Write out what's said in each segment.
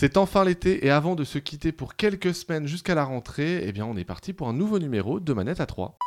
C'est enfin l'été et avant de se quitter pour quelques semaines jusqu'à la rentrée, eh bien on est parti pour un nouveau numéro de Manette à 3.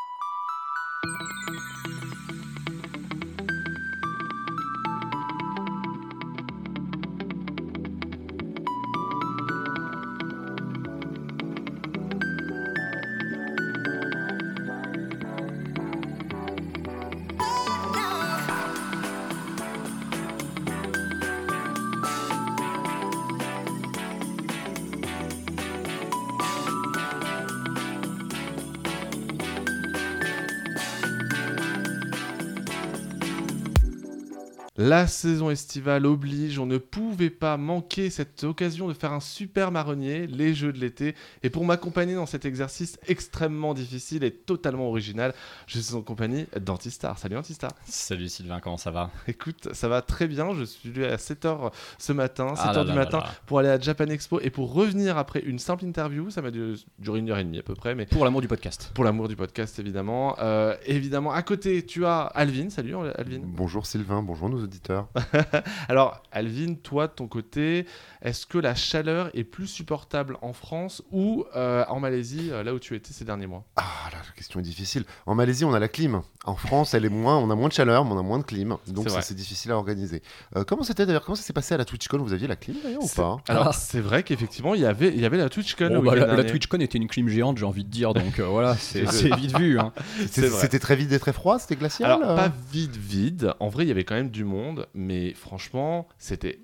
La saison estivale oblige, on ne pouvait pas manquer cette occasion de faire un super marronnier, les jeux de l'été. Et pour m'accompagner dans cet exercice extrêmement difficile et totalement original, je suis en compagnie d'Antistar. Salut Antistar. Salut Sylvain, comment ça va? Écoute, ça va très bien. Je suis venu à 7h ce matin, 7h Ah là du là matin, là là. pour aller à Japan Expo et pour revenir après une simple interview. Ça m'a du- duré une heure et demie à peu près, mais Pour l'amour du podcast. pour l'amour du podcast évidemment. Euh, évidemment, à côté, tu as Alvin. Salut Alvin. Bonjour Sylvain, bonjour nos auditeurs. Alors, Alvin, toi, de ton côté, est-ce que la chaleur est plus supportable en France ou euh, en Malaisie, euh, là où tu étais ces derniers mois? Ah là, la question est difficile. En Malaisie, on a la clim. En France, elle est moins, on a moins de chaleur, mais on a moins de clim. Donc C'est ça, vrai. c'est difficile à organiser. Euh, comment c'était d'ailleurs Comment ça s'est passé à la TwitchCon? Vous aviez la clim d'ailleurs ou C'est- pas? Alors, Ah. c'est vrai qu'effectivement, il y avait, il y avait la TwitchCon. Bon, bah, la. TwitchCon était une clim géante, j'ai envie de dire, donc euh, voilà, c'est vite vu. hein. C'était très vide et très froid C'était glacial Alors, euh? pas vide, vide. En vrai, il y avait quand même du monde, mais franchement, c'était.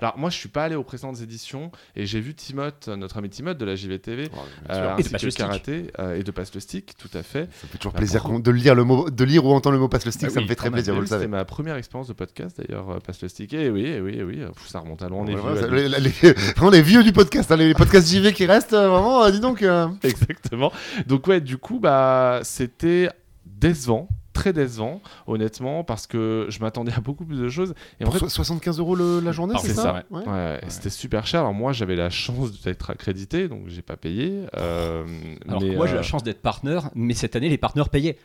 Alors, moi, je suis pas allé aux précédentes éditions et j'ai vu Timoth, notre ami Timoth de la JVTV, Oh, euh, Et de que. Karaté euh, et de Passe le Stick, tout à fait. Ça fait toujours Bah, plaisir pour- de lire le mot, de lire ou entendre le mot passe le stick. Ah ça oui, me fait très plaisir, vous oui, le savez. C'était ma première expérience de podcast d'ailleurs, euh, Passe le Stick. Et oui, eh oui, eh oui, euh, pff, ça remonte à loin, on est Ouais, vieux, ouais, les, les- vraiment les vieux du podcast, hein, les, podcasts JV qui restent, euh, vraiment, euh, dis donc. euh, Exactement. Donc ouais, du coup, bah, c'était décevant, très décevant, honnêtement, parce que je m'attendais à beaucoup plus de choses. Et en fait, so- 75 euros le- la journée, c'est ça, ça, Ouais. ouais, c'était super cher. Alors moi, j'avais la chance d'être accrédité, donc j'ai pas payé. euh, Alors mais, moi, j'ai euh, la chance d'être partenaire, mais cette année, les partenaires payaient.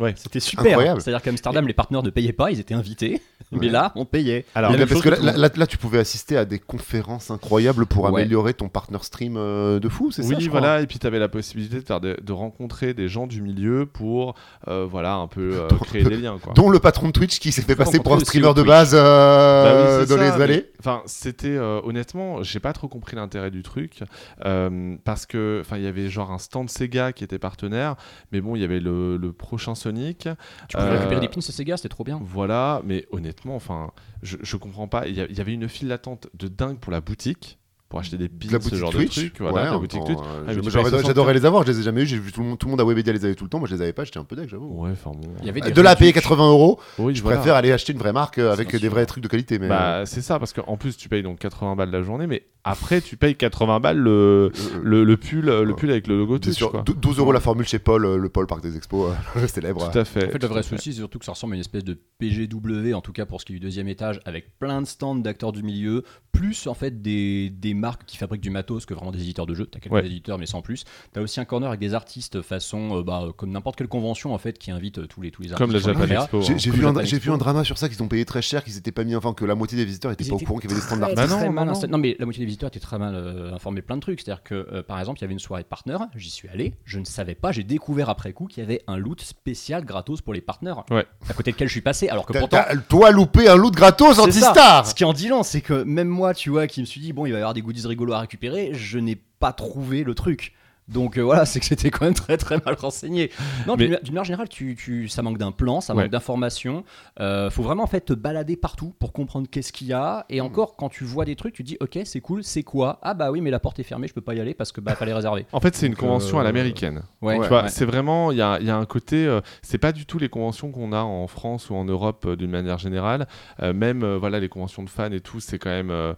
Ouais. C'était super. Incroyable. C'est-à-dire qu'à Amsterdam, les partenaires ne payaient pas, ils étaient invités, mais là, on payait. Alors, là, parce que que là, tu pouvais assister à des conférences incroyables pour Ouais. améliorer ton partner stream euh, de fou, c'est ça Oui, je crois voilà, et puis tu avais la possibilité de, faire de, de rencontrer des gens du milieu pour, euh, voilà, un peu euh, créer des liens, quoi. Dont le patron de Twitch qui s'est fait passer pour un streamer de base euh, Bah oui, dans ça, les allées. Enfin, c'était euh, honnêtement, j'ai pas trop compris l'intérêt du truc euh, parce que, enfin, il y avait genre un stand Sega qui était partenaire, mais bon, il y avait le, le prochain Sonic, Tu pouvais Euh, récupérer des pins de Sega, c'était trop bien. voilà. Mais honnêtement, enfin, je, je comprends pas. Il y, a- il y avait une file d'attente de dingue pour la boutique pour acheter des pins, La ce boutique genre Twitch. de trucs, voilà, Ouais, la en boutique Twitch. euh, Ah, mais tu j'aurais- payes 60 J'adorais les avoir, je les ai jamais eu. J'ai vu tout le monde, tout le monde à Webedia les avait tout le temps. Moi, je les avais pas. J'étais un peu deck, j'avoue. Ouais, enfin bon. Il y avait des De là à payer réductions. 80 euros, Oui, je voilà. préfère aller acheter une vraie marque euh, avec des sûr. vrais trucs de qualité. Mais Bah, c'est ça, parce qu'en plus, tu payes donc 80 balles la journée, mais après, tu payes 80 balles le, euh, euh, le, le pull, le Ouais. pull avec le logo quoi. dou- 12 euros la formule chez Paul, euh, le Paul Parc des Expos, euh, célèbre. Tout à fait. En fait, le vrai souci, c'est surtout que ça ressemble à une espèce de PGW, en tout cas pour ce qui est du deuxième étage, avec plein de stands d'acteurs du milieu, plus en fait des, des marques qui fabriquent du matos que vraiment des éditeurs de jeux. T'as quelques Ouais. éditeurs, mais sans plus. T'as aussi un corner avec des artistes façon, euh, bah, comme n'importe quelle convention en fait, qui invite euh, tous les tous les artistes. Comme la Japan. Expo. J'ai hein. j'ai vu, un, vu un drama sur ça qu'ils ont payé très cher, qu'ils étaient pas mis, enfin que la moitié des visiteurs étaient Ils pas au courant qu'il y avait des stands d'artistes. Bah. Non, mais la moitié des visiteurs étaient très mal euh, informés de plein de trucs. C'est-à-dire que, euh, par exemple, il y avait une soirée de partenaires, j'y suis allé, je ne savais pas, j'ai découvert après coup qu'il y avait un loot spécial gratos pour les partenaires. Ouais. À côté lequel je suis passé, alors que pourtant. Toi, loupé un loot gratos anti-star Ce qui en dit long, c'est que même moi, tu vois, qui me suis dit, bon, il va y avoir des goodies rigolos à récupérer, je n'ai pas trouvé le truc. Donc euh, voilà, c'est que c'était quand même très très mal renseigné. Non, Mais- d'une manière générale, tu, tu- ça manque d'un plan, ça Ouais. manque d'informations. Euh, faut vraiment en fait te balader partout pour comprendre qu'est-ce qu'il y a. Et encore, quand tu vois des trucs, tu dis, ok, c'est cool, c'est quoi? Ah bah oui, mais la porte est fermée, je peux pas y aller parce que bah fallait réserver. En fait, c'est une convention à euh, l'américaine. Ouais, Tu vois, ouais. c'est vraiment, il y a, il y a un côté, euh, c'est pas du tout les conventions qu'on a en France ou en Europe euh, d'une manière générale. Euh, même, euh, voilà, les conventions de fans et tout, c'est quand même, euh,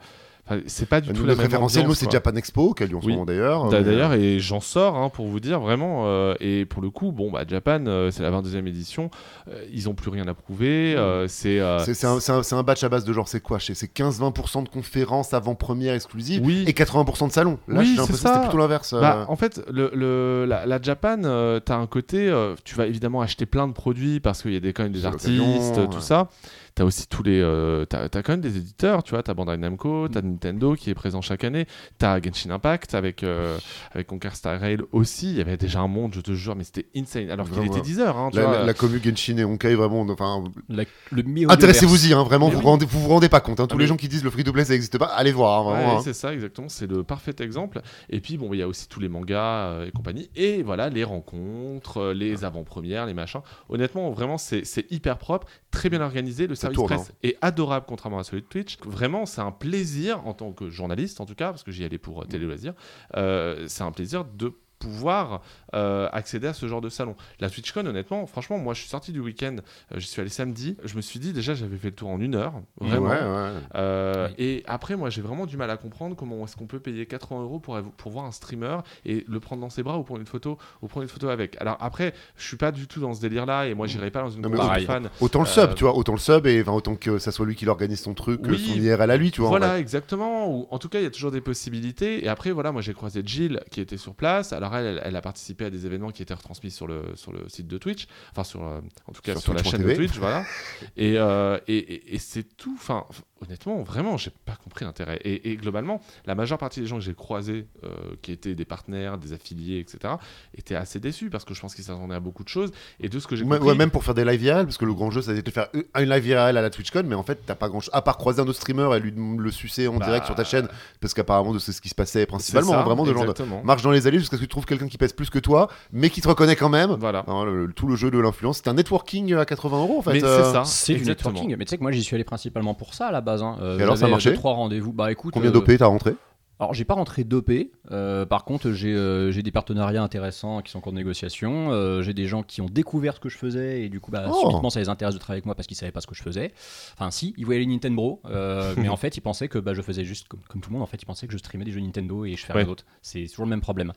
enfin, c'est pas du tout la même référentiel, nous, c'est. Japan Expo, qui a lieu en ce moment d'ailleurs. D'ailleurs, et j'en sors hein, pour vous dire vraiment, euh, et pour le coup, bon, bah, Japan, euh, c'est la 22e édition, euh, ils ont plus rien à prouver, euh, c'est. euh, C'est un, un- un batch à base de genre, c'est quoi? C'est c'est 15-20% de conférences avant-première exclusives Oui. et 80% de salons. Là, Oui, j'ai l'impression que c'était plutôt l'inverse. euh. Bah, en fait, le, le- la, la Japan, euh, t'as un côté, euh, tu vas évidemment acheter plein de produits parce qu'il y a des, quand même des artistes, tout ouais. ça. T'as aussi tous les. euh, t'as, t'as quand même des éditeurs, tu vois. T'as Bandai Namco, t'as Nintendo qui est présent chaque année, t'as Genshin Impact avec, euh, avec Conquer Star Rail aussi. Il y avait déjà un monde, je te jure, mais c'était insane. Alors qu'il était 10 heures, hein, tu La, vois. la, la commu Genshin et Honkai, vraiment, enfin, La- le mi intéressez-vous-y, hein, vraiment, vous, oui. rendez, vous vous rendez pas compte. hein, tous Ah, les gens qui disent le free-to-play ça n'existe pas, allez voir, hein, Ouais, hein. c'est ça, exactement. C'est le parfait exemple. Et puis, bon, il y a aussi tous les mangas euh, et compagnie. Et voilà, les rencontres, euh, les avant-premières, les machins. Honnêtement, vraiment, c'est c'est hyper propre, très bien organisé. Le service tourne, presse est adorable, contrairement à celui de Twitch. Vraiment, c'est un plaisir, en tant que journaliste, en tout cas, parce que j'y allais pour euh, Télé Loisirs, euh, c'est un plaisir de pouvoir euh, accéder à ce genre de salon. La TwitchCon, honnêtement, franchement, moi je suis sorti du week-end, euh, j'y suis allé samedi, je me suis dit déjà j'avais fait le tour en une heure, vraiment. Ouais, ouais. Euh, Oui. Et après, moi, j'ai vraiment du mal à comprendre comment est-ce qu'on peut payer 80 euros pour, pour voir un streamer et le prendre dans ses bras ou prendre une photo ou prendre une photo avec. Alors après, je suis pas du tout dans ce délire-là et moi, j'irai pas dans une pareil. fans. Autant le Euh, sub, tu vois, autant le sub et enfin, autant que ça soit lui qui organise son truc, que Oui, son IRL à lui, tu vois. Voilà, exactement. Ou en tout cas, il y a toujours des possibilités. Et après, voilà, moi, j'ai croisé Jill qui était sur place. Alors elle, elle, elle a participé à des événements qui étaient retransmis sur le sur le site de Twitch, enfin sur euh, en tout cas Sur sur, la chaîne de. Twitch, voilà. Et euh, et, et- et c'est tout. Enfin, honnêtement, vraiment, j'ai pas compris l'intérêt. Et, globalement, la majeure partie des gens que j'ai croisés, euh, qui étaient des partenaires, des affiliés, etc., étaient assez déçus parce que je pense qu'ils s'attendaient à beaucoup de choses. Et de ce que j'ai compris, ouais, même pour faire des live IRL, parce que le grand jeu, ça a été de faire une live IRL à la TwitchCon, mais en fait, t'as pas grand chose. À part croiser un autre streamer et lui le sucer en Bah, direct sur ta chaîne, parce qu'apparemment, c'est ce qui se passait principalement, ça, hein, vraiment, de genre de marche dans les allées jusqu'à ce que tu trouves quelqu'un qui pèse plus que toi, mais qui te reconnaît quand même. Voilà. Le- le- tout le jeu de l'influence, c'est un networking à 80 euros en fait. Mais euh, c'est ça. C'est du networking, mais tu sais que moi j'y suis allé principalement pour ça à la base. Hein. Euh, Et alors, ça a marché trois rendez-vous. Bah écoute, Combien euh, d'OP t'as rentré Alors, j'ai pas rentré d'OP. Euh, par contre, j'ai euh, des partenariats intéressants qui sont en cours de négociation. Euh, j'ai des gens qui ont découvert ce que je faisais et du coup, bah, Oh. subitement, ça les intéresse de travailler avec moi parce qu'ils savaient pas ce que je faisais. Enfin, si, ils voyaient les Nintendo, euh, mais en fait, ils pensaient que bah, je faisais juste comme, comme tout le monde. En fait, ils pensaient que je streamais des jeux Nintendo et je fais rien Ouais. d'autre. C'est toujours le même problème.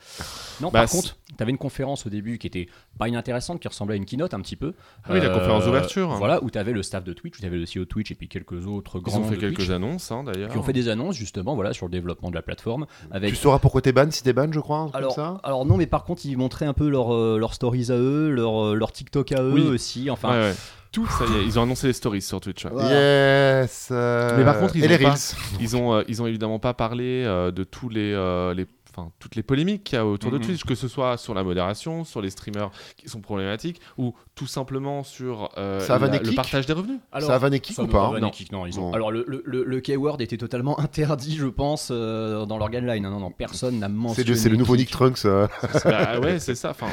Non, Bah, par contre, tu avais une conférence au début qui était pas inintéressante, qui ressemblait à une keynote un petit peu. Ah oui, la conférence d'ouverture. Voilà, où tu avais le staff de Twitch, où tu avais le CEO de Twitch et puis quelques autres Ils grands ont noms fait quelques Twitch annonces, hein, d'ailleurs. qui ont fait des annonces justement voilà sur le développement de la plateforme avec Tu sauras pourquoi t'es ban si t'es ban, je crois, alors, comme ça alors non, mais par contre, ils montraient un peu leurs euh, stories à eux, leurs leur TikTok à eux Oui. aussi. Enfin, Ouais, ouais. Tout, ça y est, ils ont annoncé les stories sur Twitch. ouais. Yes euh, Mais par contre, ils et ont les pas- Reels. Ils ont, euh, ils ont évidemment pas parlé euh, de tous les, euh, les, enfin, toutes les polémiques qu'il y a autour de Mhm. Twitch, que ce soit sur la modération, sur les streamers qui sont problématiques, ou tout simplement sur euh, Ça va, la- le partage des revenus. alors, Ça a vanné kick ou pas hein Non. Nick, non, ils ont- Non. Alors le, le, le, keyword était totalement interdit, je pense, euh, dans leur guideline. Non, non, personne n'a mentionné. c'est le nouveau Nick. Trunks. euh. Bah, ouais, c'est ça. Enfin,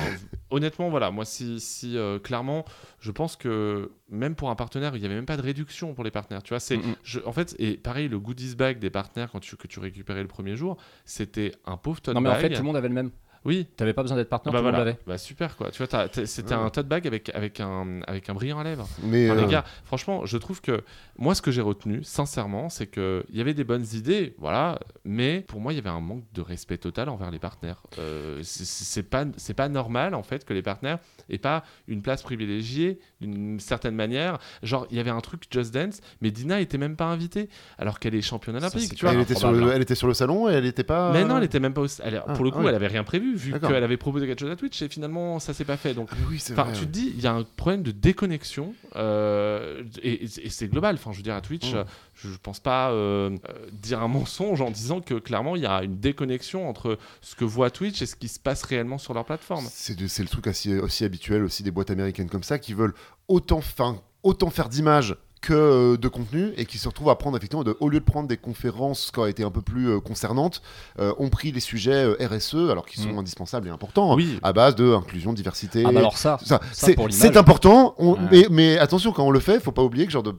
honnêtement, voilà, moi, si, si euh, clairement, je pense que même pour un partenaire, il n'y avait même pas de réduction pour les partenaires. Tu vois, c'est, en fait, et pareil, le goodies bag des partenaires quand tu, que tu récupérais le premier jour, c'était un pauvre tote Non, mais en fait, tout le monde avait le même. Oui. T'avais pas besoin d'être partenaire, Bah tout le monde voilà, l'avait. bah super quoi. Tu vois, c'était Ouais. un tote bag avec, avec, un, avec un brillant à lèvres. Mais Enfin, euh, les gars, franchement, je trouve que moi, ce que j'ai retenu, sincèrement, c'est qu'il y avait des bonnes idées, voilà, mais pour moi, il y avait un manque de respect total envers les partenaires. Euh, c'est- pas, c'est pas normal, en fait, que les partenaires aient pas une place privilégiée d'une certaine manière. Genre, il y avait un truc Just Dance, mais Dina était même pas invitée, alors qu'elle est championne Ça, olympique, c'est tu vois. elle, était sur le, improbable. elle était sur le salon et elle était pas. Mais non, elle était même pas au... elle- Ah, pour le coup, ah ouais. elle avait rien prévu, vu qu'elle avait proposé quelque chose à Twitch, et finalement, ça s'est pas fait. Donc, Ah oui, vrai. tu te dis, il y a un problème de déconnexion euh, et, et c'est global. Enfin, je veux dire, à Twitch, Mm. euh, je, je pense pas euh, dire un mensonge en disant que clairement il y a une déconnexion entre ce que voit Twitch et ce qui se passe réellement sur leur plateforme. C'est le truc aussi, aussi habituel aussi des boîtes américaines comme ça qui veulent autant, fin, autant faire d'images que euh, de contenu et qui se retrouvent à prendre effectivement de, au lieu de prendre des conférences qui auraient été un peu plus euh, concernantes euh, ont pris les sujets RSE alors qu'ils sont Mm. indispensables et importants Oui. à base de inclusion diversité Ah bah alors ça, Ça, ça, c'est important, on- Ouais. mais, mais attention quand on le fait, faut pas oublier que genre de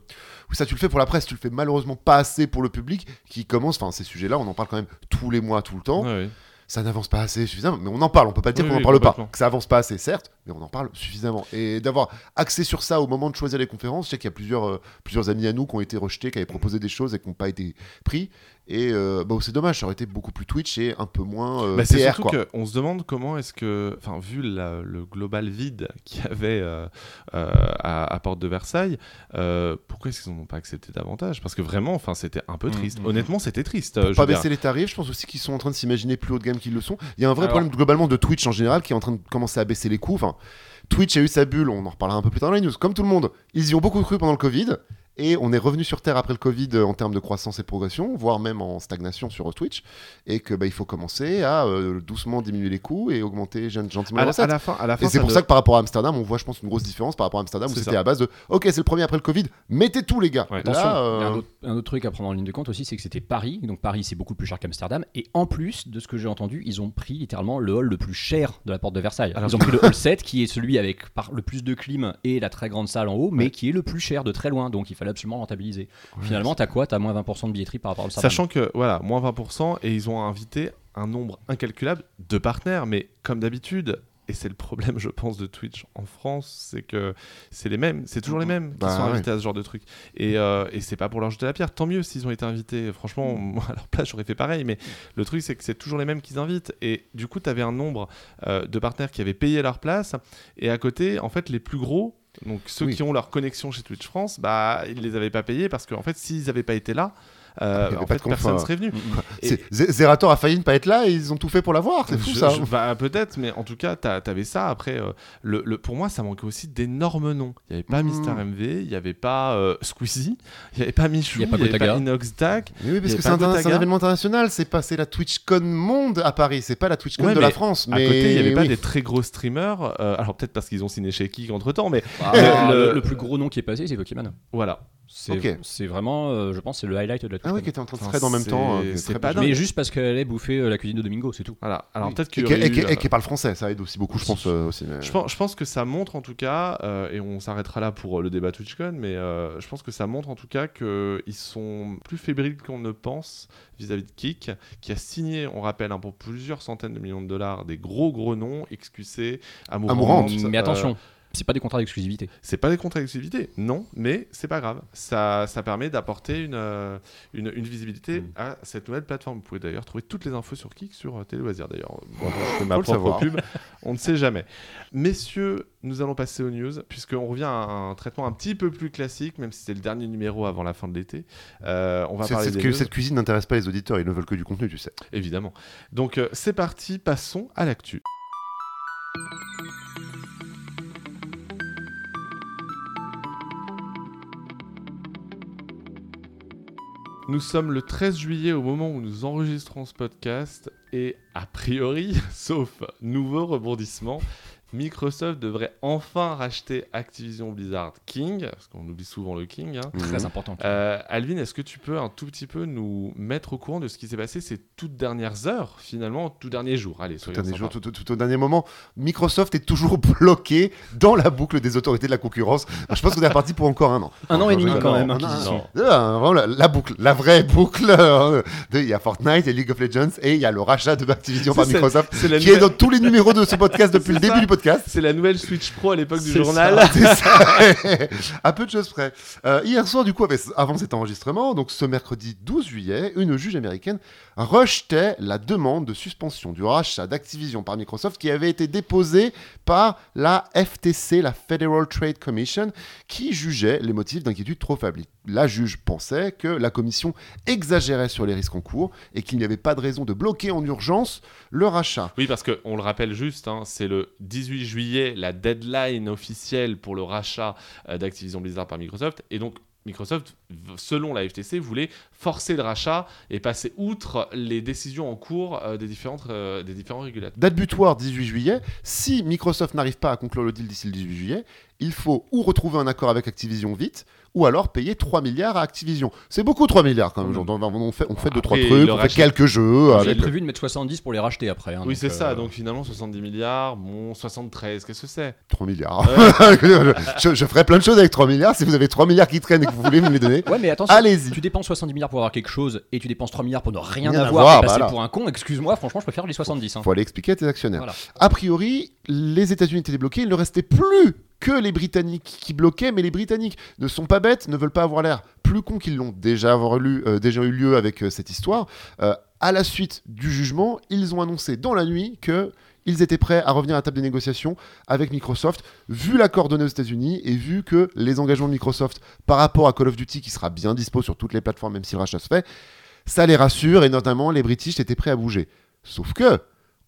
ça tu le fais pour la presse, tu le fais malheureusement pas assez pour le public qui commence. Enfin, ces sujets-là, on en parle quand même tous les mois, tout le temps. Ouais. Ça n'avance pas assez suffisamment, mais on en parle. On peut pas dire Oui, qu'on en oui, parle pas. Que ça avance pas assez, certes, mais on en parle suffisamment. Et d'avoir axé sur ça au moment de choisir les conférences, je sais qu'il y a plusieurs, euh, plusieurs amis à nous qui ont été rejetés, qui avaient proposé des choses et qui n'ont pas été pris. Et euh, bon, c'est dommage, ça aurait été beaucoup plus Twitch et un peu moins euh, Bah, c'est surtout Quoi. qu'on se demande comment est-ce que, enfin, vu la- le global vide qu'il y avait euh, euh, à, à Porte de Versailles, euh, pourquoi est-ce qu'ils n'ont pas accepté davantage? Parce que vraiment, enfin, c'était un peu Mm, triste. mm. Honnêtement, c'était triste. Pour je pas dire. baisser les tarifs, je pense aussi qu'ils sont en train de s'imaginer plus haut de gamme qu'ils le sont. Il y a un vrai Alors- problème globalement de Twitch en général qui est en train de commencer à baisser les coûts. Enfin, Twitch a eu sa bulle, on en reparlera un peu plus tard dans les news. Comme tout le monde, ils y ont beaucoup cru pendant le Covid. Et on est revenu sur Terre après le Covid euh, en termes de croissance et de progression, voire même en stagnation sur Twitch, et que bah, il faut commencer à euh, doucement diminuer les coûts et augmenter gen- gentiment À les la, à recettes. la fin, à la fin, Et c'est pour ça que par rapport à Amsterdam, on voit, je pense, une grosse différence par rapport à Amsterdam où c'était à base de OK, c'est le premier après le Covid, mettez tout les gars. Ouais. Attention, Là, euh, un autre, un autre truc à prendre en ligne de compte aussi, c'est que c'était Paris. Donc Paris, c'est beaucoup plus cher qu'Amsterdam. Et en plus, de ce que j'ai entendu, ils ont pris littéralement le hall le plus cher de la porte de Versailles. Alors- ils ont pris le hall 7, qui est celui avec par- le plus de clim et la très grande salle en haut, mais Ouais. qui est le plus cher de très loin. Donc il fallait absolument rentabiliser. Finalement, t'as quoi? T'as moins 20% de billetterie par rapport à Amsterdam. Sachant que, voilà, moins 20%, et ils ont invité un nombre incalculable de partenaires, mais comme d'habitude, et c'est le problème, je pense, de Twitch en France, c'est que c'est les mêmes, c'est toujours les mêmes qui Bah sont ouais. invités à ce genre de truc. Et, euh, et c'est pas pour leur jeter la pierre, tant mieux s'ils ont été invités. Franchement, moi, à leur place, j'aurais fait pareil, mais le truc, c'est que c'est toujours les mêmes qu'ils invitent. Et du coup, tu avais un nombre euh, de partenaires qui avaient payé leur place, et à côté, en fait, les plus gros. Donc ceux Oui. qui ont leur connexion chez Twitch France, bah ils les avaient pas payés parce qu'en fait s'ils avaient pas été là, euh, avait en fait personne euh, serait venu. Mm, mm. Et- Zerator a failli ne pas être là et ils ont tout fait pour l'avoir. C'est fou Je- ça. je- bah, peut-être, mais en tout cas, t'avais ça. Après, euh, le, le- pour moi, ça manquait aussi d'énormes noms. Il n'y avait pas Mm. Mister MV, il n'y avait pas euh, Squeezie, il n'y avait pas Michou, Il n'y avait Gotaga. pas Inox Dak. Mais oui, parce que c'est un, événement international. C'est pas la TwitchCon monde à Paris. C'est pas la TwitchCon Ouais, de la France. À Mais côté, il n'y avait pas des très gros streamers. euh, alors peut-être parce qu'ils ont signé chez Kik entre temps, mais Ah, le, le plus gros nom qui est passé, c'est Pokémon. voilà. C'est vraiment, euh, je pense, c'est le highlight de la Ah oui, qui était en train de Enfin, thread en même c'est- temps. euh, est c'est très pas. Mais juste parce qu'elle allait bouffer euh, la cuisine de Domingo, c'est tout. Voilà. Alors Oui. peut-être aurait et qui- eu, et qui parle français, ça aide aussi beaucoup, je pense euh, aussi. mais- Je pense, je pense que ça montre en tout cas, euh, et on s'arrêtera là pour euh, le débat TwitchCon, mais euh, je pense que ça montre en tout cas qu'ils sont plus fébriles qu'on ne pense vis-à-vis de Kik, qui a signé, on rappelle, hein, pour plusieurs centaines de millions de dollars, des gros gros noms, XQC, Amourante. Amourante. Mais euh, attention, c'est pas des contrats d'exclusivité. c'est pas des contrats d'exclusivité, non, mais c'est pas grave. Ça, ça permet d'apporter une, euh, une, une visibilité Mm. à cette nouvelle plateforme. Vous pouvez d'ailleurs trouver toutes les infos sur Kik sur euh, Téléloisirs d'ailleurs. Bon, je fais ma propre pub, on ne sait jamais. Messieurs, nous allons passer aux news, puisqu'on revient à un traitement un petit peu plus classique, même si c'est le dernier numéro avant la fin de l'été. Euh, on va Cette, parler cette des news, cette cuisine n'intéresse pas les auditeurs, ils ne veulent que du contenu, tu sais. évidemment. Donc euh, c'est parti, passons à l'actu. Nous sommes le 13 juillet au moment où nous enregistrons ce podcast et a priori, sauf nouveau rebondissement, Microsoft devrait enfin racheter Activision Blizzard King, parce qu'on oublie souvent le King. hein. Très Mhm. important. Euh, Alvin, est-ce que tu peux un tout petit peu nous mettre au courant de ce qui s'est passé ces toutes dernières heures, finalement, tout dernier jour? Allez, Tout, dernier jour, tout, tout- tout au dernier moment, Microsoft est toujours bloqué dans la boucle des autorités de la concurrence. Je pense qu'on est reparti pour encore un an. Un an et demi quand même. vraiment la, boucle, la vraie boucle. euh, de- Il y a Fortnite, il y a League of Legends et il y a le rachat de Activision par Microsoft qui est dans tous les numéros de ce podcast depuis le début du podcast. C'est la nouvelle Switch Pro à l'époque du journal. ça. C'est ça. à peu de choses près. Euh, hier soir, du coup, avant cet enregistrement, donc ce mercredi 12 juillet, une juge américaine rejetait la demande de suspension du rachat d'Activision par Microsoft qui avait été déposée par la FTC, la Federal Trade Commission, qui jugeait les motifs d'inquiétude trop faibles. La juge pensait que la commission exagérait sur les risques en cours et qu'il n'y avait pas de raison de bloquer en urgence le rachat. Oui, parce qu'on le rappelle juste, hein, c'est le 18 juillet, la deadline officielle pour le rachat euh, d'Activision Blizzard par Microsoft. Et donc, Microsoft, selon la FTC, voulait forcer le rachat et passer outre les décisions en cours euh, des, euh, des différents régulateurs. Date butoir 18 juillet. Si Microsoft n'arrive pas à conclure le deal d'ici le 18 juillet, il faut ou retrouver un accord avec Activision vite, ou alors payer 3 milliards à Activision. C'est beaucoup 3 milliards quand même. Mmh. Genre, on, on fait, on fait Après, 2 trois trucs, on fait quelques jeux. J'avais Avec... prévu de mettre 70 pour les racheter après. hein, oui, c'est ça. euh, Donc finalement, 70 milliards, bon, 73, qu'est-ce que c'est? 3 milliards. je, je ferai plein de choses avec 3 milliards. Si vous avez 3 milliards qui traînent et que vous voulez me les donner, Ouais, mais attention. allez-y. Tu dépenses 70 milliards pour avoir quelque chose et tu dépenses 3 milliards pour ne rien, Rien avoir, avoir, et passer voilà. pour un con. Excuse-moi, franchement, je préfère les 70. hein. faut aller expliquer à tes actionnaires. Voilà. A priori, les États-Unis étaient bloqués. Il ne restait plus que les Britanniques qui bloquaient, mais les Britanniques ne sont pas bêtes, ne veulent pas avoir l'air plus cons qu'ils l'ont déjà, euh, déjà eu lieu avec euh, cette histoire. Euh, à la suite du jugement, ils ont annoncé dans la nuit que ils étaient prêts à revenir à la table des négociations avec Microsoft, vu l'accord donné aux États-Unis et vu que les engagements de Microsoft par rapport à Call of Duty, qui sera bien dispo sur toutes les plateformes, même si le rachat se fait, ça les rassure et notamment les British étaient prêts à bouger. Sauf que,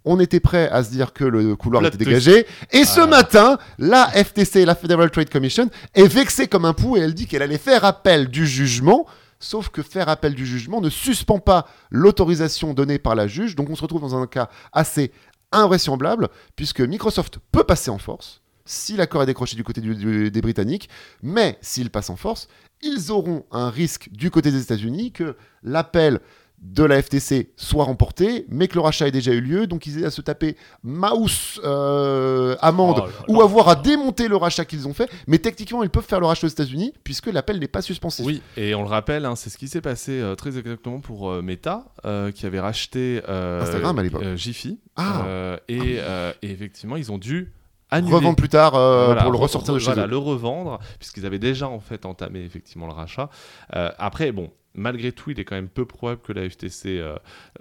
on était prêt à se dire que le couloir Plot était dégagé. Et ce Ah. matin, la FTC, la Federal Trade Commission, est vexée comme un pou et elle dit qu'elle allait faire appel du jugement. Sauf que faire appel du jugement ne suspend pas l'autorisation donnée par la juge. Donc on se retrouve dans un cas assez invraisemblable, puisque Microsoft peut passer en force si l'accord est décroché du côté du- du- des Britanniques, mais s'il passe en force, ils auront un risque du côté des États-Unis que l'appel de la FTC soit remporté, mais que le rachat ait déjà eu lieu, donc ils aient à se taper mouse euh, amende Oh ou avoir à démonter le rachat qu'ils ont fait, mais techniquement ils peuvent faire le rachat aux États-Unis puisque l'appel n'est pas suspensif. Oui, et on le rappelle, hein, c'est ce qui s'est passé euh, très exactement pour euh, Meta, qui avait racheté Instagram à l'époque. Jiffy. Ah. Et, et effectivement, ils ont dû annuler. Revendre plus tard euh, Voilà, pour le re- ressortir de chez voilà, eux. le revendre, puisqu'ils avaient déjà en fait entamé effectivement le rachat. Euh, après, bon, malgré tout, il est quand même peu probable que la FTC euh,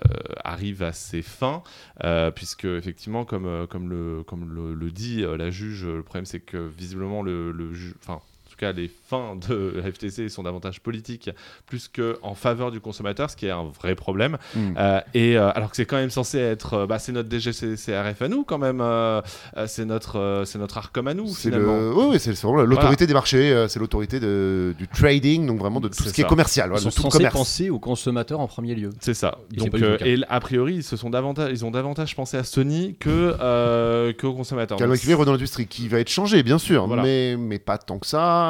euh, arrive à ses fins, euh, puisque effectivement, comme, comme, le, comme le, le dit la juge, le problème c'est que visiblement le, le ju- enfin, en tout cas, les fins de la FTC sont davantage politiques plus que en faveur du consommateur, ce qui est un vrai problème. Mm. Euh, et euh, alors que c'est quand même censé être, euh, bah, c'est notre DGCCRF à nous quand même, euh, c'est notre, euh, c'est notre Arcom à nous C'est finalement. le... oui, oui, c'est l'autorité des marchés, c'est l'autorité de- du trading, donc vraiment de tout C'est ce qui est commercial, Ils voilà, sont de tout censés penser aux consommateurs en premier lieu. C'est ça. Et Donc, euh, et a priori, ils se sont davantage, ils ont davantage pensé à Sony que euh, qu'aux consommateurs. Dans l'industrie qui va être changé, bien sûr, Voilà. mais, mais pas tant que ça.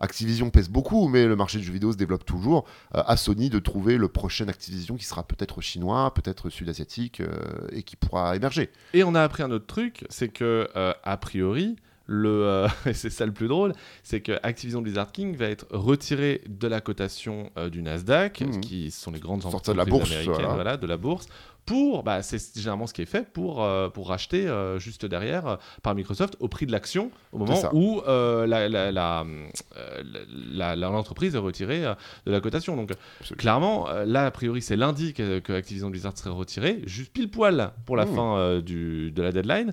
Activision pèse beaucoup, mais le marché du jeu vidéo se développe toujours. Euh, à Sony de trouver le prochain Activision qui sera peut-être chinois, peut-être sud-asiatique euh, et qui pourra émerger. Et on a appris un autre truc, c'est que euh, a priori, le, euh, et c'est ça le plus drôle, c'est que Activision Blizzard King va être retiré de la cotation euh, du Nasdaq, Mhm. qui sont les grandes Sortir de entreprises la bourse, américaines, voilà. voilà, de la bourse. Pour, bah, c'est généralement ce qui est fait pour, euh, pour racheter euh, juste derrière euh, par Microsoft au prix de l'action au moment où euh, la- la- la, l'entreprise est retirée de la cotation. Donc Absolument. clairement, là a priori c'est lundi que, que Activision Blizzard serait retiré, juste pile poil pour la Mmh. fin du, de la deadline.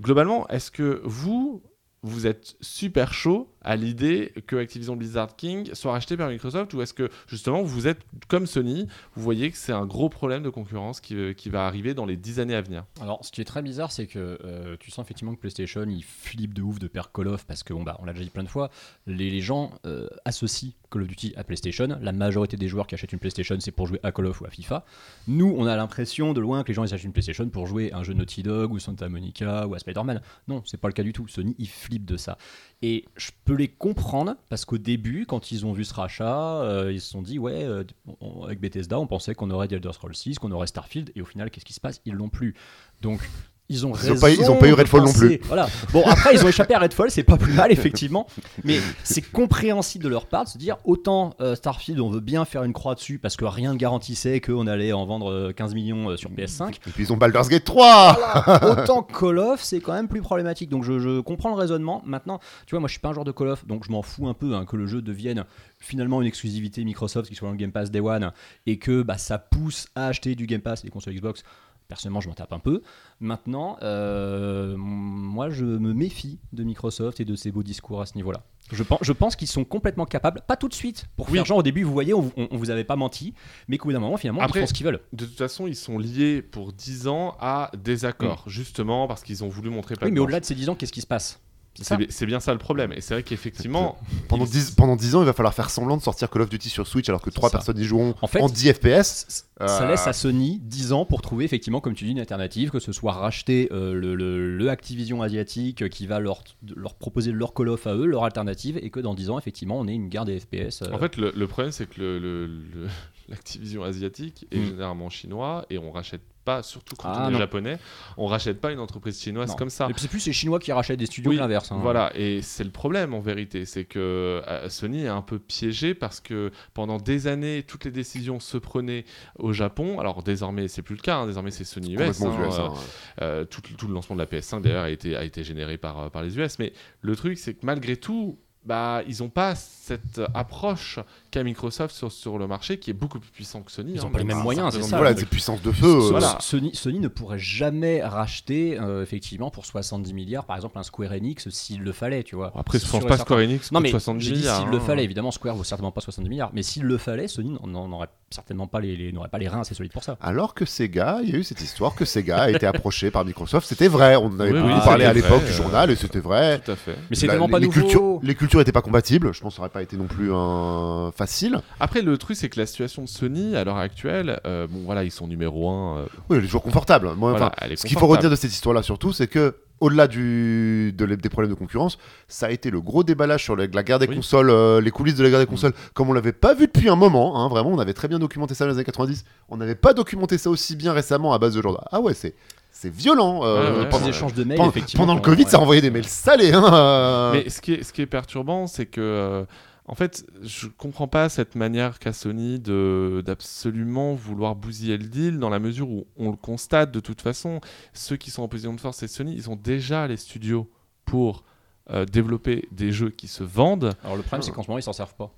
Globalement, est-ce que vous, vous êtes super chaud à l'idée que Activision Blizzard King soit racheté par Microsoft ou est-ce que justement vous êtes comme Sony, vous voyez que c'est un gros problème de concurrence qui, euh, qui va arriver dans les 10 années à venir? Alors, ce qui est très bizarre, c'est que euh, tu sens effectivement que PlayStation, il flippe de ouf de perdre Call of parce que, bon, bah, on l'a déjà dit plein de fois, les, gens euh, associent Call of Duty à PlayStation. La majorité des joueurs qui achètent une PlayStation, c'est pour jouer à Call of ou à FIFA. Nous, on a l'impression de loin que les gens ils achètent une PlayStation pour jouer à un jeu Naughty Dog ou Santa Monica ou à Spider-Man. Non, c'est pas le cas du tout. Sony, ils de ça. Et je peux les comprendre parce qu'au début, quand ils ont vu ce rachat, euh, ils se sont dit ouais, euh, on- avec Bethesda, on pensait qu'on aurait The Elder Scrolls 6, qu'on aurait Starfield, et au final, qu'est-ce qui se passe? Ils l'ont plus. Donc ils ont Ils ont pas eu- ils ont pas eu Redfall non Voilà. Bon après ils ont échappé à Redfall, c'est pas plus mal effectivement, mais c'est compréhensible de leur part de se dire autant euh, Starfield on veut bien faire une croix dessus parce que rien ne garantissait qu'on allait en vendre euh, 15 millions euh, sur PS5. Et puis ils ont Baldur's Gate 3 Autant Call of, c'est quand même plus problématique. Donc je, je comprends le raisonnement. Maintenant, tu vois, moi je suis pas un joueur de Call of, donc je m'en fous un peu hein, que le jeu devienne finalement une exclusivité Microsoft qui soit dans le Game Pass Day One et que bah, ça pousse à acheter du Game Pass et des consoles Xbox. Personnellement, je m'en tape un peu. Maintenant, euh, moi, je me méfie de Microsoft et de ses beaux discours à ce niveau-là. Je pense, je pense qu'ils sont complètement capables, pas tout de suite, pour Oui. faire genre au début, vous voyez, on, on- on vous avait pas menti, mais qu'au bout d'un moment, finalement, Après- ils font ce qu'ils veulent. De toute façon, ils sont liés pour 10 ans à des accords, justement parce qu'ils ont voulu montrer Oui, patte mais au-delà de ces 10 ans, qu'est-ce qui se passe? C'est bien ça le problème. Et c'est vrai qu'effectivement, pendant, ils- 10, pendant 10 ans, il va falloir faire semblant de sortir Call of Duty sur Switch alors que 3 ça. personnes y joueront En fait, en 10 FPS. Ça Euh, laisse à Sony 10 ans pour trouver effectivement, comme tu dis, une alternative, que ce soit racheter euh, le, le- le Activision asiatique euh, qui va leur, leur proposer leur Call of à eux, leur alternative, et que dans 10 ans, effectivement, on ait une guerre des FPS. euh, En fait, le, le problème, c'est que le- le- le- l'Activision asiatique est Mm. généralement chinois et on rachète pas, surtout quand Ah, on est non. japonais, on rachète pas une entreprise chinoise non. comme ça. Et puis c'est plus les Chinois qui rachètent des studios Oui, que l'inverse. hein. Voilà, et c'est le problème en vérité, c'est que euh, Sony est un peu piégé parce que pendant des années, toutes les décisions se prenaient au Japon. Alors désormais, c'est plus le cas, hein, désormais c'est Sony US. hein, US, euh, hein. euh, tout, tout le lancement de la PS5 d'ailleurs a été, a été généré par, par les US. Mais le truc, c'est que malgré tout, bah, ils n'ont pas cette approche qu'a Microsoft sur, sur le marché qui est beaucoup plus puissant que Sony. Ils hein, ont pas les même mêmes moyens, c'est ça, voilà, des puissances de feu. euh, Voilà. Sony, Sony ne pourrait jamais racheter euh, effectivement pour 70 milliards par exemple un Square Enix s'il le fallait, tu vois. Après, je pense pas certain. Square Enix Non mais 70 j'ai dit milliards. s'il le hein. fallait, évidemment Square vaut certainement pas 70 milliards, mais s'il le fallait, Sony n'aurait certainement pas les, les- n'aurait pas les reins assez solides pour ça. Alors que Sega, il y a eu cette histoire que Sega a été approché par Microsoft. C'était vrai, on en avait Oui, beaucoup oui, parlé à l'époque du euh, journal et c'était vrai. Tout à fait. Mais c'est tellement pas les nouveau. cultures, les cultures étaient pas compatibles. Je pense que ça aurait pas été non plus un facile. Après, le truc, c'est que la situation de Sony, à l'heure actuelle, euh, bon, voilà, ils sont numéro 1. Oui, elle est toujours confortable. Moi, voilà, enfin, elle est ce qu'il faut retenir de cette histoire-là surtout, c'est que au-delà du, de, des problèmes de concurrence, ça a été le gros déballage sur la, la guerre des Oui. consoles, euh, les coulisses de la guerre des Mm. consoles, comme on l'avait pas vu depuis un moment. hein, vraiment, on avait très bien documenté ça dans les années 90. On n'avait pas documenté ça aussi bien récemment à base de genre ah ouais, c'est c'est violent. euh, Ouais, ouais, Les pendant, petits échanges de mails, pendant- effectivement. pendant le Covid, ouais. ça envoyait des mails salés. Hein, euh. Mais ce qui est, ce qui est perturbant, c'est que, euh, en fait, je comprends pas cette manière qu'a Sony d'absolument vouloir bousiller le deal, dans la mesure où on le constate de toute façon. Ceux qui sont en position de force, c'est Sony, ils ont déjà les studios pour euh, développer des jeux qui se vendent. Alors le problème c'est qu'en ce moment ils s'en servent pas.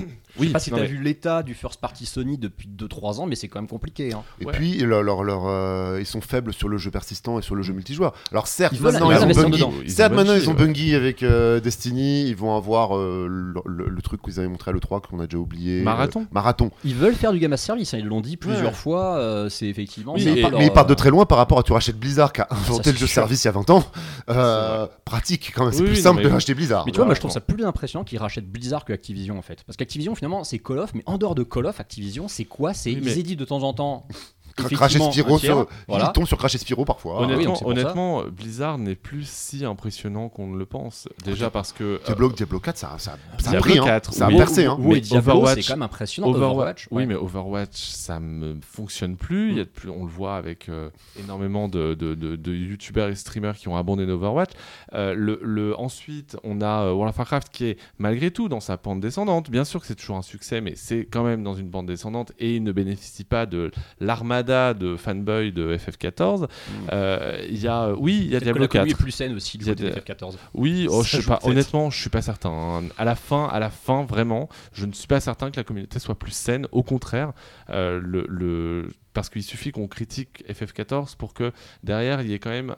Je Oui, sais pas si non, t'as mais- vu l'état du first party Sony depuis 2-3 ans, mais c'est quand même compliqué. hein. Et Ouais. puis, leur, leur- leur, euh, ils sont faibles sur le jeu persistant et sur le jeu multijoueur. Alors certes, Ils maintenant, ils ont Bungie. Ils ont Certes, maintenant, Bungie, ils ont ouais. Bungie avec euh, Destiny. Ils vont avoir euh, le, le- le truc qu'ils avaient montré à l'E3 qu'on a déjà oublié. Marathon. Euh, Marathon. Ils veulent faire du game as service, hein, ils l'ont dit plusieurs Ouais. fois. euh, c'est effectivement. Oui, Mais, leur, mais ils partent de euh, très loin par rapport à tu rachètes Blizzard qui a inventé le jeu sûr. service il y a 20 ans. Euh, pratique quand même. C'est Oui, plus simple de racheter Blizzard. Mais tu vois, moi je trouve ça plus impressionnant qu'ils rachètent Blizzard que Activision en fait. Parce qu'Activision finalement c'est Call of, mais en dehors de Call of, Activision c'est quoi? C'est Oui, ils éditent de temps en temps. Cracher effectivement, Spyro sur. voilà. Ils tombent sur Crash et Spyro parfois. oui, Honnêtement, honnêtement, Blizzard n'est plus si impressionnant qu'on ne le pense. Déjà parce que. euh, Diablo, Diablo 4, ça, ça, ça a Diablo hein. 4, Ça a oui. percé. hein. Oui, Mais Diablo Overwatch- c'est quand même impressionnant. Overwatch, oui, ouais. mais Overwatch, ça me fonctionne plus. Il y a de plus on le voit avec euh, énormément de, de, de- de youtubeurs et streamers qui ont abandonné Overwatch. Euh, le, le- ensuite, on a euh, World of Warcraft qui est malgré tout dans sa pente descendante. Bien sûr que c'est toujours un succès, mais c'est quand même dans une pente descendante et il ne bénéficie pas de l'armada de fanboys de FF14. Euh, Il y a, oui, il y a Diablo la commu 4. est plus saine aussi du Il y a côté des- FF14. Oui, oh, je sais pas. Honnêtement, je suis pas certain. hein. À la fin, à la fin, vraiment, je ne suis pas certain que la communauté soit plus saine. Au contraire, euh, le- parce qu'il suffit qu'on critique FF14 pour que derrière il y ait quand même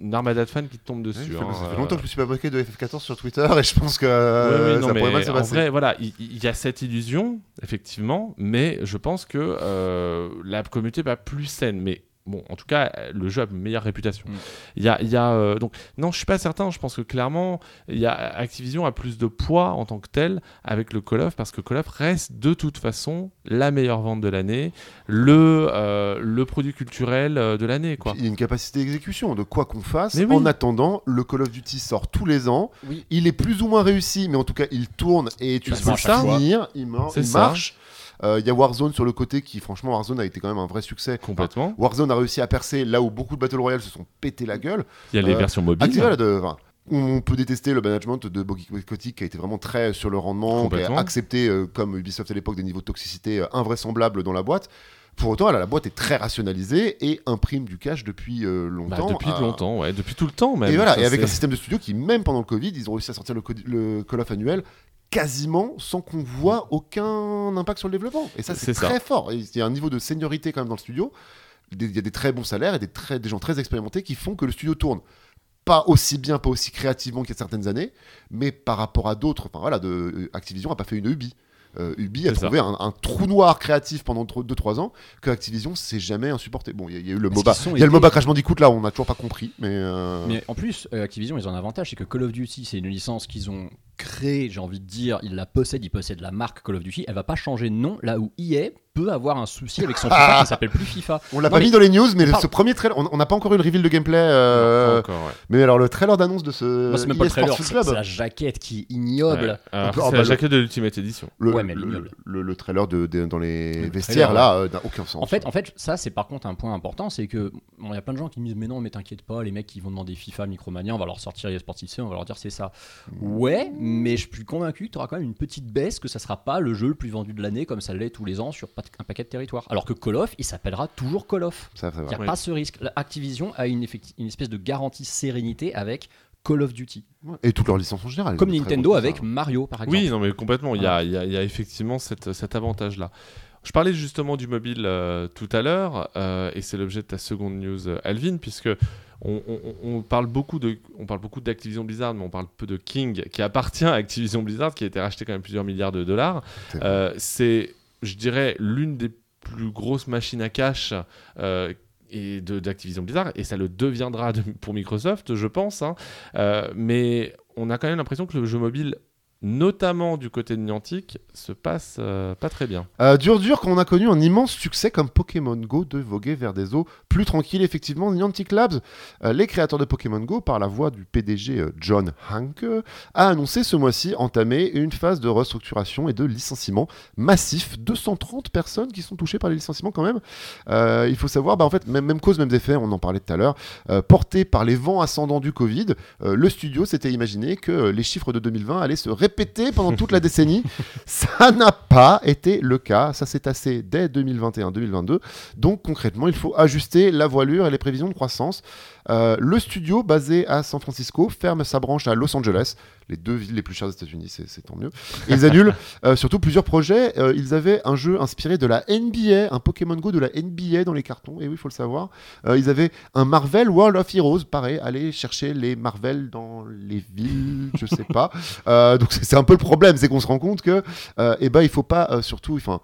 une armada de fans qui tombe Ouais, dessus. ça fait- hein. ça fait longtemps que je me suis pas moqué de FF14 sur Twitter et je pense que Oui, oui, euh, non, ça mais pourrait mal se en passer. vrai, voilà, il il y, a cette illusion, effectivement, mais je pense que euh, la communauté va plus saine. Mais bon, en tout cas, le jeu a une meilleure réputation. Mm. Il y a, il y a, euh, donc, non, je suis pas certain. Je pense que clairement, il y a, Activision a plus de poids en tant que tel avec le Call of parce que Call of reste de toute façon la meilleure vente de l'année, le, euh, le produit culturel euh, de l'année, quoi. Il y a une capacité d'exécution de quoi qu'on fasse. Mais oui. En attendant, le Call of Duty sort tous les ans. Oui. Il est plus ou moins réussi, mais en tout cas, il tourne et tu Il se peux finir. Il, marche. Euh, Il y a Warzone sur le côté qui, franchement, Warzone a été quand même un vrai succès. Complètement. Warzone a réussi à percer là où beaucoup de Battle Royale se sont pété la gueule. Il y a les Euh, versions mobiles. De- enfin, on peut détester le management de Bobby Kotick qui a été vraiment très sur le rendement, qui a accepté, euh, comme Ubisoft à l'époque, des niveaux de toxicité euh, invraisemblables dans la boîte. Pour autant, là, la boîte est très rationalisée et imprime du cash depuis euh, Bah, longtemps. depuis Euh, longtemps, ouais, depuis tout le temps même. Et voilà, Ça, et avec un système de studio qui, même pendant le Covid, ils ont réussi à sortir le, co- le Call of annuel quasiment sans qu'on voit aucun impact sur le développement. Et ça, c'est ça. très fort. Il y a un niveau de seniorité quand même dans le studio. Il y a des très bons salaires et des, très, des gens très expérimentés qui font que le studio tourne. Pas aussi bien, pas aussi créativement qu'il y a certaines années, mais par rapport à d'autres, enfin voilà, de, euh, Activision a pas fait une Ubi. Euh, Ubi a trouvé un, un trou noir créatif pendant 2-3 ans que Activision s'est jamais insupporté. Bon, il y, a- il y a eu le MOBA. Il y a le MOBA Crash Bandicoot là, on n'a toujours pas compris. Mais, euh, Mais en plus, euh, Activision, ils ont un avantage, c'est que Call of Duty, c'est une licence qu'ils ont créée, j'ai envie de dire, ils la possèdent, ils possèdent la marque Call of Duty, elle va pas changer de nom, là où EA peut avoir un souci avec son FIFA qui s'appelle plus FIFA. On l'a pas mais- mis dans les news, mais Parle- ce premier trailer, on n'a pas encore eu le reveal de gameplay. Euh, pas encore, ouais. mais alors le trailer d'annonce de ce Moi, c'est même pas le trailer, Sports c'est la jaquette qui est ignoble. Ouais. Alors, peut- oh, c'est bah, la le- jaquette de l'Ultimate Edition. le, Ouais, mais le, ignoble. le- le trailer de, de- dans les Le vestiaires trailer, là euh, n'a aucun sens. En fait, en fait, ça c'est par contre un point important, c'est que bon, il y a plein de gens qui me disent mais non, mais t'inquiète pas, les mecs qui vont demander FIFA, Micromania, on va leur sortir les Sportif C, on va leur dire c'est ça. Ouais, mais je suis convaincu que tu auras quand même une petite baisse, que ça sera pas le jeu le plus vendu de l'année comme ça l'est tous les ans sur un paquet de territoires. Alors que Call of, il s'appellera toujours Call of. Il n'y a Oui. pas ce risque. Activision a une, espèce de garantie sérénité avec Call of Duty. Et toutes leurs licences en général. Comme Nintendo avec. Mario, par exemple. Oui, non, mais complètement. Il y a, il y a- il y a effectivement cette- cet avantage-là. Je parlais justement du mobile euh, tout à l'heure, euh, et c'est l'objet de ta seconde news, euh, Alvin, puisque on, on- on parle beaucoup de, on parle beaucoup d'Activision Blizzard, mais on parle peu de King, qui appartient à Activision Blizzard, qui a été racheté quand même plusieurs milliards de dollars. C'est. Euh, c'est, je dirais, l'une des plus grosses machines à cash. euh, et de- d'Activision Blizzard, et ça le deviendra de- pour Microsoft, je pense. hein. Euh, mais on a quand même l'impression que le jeu mobile, notamment du côté de Niantic, se passe euh, pas très bien. Euh, dur dur quand on a connu un immense succès comme Pokémon Go de voguer vers des eaux plus tranquilles effectivement Niantic Labs. Euh, les créateurs de Pokémon Go par la voix du PDG euh, John Hanke a annoncé ce mois-ci entamer une phase de restructuration et de licenciement massif. 230 personnes qui sont touchées par les licenciements quand même. Il faut savoir bah, en fait même, cause même effet on en parlait tout à l'heure porté par les vents ascendants du Covid le studio s'était imaginé que les chiffres de 2020 allaient se répéter pendant toute la décennie ça n'a pas été le cas. Ça s'est tassé dès 2021-2022. Donc concrètement, il faut ajuster la voilure et les prévisions de croissance. Euh, le studio basé à San Francisco ferme sa branche à Los Angeles, les deux villes les plus chères des États-Unis, c'est tant mieux. Et ils annulent euh, surtout plusieurs projets. Euh, ils avaient un jeu inspiré de la NBA, un Pokémon Go de la NBA dans les cartons. Et oui, il faut le savoir. Ils avaient un Marvel World of Heroes, pareil, aller chercher les Marvel dans les villes, je sais pas. Donc c'est un peu le problème, c'est qu'on se rend compte que eh ben il faut pas surtout, enfin,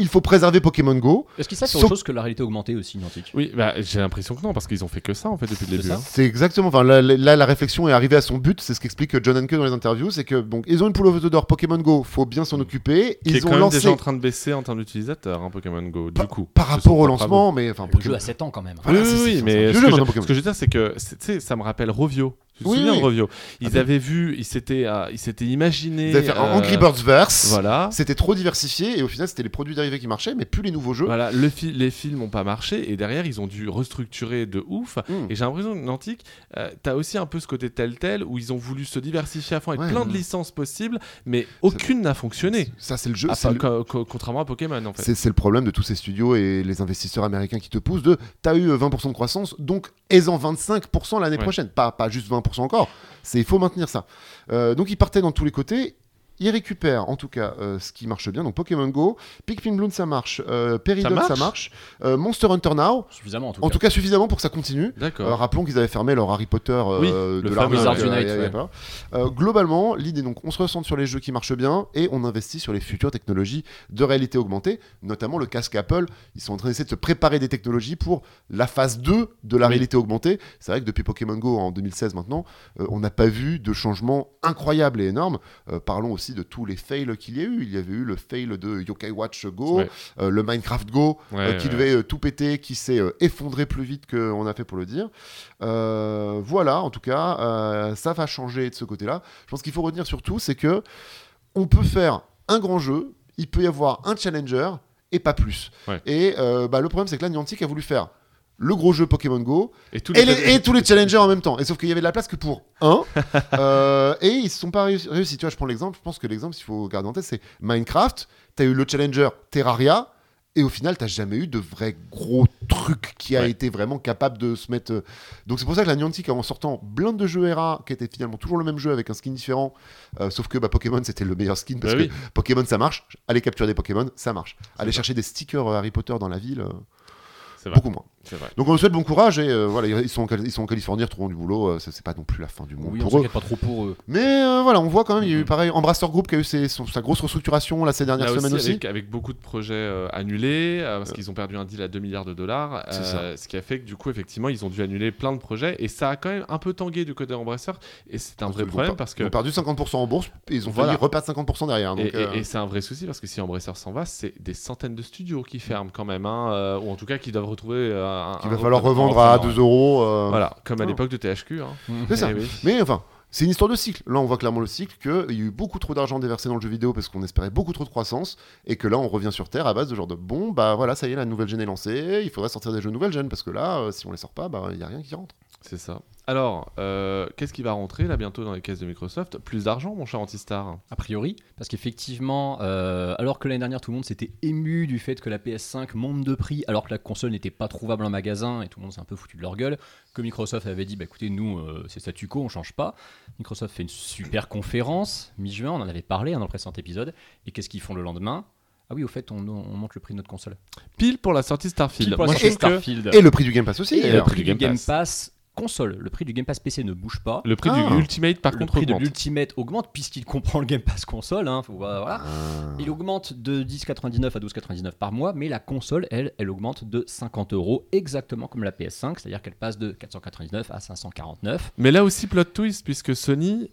il faut préserver Pokémon Go. Est-ce qu'ils savent faire autre chose que la réalité augmentée aussi, Niantic Oui, bah, j'ai l'impression que non, parce qu'ils ont fait que ça en fait depuis le début. hein. C'est exactement, enfin là, là, la réflexion est arrivée à son but, c'est ce qu'explique John Hanke dans les interviews, c'est que donc ils ont une poule aux œufs d'or Pokémon Go, faut bien s'en occuper. Qui est Ils quand ont même lancé déjà en train de baisser en termes d'utilisateurs, hein, Pokémon Go, du coup. par Ils rapport au lancement, mais enfin Le Pokémon- jeu a 7 ans quand même. Voilà, oui, c'est- oui, mais ce que, ce que je veux dire, c'est que c'est- tu sais, ça me rappelle Rovio. Tu te Oui, souviens oui. de Rovio Ils Ah, avaient vu, ils s'étaient, euh, ils s'étaient imaginés. Ils avaient fait un euh, Angry Birds Verse, Voilà. c'était trop diversifié et au final c'était les produits dérivés qui marchaient, mais plus les nouveaux jeux. Voilà, le fi- les films n'ont pas marché et derrière ils ont dû restructurer de ouf. Mm. Et j'ai l'impression que Nantic, euh, t'as aussi un peu ce côté tel tel où ils ont voulu se diversifier à fond avec Ouais, plein de licences possibles, mais aucune n'a fonctionné. Ça c'est le jeu, c'est pas- le- co- co- contrairement à Pokémon en fait. C'est le problème de tous ces studios et les investisseurs américains qui te poussent de t'as eu euh, 20% de croissance, donc aie-en 25% l'année Ouais. prochaine. Pas, pas juste 20% encore. Il faut maintenir ça. Euh, donc ils partaient dans tous les côtés. Ils récupèrent en tout cas euh, ce qui marche bien. Donc Pokémon Go, Pikmin Bloom ça marche, euh, Peridot ça marche marche, euh, Monster Hunter Now, Suffisamment en tout en cas. tout cas suffisamment pour que ça continue. D'accord. Euh, rappelons qu'ils avaient fermé leur Harry Potter Oui, de le a- Unite, ouais. globalement, l'idée donc, on se recentre sur les jeux qui marchent bien et on investit sur les futures technologies de réalité augmentée, notamment le casque Apple. Ils sont en train d'essayer de se préparer des technologies pour la phase 2 de la Oui. réalité augmentée. C'est vrai que depuis Pokémon Go en 2016 maintenant, on n'a pas vu de changement incroyable et énorme. Parlons aussi de tous les fails qu'il y a eu. Il y avait eu le fail de Yokai Watch Go, Ouais. euh, le Minecraft Go, Ouais, euh, qui ouais. devait euh, tout péter, qui s'est effondré plus vite qu'on a fait pour le dire. Voilà, en tout cas, ça va changer de ce côté-là. Je pense qu'il faut retenir surtout, c'est que on peut faire un grand jeu, il peut y avoir un challenger et pas plus. Ouais. Et euh, bah, le problème, c'est que là, Niantic a voulu faire le gros jeu Pokémon Go Et, tous et, les- et tous les challengers en même temps. Et sauf qu'il y avait de la place que pour un. Euh, et ils ne sont pas réussi- réussis. Tu vois, je prends l'exemple. Je pense que l'exemple, s'il faut garder en tête, c'est Minecraft. Tu as eu le challenger Terraria. Et au final, t'as jamais eu de vrai gros truc qui a Ouais. été vraiment capable de se mettre. euh, Donc c'est pour ça que la Niantic, en sortant blinde de jeux ERA, qui était finalement toujours le même jeu avec un skin différent, euh, sauf que bah, Pokémon c'était le meilleur skin parce Bah que oui. Pokémon ça marche. Aller capturer des Pokémon, ça marche. Aller chercher des stickers Harry Potter dans la ville, euh, beaucoup moins. Vrai. Donc on souhaite bon courage et euh, voilà, ils sont, ils sont en Californie, ils retrouveront du boulot. euh, c'est pas non plus la fin du monde Oui, on pour eux. s'inquiète pas trop pour eux. Mais euh, voilà, on voit quand même, il y a eu Mhm. pareil, Embracer Group qui a eu ses- son- sa grosse restructuration là ces dernières Là semaines aussi. Avec, avec beaucoup de projets euh, annulés, parce qu'ils ont perdu un deal à 2 milliards de dollars, ce qui a fait que du coup, effectivement, ils ont dû annuler plein de projets, et ça a quand même un peu tangué du côté Embracer, et c'est un vrai Ils problème parce Ils que. ont perdu 50% en bourse et ils ont Voilà. failli reperdre 50% derrière. Donc, Et, et- et c'est un vrai souci parce que si Embracer s'en va, c'est des centaines de studios qui ferment quand même, hein, ou en tout cas qui doivent retrouver. Qu'il va falloir revendre à repreneur, 2 euros. euh, Voilà, comme à l'époque de THQ. hein. C'est ça. Eh oui. Mais enfin, c'est une histoire de cycle. Là, on voit clairement le cycle qu'il y a eu beaucoup trop d'argent déversé dans le jeu vidéo parce qu'on espérait beaucoup trop de croissance et que là, on revient sur Terre à base de genre de bon, bah voilà, ça y est, la nouvelle gêne est lancée, il faudrait sortir des jeux nouvelle gêne parce que là, euh, si on les sort pas, bah il y a rien qui rentre. C'est ça. Alors, euh, qu'est-ce qui va rentrer là bientôt dans les caisses de Microsoft? Plus d'argent, mon cher Antistar A priori, parce qu'effectivement, euh, alors que l'année dernière tout le monde s'était ému du fait que la PS5 monte de prix alors que la console n'était pas trouvable en magasin et tout le monde s'est un peu foutu de leur gueule, que Microsoft avait dit bah écoutez, nous euh, c'est statu quo, on change pas. Microsoft fait une super conférence, mi-juin, on en avait parlé hein, dans le précédent épisode, et qu'est-ce qu'ils font le lendemain? Ah oui, au fait, on, on monte le prix de notre console. Pile pour la sortie Starfield. Pile pour la Moi, sortie je trouve que Starfield. Et le prix du Game Pass aussi. Et le prix du du Game Game Pass. Pass console, le prix du Game Pass PC ne bouge pas. le prix Ah. du Ultimate, par le contre, prix de augmente. l'Ultimate augmente puisqu'il comprend le Game Pass console. hein, faut- voilà. Ah. Il augmente de 10,99 à 12,99 par mois, mais la console, elle, elle augmente de 50 euros, exactement comme la PS5, c'est-à-dire qu'elle passe de 499 à 549. Mais là aussi, plot twist, puisque Sony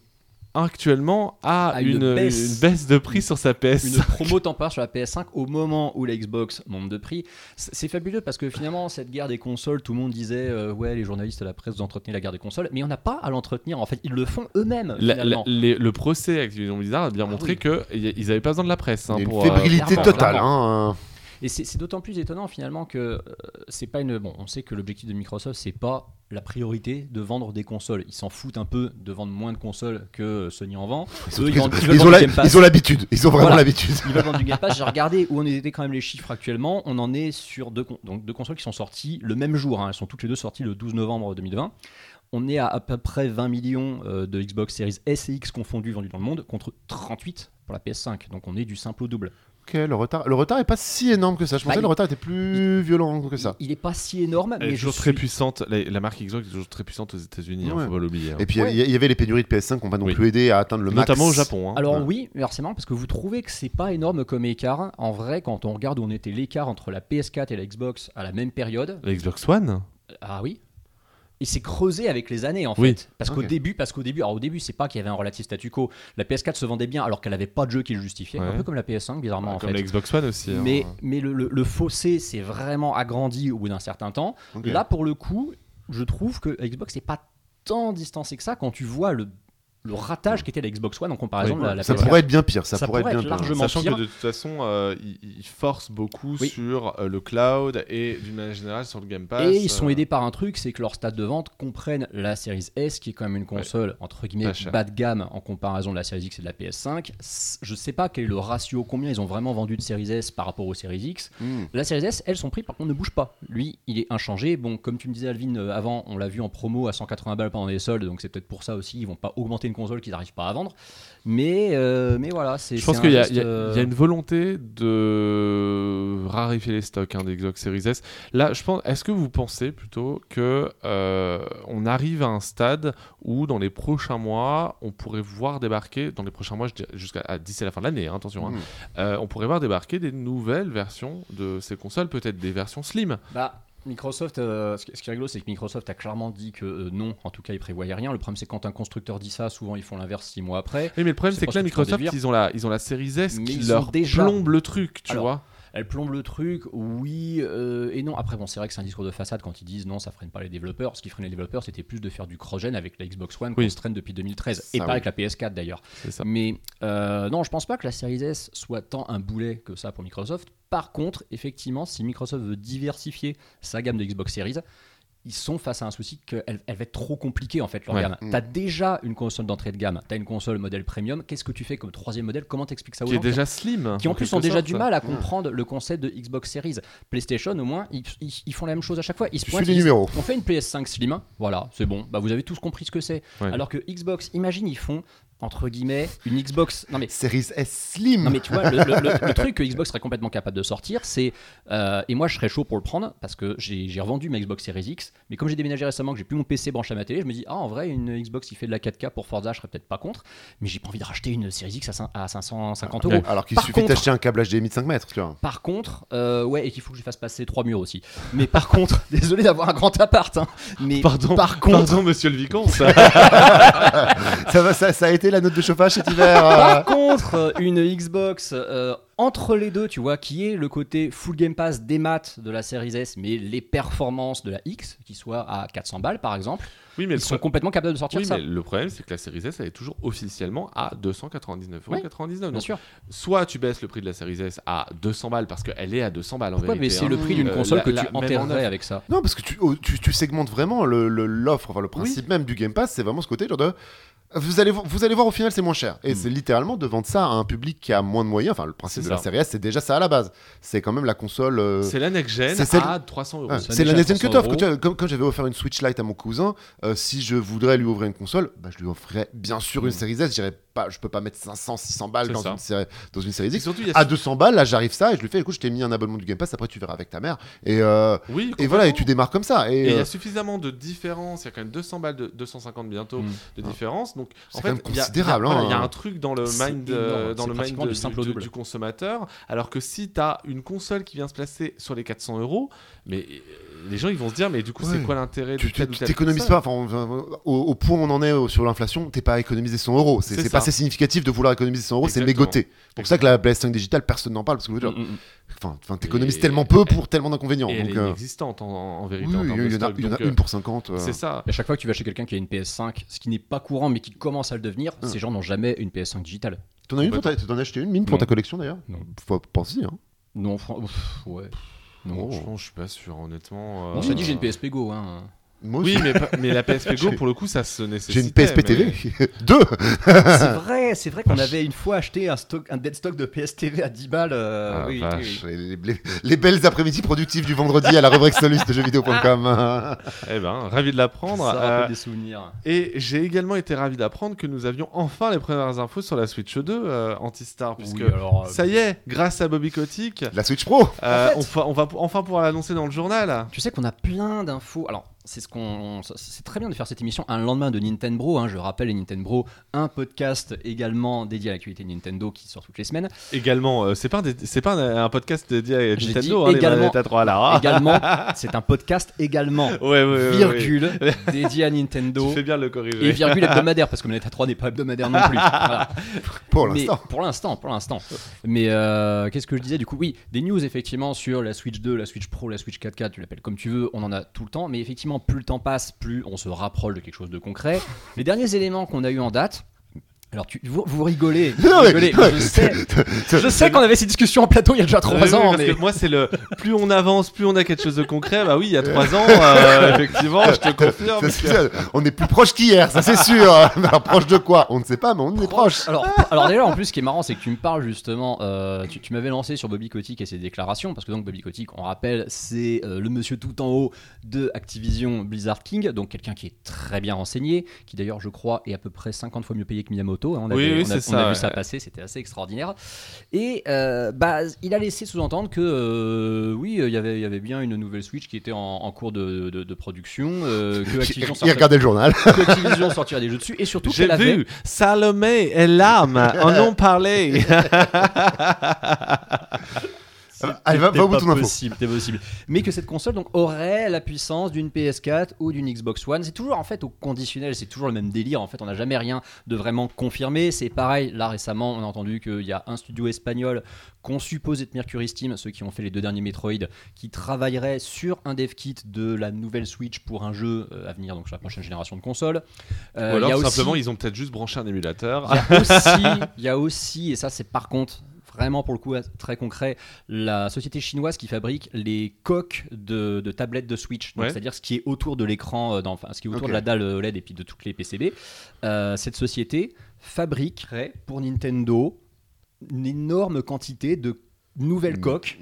actuellement a A une, une baisse. une baisse de prix sur sa PS. Une promo temporaire sur la PS5 au moment où la Xbox monte de prix. C'est fabuleux parce que finalement, cette guerre des consoles, tout le monde disait euh, ouais, les journalistes à la presse, vous entretenez la guerre des consoles, mais on n'a pas à l'entretenir. En fait, ils le font eux-mêmes. Le procès Activision Blizzard a bien Ah montré oui. qu'ils n'avaient pas besoin de la presse. hein, pour, une euh, fébrilité totale. clairement. hein. Et c'est d'autant plus étonnant finalement que euh, c'est pas une. Bon, on sait que l'objectif de Microsoft, c'est pas la priorité de vendre des consoles. Ils s'en foutent un peu de vendre moins de consoles que Sony en vend. Ils, Eux, ont- ils vendent- ils ont l'habitude. Ils ont vraiment Voilà. l'habitude. Ils veulent vendre du Game Pass. J'ai regardé où on était quand même les chiffres actuellement. On en est sur deux, donc deux consoles qui sont sorties le même jour. hein. Elles sont toutes les deux sorties le 12 novembre 2020. On est à à peu près 20 millions euh, de Xbox Series S et X confondus vendus dans le monde contre 38 pour la PS5. Donc on est du simple au double. Ok, le retard, le retard est pas si énorme que ça. Je pensais Bah, que le retard était plus violent que ça. Il est pas si énorme, Elle est mais je toujours suis très puissante. La, la marque Xbox est toujours très puissante aux États-Unis. Ouais. faut pas l'oublier. hein. Et puis il y avait les pénuries de PS5 qui n'ont pas non Oui. plus aidé à atteindre le max. Notamment au Japon. hein. Alors Ouais. oui, mais alors c'est marrant parce que vous trouvez que c'est pas énorme comme écart. En vrai, quand on regarde où on était l'écart entre la PS4 et la Xbox à la même période, La Xbox One? Ah oui, il s'est creusé avec les années en fait. Oui. Parce qu'au début, parce qu'au début, alors au début, c'est pas qu'il y avait un relatif statu quo. La PS4 se vendait bien alors qu'elle avait pas de jeu qui le justifiait, Ouais. un peu comme la PS5 bizarrement en Comme fait. la Xbox One aussi. hein. Mais, le, le- le fossé s'est vraiment agrandi au bout d'un certain temps. Là, pour le coup, je trouve que Xbox n'est pas tant distancé que ça quand tu vois le, le ratage qu'était la Xbox One en comparaison Oui, de la, la ça PS4. pourrait être bien pire. Ça, Ça pourrait être pourrait bien être pire. largement Sachant pire. que de toute façon, euh, ils, ils forcent beaucoup Oui. sur euh, le cloud et d'une manière générale sur le Game Pass. Et ils sont euh, aidés par un truc, c'est que leur stade de vente comprennent la Series S, qui est quand même une console entre guillemets bas de gamme en comparaison de la Series X et de la PS5. S- Je sais pas quel est le ratio, combien ils ont vraiment vendu de Series S par rapport aux Series X. Hmm. La Series S, elle, son prix par contre ne bouge pas. Lui, il est inchangé. Bon, comme tu me disais, Alvin, avant, on l'a vu en promo à 180 balles pendant les soldes, donc c'est peut-être pour ça aussi, ils vont pas augmenter une console qu'ils n'arrivent pas à vendre. Mais, euh, mais voilà, c'est. Je pense qu'il y, a- geste, y euh, il y a une volonté de raréfier les stocks hein, des Xbox Series S. Là, je pense. Est-ce que vous pensez plutôt que euh, on arrive à un stade où dans les prochains mois, on pourrait voir débarquer dans les prochains mois, jusqu'à d'ici la fin de l'année, hein, attention, hein, Hmm. euh, on pourrait voir débarquer des nouvelles versions de ces consoles, peut-être des versions slim. Bah, Microsoft, euh, ce, qui, est rigolo, c'est que Microsoft a clairement dit que euh, non, en tout cas, ils prévoyaient rien. Le problème, c'est quand un constructeur dit ça, souvent ils font l'inverse six mois après. Oui, mais le problème, C'est que là, Microsoft, ils ont la, ils ont la Series S Mais qui ils leur déjà- plombe le truc, tu Alors, vois? Elle plombe le truc, oui euh, et non. Après, bon, c'est vrai que c'est un discours de façade quand ils disent non, ça freine pas les développeurs. Ce qui freine les développeurs, c'était plus de faire du cross-gen avec la Xbox One Oui. qu'on se traîne depuis 2013. Ça, et pas oui. avec la PS4 d'ailleurs. Mais euh, non, je pense pas que la Series S soit tant un boulet que ça pour Microsoft. Par contre, effectivement, si Microsoft veut diversifier sa gamme de Xbox Series, ils sont face à un souci qu'elle elle va être trop compliquée en fait leur Ouais. gamme. Mm. T'as déjà une console d'entrée de gamme, t'as une console modèle premium. Qu'est-ce que tu fais comme troisième modèle? Comment t'expliques ça aux Qui est déjà slim. qui en plus ont déjà sorte. du mal à comprendre le concept de Xbox Series. PlayStation, au moins, ils, ils- ils font la même chose à chaque fois. Ils se pointent, ils. On fait une PS5 Slim, voilà, c'est bon. Bah, vous avez tous compris ce que c'est. Ouais. Alors que Xbox, imagine, ils font entre guillemets une Xbox. Non mais Series S Slim. non mais tu vois, le, le- le- le truc que Xbox serait complètement capable de sortir, c'est euh, et moi je serais chaud pour le prendre parce que j'ai revendu ma Xbox Series X, mais comme j'ai déménagé récemment, que j'ai plus mon PC branché à ma télé, je me dis ah en vrai une Xbox qui fait de la 4K pour Forza, je serais peut-être pas contre, mais j'ai pas envie de racheter une Series X à, cin- à 550 euros. Alors qu'il suffit d'acheter un câble HDMI de 5 mètres, tu vois. Par contre, euh, ouais, et qu'il faut que je fasse passer trois murs aussi. Mais par contre, désolé d'avoir un grand appart, hein, mais Pardon, par contre, pardon, monsieur le vicomte. ça. ça, va, ça, ça a été la note de chauffage cet hiver. euh. par contre, euh, une Xbox euh, entre les deux, tu vois, qui est le côté full Game Pass des maths de la série S, mais les performances de la X, qui soient à 400 balles par exemple, Oui, mais ils sont pro- complètement capables de sortir oui, ça. mais le problème, c'est que la série S, elle est toujours officiellement à 299,99 Bien Donc, sûr. soit tu baisses le prix de la série S à 200 balles parce qu'elle est à 200 balles en Pourquoi Mais vérité. c'est hein. le prix d'une console la- que la- tu en enterrerais avec ça? Non, parce que tu, oh, tu, tu segmentes vraiment le- le- l'offre, enfin le principe même du Game Pass, c'est vraiment ce côté genre de. Vous allez, vo- vous allez voir au final c'est moins cher et Mm. c'est littéralement de vendre ça à un public qui a moins de moyens enfin le principe de la série S c'est déjà ça à la base c'est quand même la console euh, C'est la next gen celle- à 300 euros. Ah, c'est la next gen 300 cut-off. euros. que tu vois, Comme, comme j'avais offert une Switch Lite à mon cousin, euh, si je voudrais lui ouvrir une console, bah, je lui offrirais bien sûr une Mm. série S. J'irais pas, je peux pas mettre 500, 600 balles dans une, série, dans une série X. surtout, a À 200 balles, là j'arrive ça et je lui fais écoute, je t'ai mis un abonnement du Game Pass, après tu verras avec ta mère. Et, euh, Oui, et voilà, et tu démarres comme ça. Et, il y euh, a suffisamment de différence, il y a quand même 200 balles, de 250 bientôt Mm. de différence. Donc en C'est fait, quand même il y a- considérable, il y a- voilà, hein. Y a un truc dans le mind, énorme, euh, dans le mind du du consommateur. Alors que si tu as une console qui vient se placer sur les 400 euros, mais euh, les gens ils vont se dire, mais du coup, Ouais. c'est quoi l'intérêt de tu t'économises pas, enfin, au, au point où on en est euh, sur l'inflation, t'es pas à économiser 100 euros. C'est C'est c'est pas assez significatif de vouloir économiser 100 euros, c'est mégoté. Pour ça que la PS5 digitale, personne n'en parle parce que Mm, mm, mm. enfin, t'économises Et- tellement peu pour tellement d'inconvénients. Et elle Donc, est euh, inexistante en, en vérité. oui, en il y en a, y en Donc, une pour 50. euh. euh, C'est ça. Et à chaque fois que tu vas chez quelqu'un qui a une PS5, ce qui n'est pas courant mais qui commence à le devenir, Mm. ces gens n'ont jamais une PS5 digitale. T'en as une pour ta- T'en as acheté une mine pour ta collection d'ailleurs? Non. Faut penser, hein. Non, ouais. Non. Oh. Franchement, je suis pas sûr, honnêtement. Bon, euh, ça dit j'ai une PSP Go. Hein. Moi. Oui, mais, mais la PSP Go, pour le coup, ça se nécessite. J'ai une PSP TV. Deux c'est vrai, c'est vrai qu'on avait une fois acheté un, stock, un dead stock de PS TV à 10 balles. euh, Ah, oui, vache. oui, oui. les, les- les belles après-midi productives du vendredi à la rubrique Solus de jeuxvideo.com. Eh ben, ravi de l'apprendre. Ça Euh, rappelle des souvenirs. Et j'ai également été ravi d'apprendre que nous avions enfin les premières infos sur la Switch 2 euh, Antistar, puisque Oui, alors, euh, ça y est, grâce à Bobby Kotick, La Switch Pro euh, En fait- on, on va enfin pouvoir l'annoncer dans le journal. Tu sais qu'on a plein d'infos. Alors, c'est ce qu'on, c'est très bien de faire cette émission un lendemain de Nintendo. Hein, je rappelle les Nintendo, un podcast également dédié à l'actualité Nintendo qui sort toutes les semaines. Également, euh, c'est pas, un c'est pas un, un podcast dédié à Nintendo, hein, les également- à trois là. également, c'est un podcast également Ouais, ouais, ouais, ouais. virgule dédié à Nintendo. Tu fais bien de le corriger. Et virgule hebdomadaire, parce que Manette 3 n'est pas hebdomadaire non plus. Voilà. Pour l'instant. Pour l'instant, pour l'instant. Mais euh, qu'est-ce que je disais du coup? Oui, des news effectivement sur la Switch 2, la Switch Pro, la Switch 4K, tu l'appelles comme tu veux, on en a tout le temps. Mais effectivement, plus le temps passe, plus on se rapproche de quelque chose de concret. Les derniers éléments qu'on a eu en date. Alors, tu, vous, vous rigolez, vous Non, mais- rigolez, mais je sais, je sais qu'on avait ces discussions en plateau il y a déjà Oui, trois oui, ans, parce mais que moi c'est le plus on avance, plus on a quelque chose de concret. Bah oui, il y a trois ans, euh, effectivement, je te confirme. Ça, c'est que- ça. On est plus proche qu'hier, ça c'est sûr. Alors, proche de quoi? On ne sait pas, mais on est proche. Alors, alors déjà, en plus, ce qui est marrant, c'est que tu me parles justement. euh, tu tu m'avais lancé sur Bobby Kotick et ses déclarations, parce que donc Bobby Kotick, on rappelle, c'est euh, le monsieur tout en haut de Activision Blizzard King, donc quelqu'un qui est très bien renseigné, qui d'ailleurs, je crois, est à peu près 50 fois mieux payé que Miyamoto. Hein. on, Oui, avait- oui, on a, on a ça, vu ça passer, c'était assez extraordinaire. Et euh, bah, il a laissé sous-entendre que euh, oui, il y avait- il y avait bien une nouvelle Switch qui était en, en cours de, de- de production, euh, que Activision Il sortirait- regardait le journal. que Activision sortirait des jeux dessus, et surtout J'ai qu'elle avait vu Salomé et l'âme en ont parlé. Allez, va- va au bout ton pas info. possible, possible. Mais que cette console donc aurait la puissance d'une PS4 ou d'une Xbox One. C'est toujours en fait au conditionnel, c'est toujours le même délire. En fait, on n'a jamais rien de vraiment confirmé. C'est pareil. Là récemment, on a entendu qu'il y a un studio espagnol qu'on suppose être Mercury Steam, ceux qui ont fait les deux derniers Metroid, qui travaillerait sur un dev kit de la nouvelle Switch pour un jeu euh, à venir, donc sur la prochaine génération de consoles. Euh, Ou alors il y a aussi- simplement ils ont peut-être juste branché un émulateur. il y a aussi, il y a aussi, et ça c'est par contre vraiment pour le coup très concret, la société chinoise qui fabrique les coques de, de tablettes de Switch, Ouais. c'est-à-dire ce qui est autour de l'écran, euh, enfin ce qui est autour de la dalle OLED et puis de toutes les PCB. Euh, cette société fabriquerait pour Nintendo une énorme quantité de nouvelles Mm. coques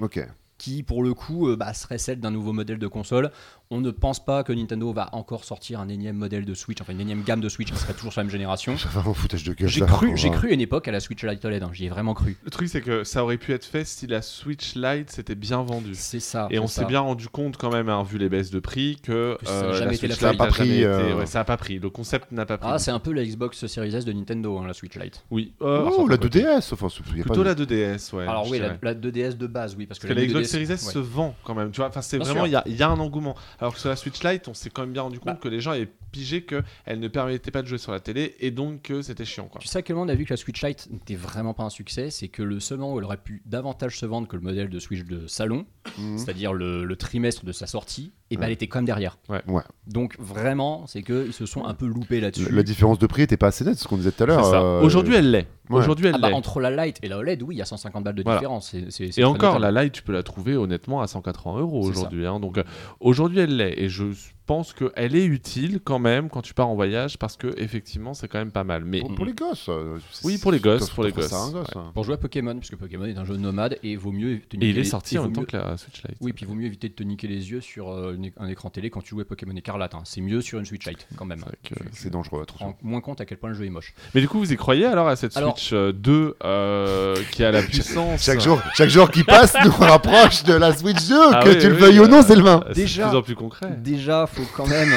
qui pour le coup euh, bah, serait celle d'un nouveau modèle de console. On ne pense pas que Nintendo va encore sortir un énième modèle de Switch, enfin une énième gamme de Switch qui serait toujours sur la même génération. Ça fait un foutage de gueule. J'ai cru, j'ai cru à une époque à la Switch Lite OLED, hein, j'y ai vraiment cru. Le truc c'est que ça aurait pu être fait si la Switch Lite s'était bien vendue. C'est ça. Et on s'est bien rendu compte quand même, hein, vu les baisses de prix, que Que ça a euh, jamais la été la Switch folie. Lite Ça a pas pris, été- euh, ouais, ça a pas pris. Le concept n'a pas pris. Ah, c'est un peu la Xbox Series S de Nintendo, hein, la Switch Lite. Oui. Euh, Oh, la quoi, 2DS. Enfin, Plutôt pas la de- 2DS, ouais. Alors oui, la, dirais. la 2DS de base, oui, parce que, Parce que la Xbox 2DS Series S ouais. se vend quand même, tu vois. Enfin, c'est vraiment, y il y a un engouement. Alors que sur la Switch Lite, on s'est quand même bien rendu compte Bah. que les gens avaient pigé qu'elle ne permettait pas de jouer sur la télé et donc que c'était chiant. Quoi. Tu sais à quel moment on a vu que la Switch Lite n'était vraiment pas un succès C'est que le seul moment où elle aurait pu davantage se vendre que le modèle de Switch de salon, Mhm. c'est-à-dire le, le trimestre de sa sortie, et ben Ouais. elle était quand même derrière. Ouais. Ouais. Donc vraiment, c'est qu'ils se sont un peu loupés là-dessus. La différence de prix était pas assez nette, ce qu'on disait tout à l'heure. euh, Aujourd'hui, elle l'est. ouais. Aujourd'hui, elle Ah bah, l'est. entre la Lite et la OLED, oui, il y a 150 balles de Voilà. différence. Et encore, notable. la Lite, tu peux la trouver honnêtement à 180 euros aujourd'hui. hein. Donc euh, aujourd'hui, elle l'est. Et je pense qu'elle est utile quand même quand tu pars en voyage parce que effectivement, c'est quand même pas mal. Mais Pour, pour les gosses. euh, Oui, pour les gosses, pour les gosses, gosse, hein. Pour jouer à Pokémon, puisque Pokémon est un jeu nomade et vaut mieux. te et niquer il est les- sorti et en même temps mieux- que la Switch Lite. Oui, puis vaut mieux éviter de te niquer les yeux sur euh, un écran télé quand tu joues à Pokémon Écarlate. hein. C'est mieux sur une Switch Lite, quand même. C'est que- Tu- dangereux, attention. rends moins compte à quel point le jeu est moche. Mais du coup, vous y croyez alors à cette Alors- Switch euh, 2 euh, qui a la puissance Chaque jour, chaque jour qui passe nous rapproche de la Switch 2, Ah que oui, tu le veuilles ou non, Sylvain. C'est Déjà- de plus en plus concret. Déjà, faut quand même,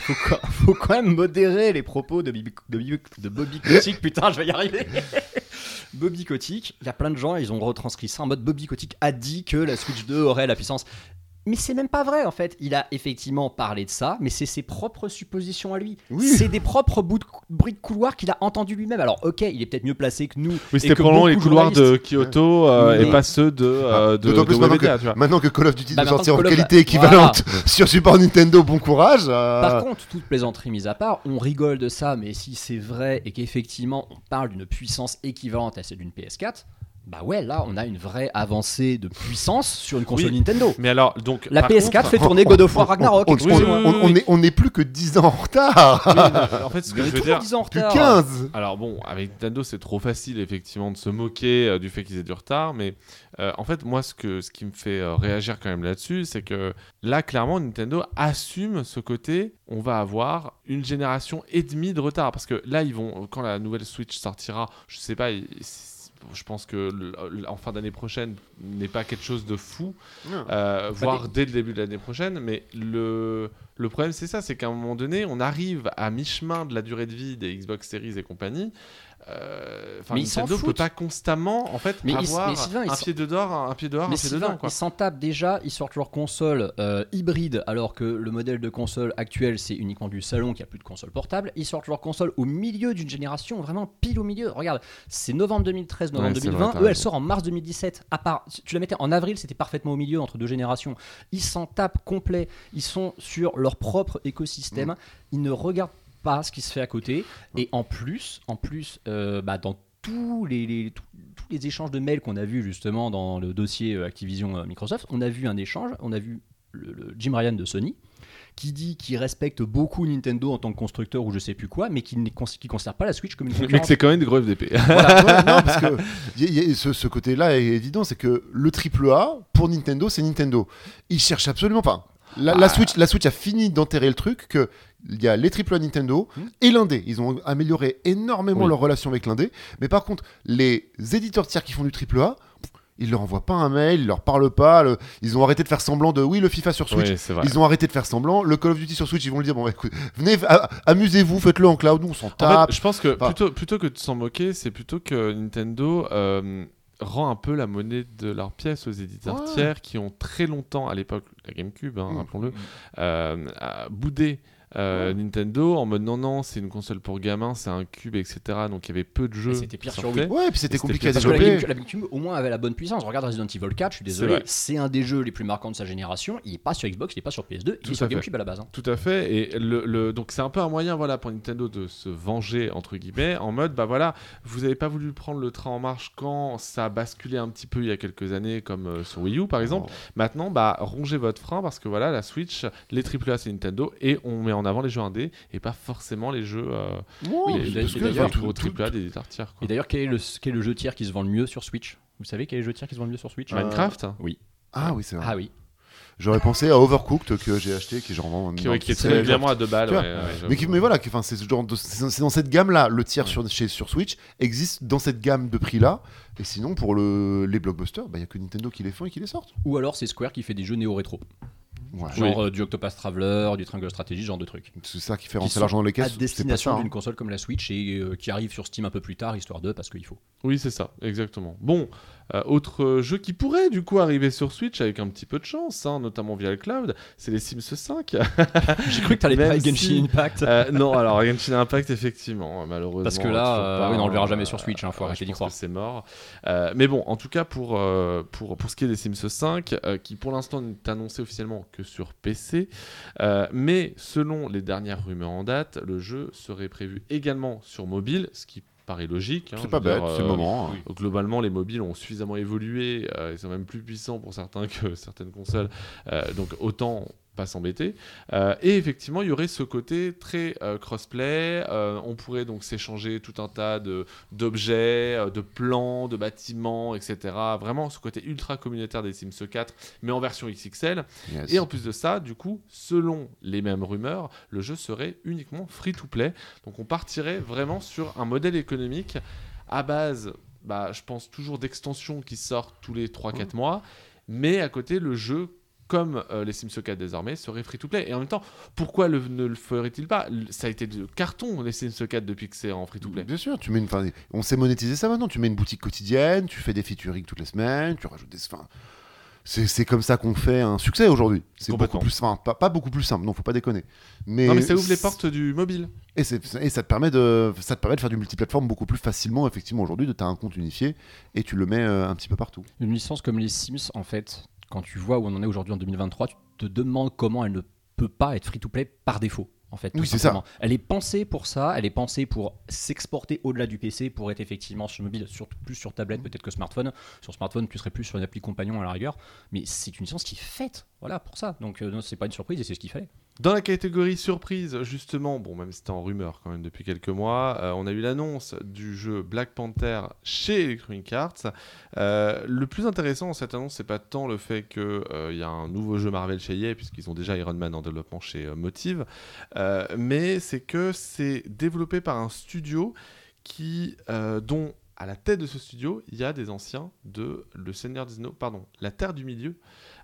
faut, quand- même modérer les propos de, de, de Bobby Kotick. Putain, je vais y arriver. Bobby Kotick, il y a plein de gens, ils ont retranscrit ça en mode Bobby Kotick a dit que la Switch 2 aurait la puissance. Mais c'est même pas vrai en fait. Il a effectivement parlé de ça, mais c'est ses propres suppositions à lui. Oui. C'est des propres bouts de de couloir qu'il a entendus lui-même. Alors ok, il est peut-être mieux placé que nous. Oui, c'était que probablement les couloirs de. Kyoto euh, Mais- et pas ceux de, euh, de, D'autant plus de maintenant Webedia, que, maintenant que Call of Duty Bah, sortir en of- qualité équivalente sur Super Nintendo, bon courage. euh, Par contre, toute plaisanterie mise à part, on rigole de ça, mais si c'est vrai et qu'effectivement on parle d'une puissance équivalente à celle d'une PS4, bah ouais, là on a une vraie avancée de puissance sur une console Oui. Nintendo. Mais alors, donc. La par PS4 contre- fait tourner God of War Ragnarok, on, on- excusez-moi. on- on est, on est plus que 10 ans en retard. Oui, non, en fait, ce que je veux dire. 10 ans en retard. 15. Alors bon, avec Nintendo, c'est trop facile effectivement de se moquer euh, du fait qu'ils aient du retard, mais euh, en fait, moi, ce, que, ce qui me fait euh, réagir quand même là-dessus, c'est que là, clairement, Nintendo assume ce côté, on va avoir une génération et demie de retard, parce que là, ils vont, quand la nouvelle Switch sortira, je sais pas, ils- je pense que en fin d'année prochaine n'est pas quelque chose de fou, euh, voire dès le début de l'année prochaine. Mais le, le problème, c'est ça, c'est qu'à un moment donné, on arrive à mi-chemin de la durée de vie des Xbox Series et compagnie. Euh, Enfin, Mais ils s'en Nintendo peut pas constamment en fait Mais avoir mais Sylvain, ils un pied dehors, un pied dehors, Mais un pied Sylvain, dedans. Quoi. ils s'en tapent déjà, ils sortent leur console euh, hybride alors que le modèle de console actuel c'est uniquement du salon qui a plus de console portable. Ils sortent leur console au milieu d'une génération, vraiment pile au milieu. Regarde, c'est novembre 2013, novembre Ouais, c'est 2020. vrai, Eux, elle sort en mars 2017. À part, tu la mettais en avril, c'était parfaitement au milieu entre deux générations. Ils s'en tapent complet. Ils sont sur leur propre écosystème. Mm. Ils ne regardent pas ce qui se fait à côté. Et en plus, en plus, euh, bah, dans tous les, les- tous, tous les échanges de mails qu'on a vus justement dans le dossier euh, Activision euh, Microsoft, on a vu un échange, on a vu le, le Jim Ryan de Sony qui dit qu'il respecte beaucoup Nintendo en tant que constructeur ou je sais plus quoi, mais qui ne cons- qui considère pas la Switch comme une Mais que concurrence. c'est quand même des gros FDP. Voilà, ouais, non, parce que y a- y a- ce, ce côté-là est évident, c'est que le triple A pour Nintendo, c'est Nintendo. Ils cherchent absolument pas. La, la Ah. Switch, la Switch a fini d'enterrer le truc que il y a les triple A Nintendo Hmm. et l'indé. Ils ont amélioré énormément Oui. leur relation avec l'indé. Mais par contre, les éditeurs tiers qui font du triple A, pff, ils leur envoient pas un mail, ils leur parlent pas. le- Ils ont arrêté de faire semblant de oui le FIFA sur Switch. Oui. Ils ont arrêté de faire semblant. Le Call of Duty sur Switch, ils vont le dire bon, bah, écoute, venez, amusez-vous, faites-le en cloud, nous on s'en En tape. fait, je pense que Enfin- plutôt, plutôt que de s'en moquer, c'est plutôt que Nintendo euh, rend un peu la monnaie de leurs pièces aux éditeurs Ouais. tiers qui ont très longtemps, à l'époque, la GameCube, hein, Mm. rappelons-le, euh, a boudé. Euh, Nintendo en mode non non c'est une console pour gamins c'est un cube etc donc il y avait peu de jeux c'était pire sur. Wii. Ouais, puis c'était compliqué à la développer. GameCube, la GameCube, au moins avait la bonne puissance. Regarde Resident Evil 4, je suis désolé, c'est un des jeux les plus marquants de sa génération. Il est pas sur Xbox, il est pas sur PS2, il Tout est sur fait. GameCube à la base. hein. Tout à fait. Et le, le- donc c'est un peu un moyen voilà pour Nintendo de se venger entre guillemets en mode bah voilà vous n'avez pas voulu prendre le train en marche quand ça a basculé un petit peu il y a quelques années comme euh, sur Wii U par exemple. Maintenant bah rongez votre frein parce que voilà la Switch les AAA c'est Nintendo et on met en avant les jeux indés et pas forcément les jeux euh, les, gros tout- AAA des éditeurs tiers. quoi. Et d'ailleurs, quel, est le- quel est le jeu tiers qui se vend le mieux sur Switch? Vous savez quel est le jeu tiers qui se vend le mieux sur Switch? Euh, Minecraft Ah oui, c'est vrai. Ah oui. J'aurais pensé à Overcooked que j'ai acheté, qui est genre vraiment. qui, non, ouais, qui est très régulièrement à deux balles. Ouais, ouais. Mais, qui, mais voilà, c'est ce genre c'est dans cette gamme-là. Le tiers sur, chez, sur Switch existe dans cette gamme de prix-là. Et sinon, pour le, les blockbusters, il n'y a que Nintendo qui les font et qui les sortent. Ou alors c'est Square qui fait des jeux néo-rétro. Ouais. Genre euh, du Octopass Traveler, du Triangle Strategy, ce genre de trucs. C'est ça qui fait Qui rentrer l'argent dans les À caisses. c'est pas destination ça, hein. d'une console comme la Switch et euh, qui arrive sur Steam un peu plus tard, histoire de, parce qu'il faut. Oui, c'est ça, exactement. Bon, Euh, autre jeu qui pourrait du coup arriver sur Switch avec un petit peu de chance, hein, notamment via le cloud, c'est les Sims 5. J'ai cru que t'allais parler de Genshin si- Impact. Euh, non, alors Genshin Impact, effectivement, malheureusement. Parce que là, euh, pas, oui, non, on le verra jamais sur Switch, hein, faut arrêter d'y croire. C'est mort. Mais bon, en tout cas, pour, pour, pour ce qui est des Sims 5, euh, qui pour l'instant n'est annoncé officiellement que sur PC, mais selon les dernières rumeurs en date, le jeu serait prévu également sur mobile, ce qui paraît logique. hein, C'est pas bête, c'est le euh, moment. hein. Globalement, les mobiles ont suffisamment évolué, euh, ils sont même plus puissants pour certains que certaines consoles, euh, donc autant pas s'embêter. Euh, et effectivement, il y aurait ce côté très euh, crossplay. euh, on pourrait donc s'échanger tout un tas d'objets, de plans, de bâtiments, etc. Vraiment ce côté ultra communautaire des Sims 4, mais en version XXL. Yes. Et en plus de ça, du coup, selon les mêmes rumeurs, le jeu serait uniquement free-to-play. Donc on partirait vraiment sur un modèle économique à base, bah, je pense toujours d'extensions qui sortent tous les 3-4 mois, mais à côté, le jeu comme euh, les Sims 4 désormais, serait free-to-play. Et en même temps, pourquoi le- ne le ferait-il pas? Ça a été de carton, les Sims 4, depuis que c'est en free-to-play. Bien sûr, tu mets une, enfin, on sait monétiser ça maintenant. Tu mets une boutique quotidienne, tu fais des featuring toutes les semaines, tu rajoutes des. Enfin, c'est c'est comme ça qu'on fait un succès aujourd'hui. C'est beaucoup plus, enfin, pas, pas beaucoup plus simple. Non, faut pas déconner. Mais, Non, mais ça ouvre les portes du mobile. Et ça te permet de, ça te permet de faire du multiplateforme beaucoup plus facilement, effectivement, aujourd'hui. De t'as un compte unifié et tu le mets euh, un petit peu partout. Une licence comme les Sims, en fait, quand tu vois où on en est aujourd'hui en 2023, tu te demandes comment elle ne peut pas être free-to-play par défaut. En fait, tout Oui, c'est ça. Elle est pensée pour ça, elle est pensée pour s'exporter au-delà du PC, pour être effectivement sur mobile, surtout plus sur tablette peut-être que smartphone. Sur smartphone, tu serais plus sur une appli compagnon à la rigueur, mais c'est une licence qui est faite, voilà, pour ça. Donc euh, c'est pas une surprise et c'est ce qu'il fallait. Dans la catégorie surprise, justement, bon, même si c'était en rumeur quand même depuis quelques mois, euh, on a eu l'annonce du jeu Black Panther chez Electronic Arts. Euh, le plus intéressant dans cette annonce, c'est pas tant le fait qu'il y a un nouveau jeu Marvel chez EA, puisqu'ils ont déjà Iron Man en développement chez euh, Motive, euh, mais c'est que c'est développé par un studio qui, euh, dont à la tête de ce studio, il y a des anciens de Le Seigneur des Anneaux, pardon, La Terre du Milieu,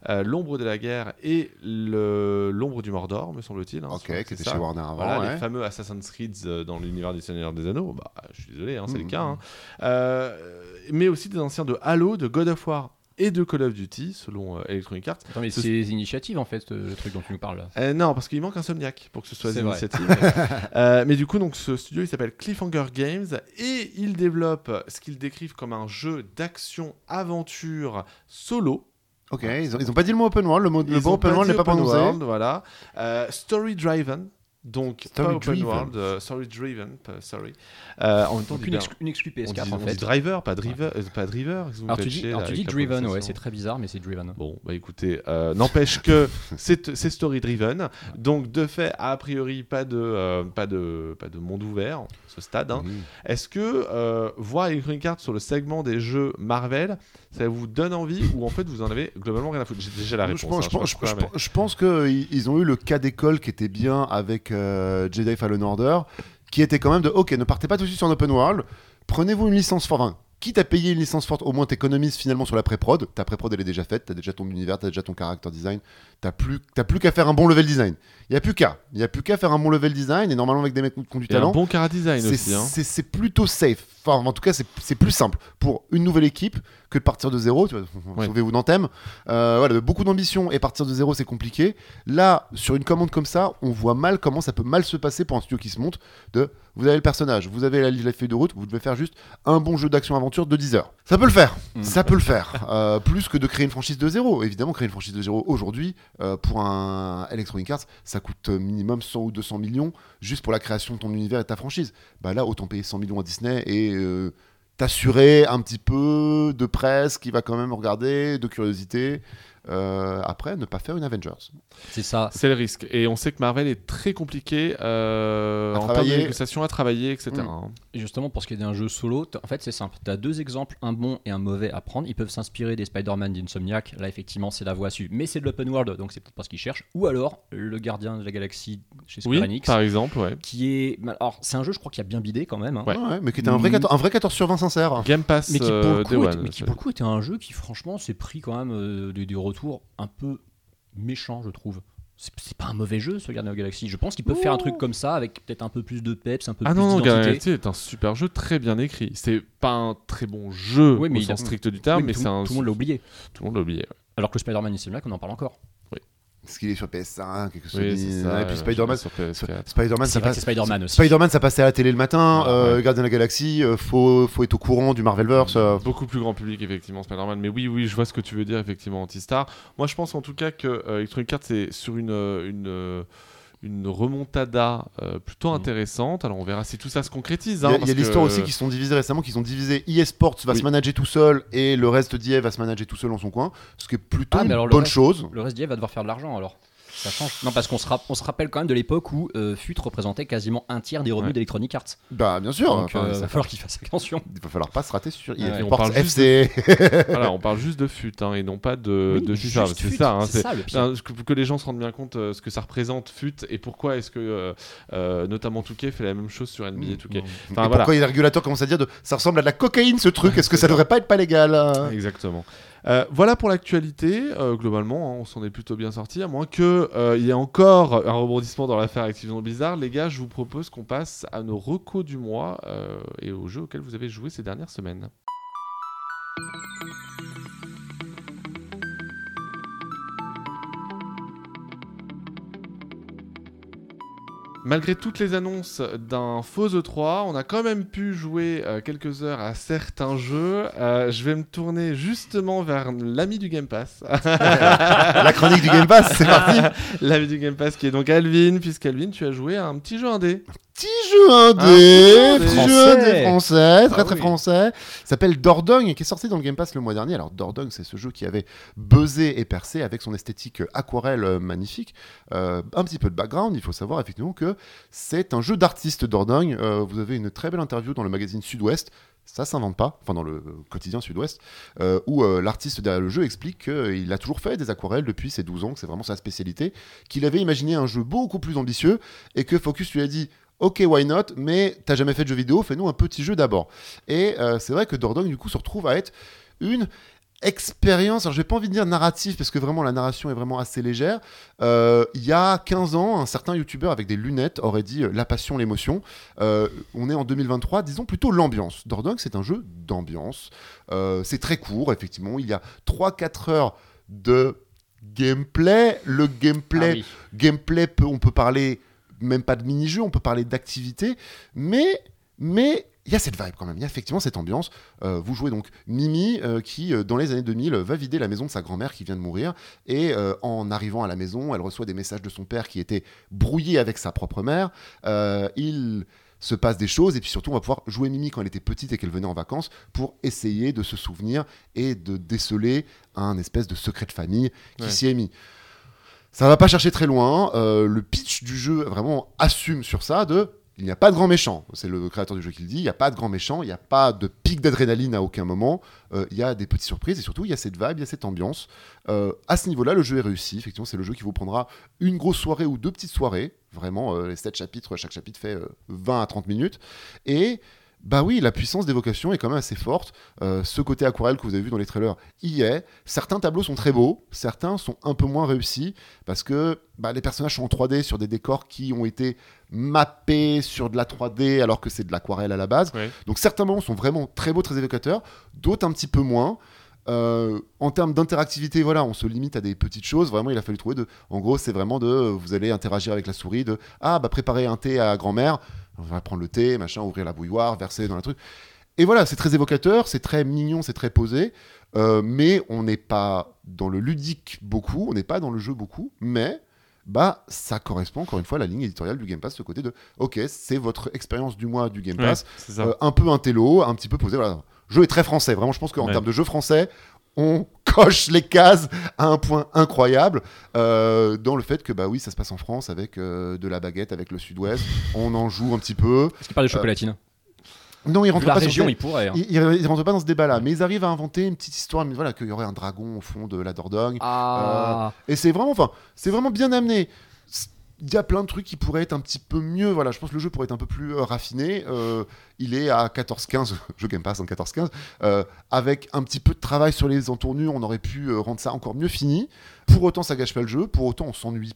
euh, L'ombre de la guerre et L'ombre du Mordor, me semble-t-il. hein, ok, qui était ça. chez Warner avant. Voilà, ouais. les fameux Assassin's Creed euh, dans l'univers du Seigneur des Anneaux. Bah, je suis désolé, hein, c'est Mhm. le cas. hein. Euh, mais aussi des anciens de Halo, de God of War et de Call of Duty, selon euh, Electronic Arts. Attends, mais Ce- c'est des initiatives en fait, euh, le truc dont tu nous parles. là. Euh, non, parce qu'il manque un Somniac pour que ce soit des initiatives. Euh, mais du coup, donc, ce studio, il s'appelle Cliffhanger Games et il développe ce qu'ils décrivent comme un jeu d'action-aventure solo. Ok, ils ont, ils ont pas dit le mot open world. Le mot, le open world n'est pas prononcé. world, voilà. Euh, story driven. Donc, Story pas open driven. world, euh, driven, pas sorry. Euh, en même temps, une, exclu- une exclu on PS4 dit, en on dit fait. driver, pas driver, euh, pas driver. Alors tu dis, alors tu dis driven, ouais, c'est très bizarre, mais c'est driven. Bon, bah écoutez, euh, n'empêche que c'est story driven, donc de fait, a priori, pas de, euh, pas de, pas de monde ouvert, ce stade. hein. Oui. Est-ce que euh, voir Electronic Arts sur le segment des jeux Marvel, ça vous donne envie ou en fait vous en avez globalement rien à foutre? J'ai déjà la réponse. Je pense, hein, je pense- je je qu'ils ils ont eu le cas d'école qui était bien avec euh, Jedi Fallen Order, qui était quand même de ok, ne partez pas tout de suite sur un open world, prenez-vous une licence forte. Enfin, quitte à payer une licence forte, au moins t'économises finalement sur la pré-prod. Ta pré-prod elle est déjà faite, t'as déjà ton univers, t'as déjà ton character design, t'as plus, t'as plus qu'à faire un bon level design. Il y a plus qu'à, il y a plus qu'à faire un bon level design et normalement avec des mecs qui ont du Et un talent. bon cara design c'est- aussi. hein. c'est plutôt safe. Enfin, en tout cas, c'est plus simple pour une nouvelle équipe que de partir de zéro. Tu vois, Ouais. Sauvez-vous d'Anthem. Euh, voilà, beaucoup d'ambition et partir de zéro, c'est compliqué. Là, sur une commande comme ça, on voit mal comment ça peut mal se passer pour un studio qui se monte. De, vous avez le personnage, vous avez la, la feuille de route, vous devez faire juste un bon jeu d'action-aventure de 10 heures. Ça peut le faire. Mm. Ça peut le faire. Euh, plus que de créer une franchise de zéro. Évidemment, créer une franchise de zéro aujourd'hui, euh, pour un Electronic Arts, ça coûte minimum 100 ou 200 millions juste pour la création de ton univers et de ta franchise. Bah là, autant payer 100 millions à Disney et euh, t'assurer un petit peu de presse qui va quand même regarder, de curiosité. Euh, après, ne pas faire une Avengers. C'est ça. C'est le risque. Et on sait que Marvel est très compliqué euh, À en termes de négociation à travailler, etc. Mm. hein. Et justement, pour ce qui est d'un jeu solo, en fait, c'est simple. Tu as deux exemples, un bon et un mauvais à prendre. Ils peuvent s'inspirer des Spider-Man d'Insomniac. Là, effectivement, c'est la voie à suivre. Mais c'est de l'open world, donc c'est peut-être pas ce qu'ils cherchent. Ou alors, le gardien de la galaxie chez Square Oui, Enix. par exemple, ouais. Qui est. Alors, c'est un jeu, je crois, qui a bien bidé quand même. hein. Ouais. Ouais, mais qui était un vrai, Mm. 14, un vrai 14 sur 20 sincère. Game Pass Mais qui, pour euh, le Day coup, One, était, mais qui, pour le coup, était un jeu qui, franchement, s'est pris quand même euh, des, des retours un peu méchants, je trouve. c'est pas un mauvais jeu ce Guardian of Galaxy. Je pense qu'ils peuvent faire un truc comme ça avec peut-être un peu plus de peps, un peu Ah plus non, non, d'identité. Galaxy est un super jeu, très bien écrit. C'est pas un très bon jeu Oui, mais au il a- sens strict du terme, Oui, mais tout, c'est un. tout le monde l'a oublié. Tout le monde l'a oublié. ouais. Alors que Spider-Man Insomniac, on en parle encore. Parce qu'il est sur PS5 et que Oui, Sony- c'est ça. et puis ouais, Spider-Man. sur PS4. Spider-Man, C'est ça passe. c'est Spider-Man aussi. Spider-Man, ça passait à la télé le matin. Ah, euh, ouais. Gardien de la Galaxie, euh, faut, faut être au courant du Marvelverse. euh. Beaucoup plus grand public, effectivement, Spider-Man. Mais oui, oui, je vois ce que tu veux dire, effectivement, Antistar. Moi, je pense en tout cas que euh, Electronic Arts est sur une, euh, une, euh, une remontada euh, plutôt Mhm. intéressante. Alors, on verra si tout ça se concrétise. Il y hein, a, il y l'histoire que- aussi qui se sont divisés récemment, qui sont divisés. EA Sports va Oui. se manager tout seul et le reste d'EA va se manager tout seul dans son coin, ce qui est plutôt Ah, une bonne reste- chose. Le reste d'IA va devoir faire de l'argent alors. Ça change. Non, parce qu'on se, rapp- on se rappelle quand même de l'époque où euh, FUT représentait quasiment un tiers des revenus Ouais. d'Electronic Arts. Bah bien sûr. Donc enfin, euh, ça- va falloir qu'il fasse attention. il va falloir pas se rater sur Ouais, on parle juste FC. Voilà, on parle juste de FUT hein, et non pas de, Oui, de juste FIFA. C'est FUT, ça. hein, c'est c'est- ça le pire. Enfin, que, que les gens se rendent bien compte euh, ce que ça représente FUT et pourquoi est-ce que euh, euh, notamment Touquet fait la même chose sur NBA Touquet. Et Enfin voilà. pourquoi les régulateurs commencent à dire de ça ressemble à de la cocaïne ce truc Est-ce que ça devrait pas être pas légal hein? Exactement. Euh, voilà pour l'actualité. Euh, globalement, hein, on s'en est plutôt bien sorti, à moins que euh, y ait encore un rebondissement dans l'affaire Activision Blizzard. Les gars, je vous propose qu'on passe à nos recos du mois et aux jeux auxquels vous avez joué ces dernières semaines. Malgré toutes les annonces d'un faux E3, on a quand même pu jouer euh, quelques heures à certains jeux. Euh, je vais me tourner justement vers l'ami du Game Pass. La chronique du Game Pass, c'est parti. l'ami du Game Pass qui est donc Alvin, puisqu'Alvin, tu as joué à un petit jeu indé. Petit jeu indé, Un petit jeu jeu français. indé français, très Ah très oui. français. S'appelle Dordogne, qui est sorti dans le Game Pass le mois dernier. Alors Dordogne, c'est ce jeu qui avait buzzé et percé avec son esthétique aquarelle magnifique. Euh, un petit peu de background, il faut savoir effectivement que c'est un jeu d'artiste Dordogne. Euh, vous avez une très belle interview dans le magazine Sud-Ouest. Ça s'invente pas, enfin dans le quotidien Sud-Ouest, euh, où euh, l'artiste derrière le jeu explique qu'il a toujours fait des aquarelles depuis ses 12 ans, que c'est vraiment sa spécialité, qu'il avait imaginé un jeu beaucoup plus ambitieux et que Focus lui a dit Ok, why not, mais t'as jamais fait de jeu vidéo, fais-nous un petit jeu d'abord. Et euh, c'est vrai que Dordogne, du coup, se retrouve à être une expérience, alors j'ai pas envie de dire narrative, parce que vraiment la narration est vraiment assez légère. Euh, il y a 15 ans, un certain youtubeur avec des lunettes aurait dit euh, la passion, l'émotion. Euh, on est en 2023, disons plutôt l'ambiance. Dordogne, c'est un jeu d'ambiance. C'est très court, effectivement. Il y a 3-4 heures de gameplay. Le gameplay Ah oui. gameplay, peut- on peut parler même pas de mini-jeu, on peut parler d'activité, mais mais il y a cette vibe quand même, il y a effectivement cette ambiance. Euh, vous jouez donc Mimi euh, qui, euh, dans les années 2000, va vider la maison de sa grand-mère qui vient de mourir, et euh, en arrivant à la maison, elle reçoit des messages de son père qui étaient brouillés avec sa propre mère. Il se passe des choses, et puis surtout, on va pouvoir jouer Mimi quand elle était petite et qu'elle venait en vacances pour essayer de se souvenir et de déceler un espèce de secret de famille qui Ouais. s'y est mis. Ça va pas chercher très loin. euh, le pitch du jeu vraiment assume sur ça de il n'y a pas de grand méchant. C'est le créateur du jeu qui le dit. Il n'y a pas de grand méchant. Il n'y a pas de pic d'adrénaline à aucun moment. Euh, il y a des petites surprises et surtout il y a cette vibe, il y a cette ambiance. Euh, à ce niveau-là, le jeu est réussi. Effectivement, c'est le jeu qui vous prendra une grosse soirée ou deux petites soirées. Vraiment, euh, les 7 chapitres, chaque chapitre fait euh, 20 à 30 minutes. Et bah oui, la puissance d'évocation est quand même assez forte. Euh, ce côté aquarelle que vous avez vu dans les trailers y est. Certains tableaux sont très beaux, certains sont un peu moins réussis parce que bah, les personnages sont en 3D sur des décors qui ont été mappés sur de la 3D alors que c'est de l'aquarelle à la base. Ouais. Donc certains moments sont vraiment très beaux, très évocateurs, d'autres un petit peu moins. Euh, en termes d'interactivité, voilà, on se limite à des petites choses. Vraiment, il a fallu trouver de. En gros, c'est vraiment de. Vous allez interagir avec la souris, de ah bah préparer un thé à grand-mère. On va prendre le thé, machin, ouvrir la bouilloire, verser dans la truc. Et voilà, c'est très évocateur, c'est très mignon, c'est très posé. Euh, mais on n'est pas dans le ludique beaucoup, on n'est pas dans le jeu beaucoup, mais bah ça correspond encore une fois à la ligne éditoriale du Game Pass, ce côté de ok, c'est votre expérience du mois du Game Pass, euh, un peu un télo, un petit peu posé. Voilà. Le jeu est très français. Vraiment, je pense qu'en Ouais. termes de jeu français, on coche les cases à un point incroyable euh, dans le fait que bah oui, ça se passe en France avec euh, de la baguette, avec le Sud-Ouest. on en joue un petit peu. Est-ce qu'il parle de chocolatine? Non, ils rentrent La pas région, il hein. ils, ils rentrent pas dans ce débat-là, mais ils arrivent à inventer une petite histoire, mais voilà, qu'il y aurait un dragon au fond de la Dordogne. Ah, Et c'est vraiment, enfin, c'est vraiment bien amené. Il y a plein de trucs qui pourraient être un petit peu mieux. Voilà, je pense que le jeu pourrait être un peu plus euh, raffiné. Euh, il est à 14-15, je Game Pass en 14-15. Euh, avec un petit peu de travail sur les entournures, on aurait pu rendre ça encore mieux fini. Pour autant, ça gâche pas le jeu. Pour autant, on s'ennuie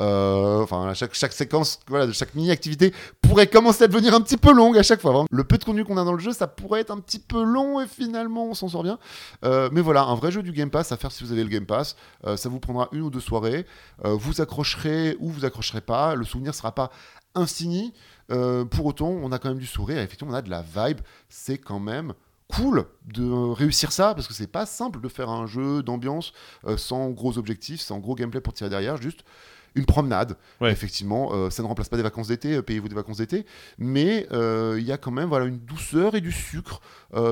Euh, enfin, chaque, chaque séquence voilà, de chaque mini-activité pourrait commencer à devenir un petit peu longue à chaque fois. Le peu de contenu qu'on a dans le jeu, ça pourrait être un petit peu long et finalement on s'en sort bien. Euh, mais voilà, un vrai jeu du Game Pass à faire si vous avez le Game Pass. Euh, ça vous prendra une ou deux soirées. Vous accrocherez ou vous accrocherez pas. Le souvenir sera pas infini. Pour autant, on a quand même du sourire. Effectivement, on a de la vibe. C'est quand même cool de réussir ça parce que c'est pas simple de faire un jeu d'ambiance euh, sans gros objectifs, sans gros gameplay pour tirer derrière, juste une promenade. Ouais. Effectivement, euh, ça ne remplace pas des vacances d'été, euh, payez-vous des vacances d'été, mais il y a quand même voilà, une douceur et du sucre.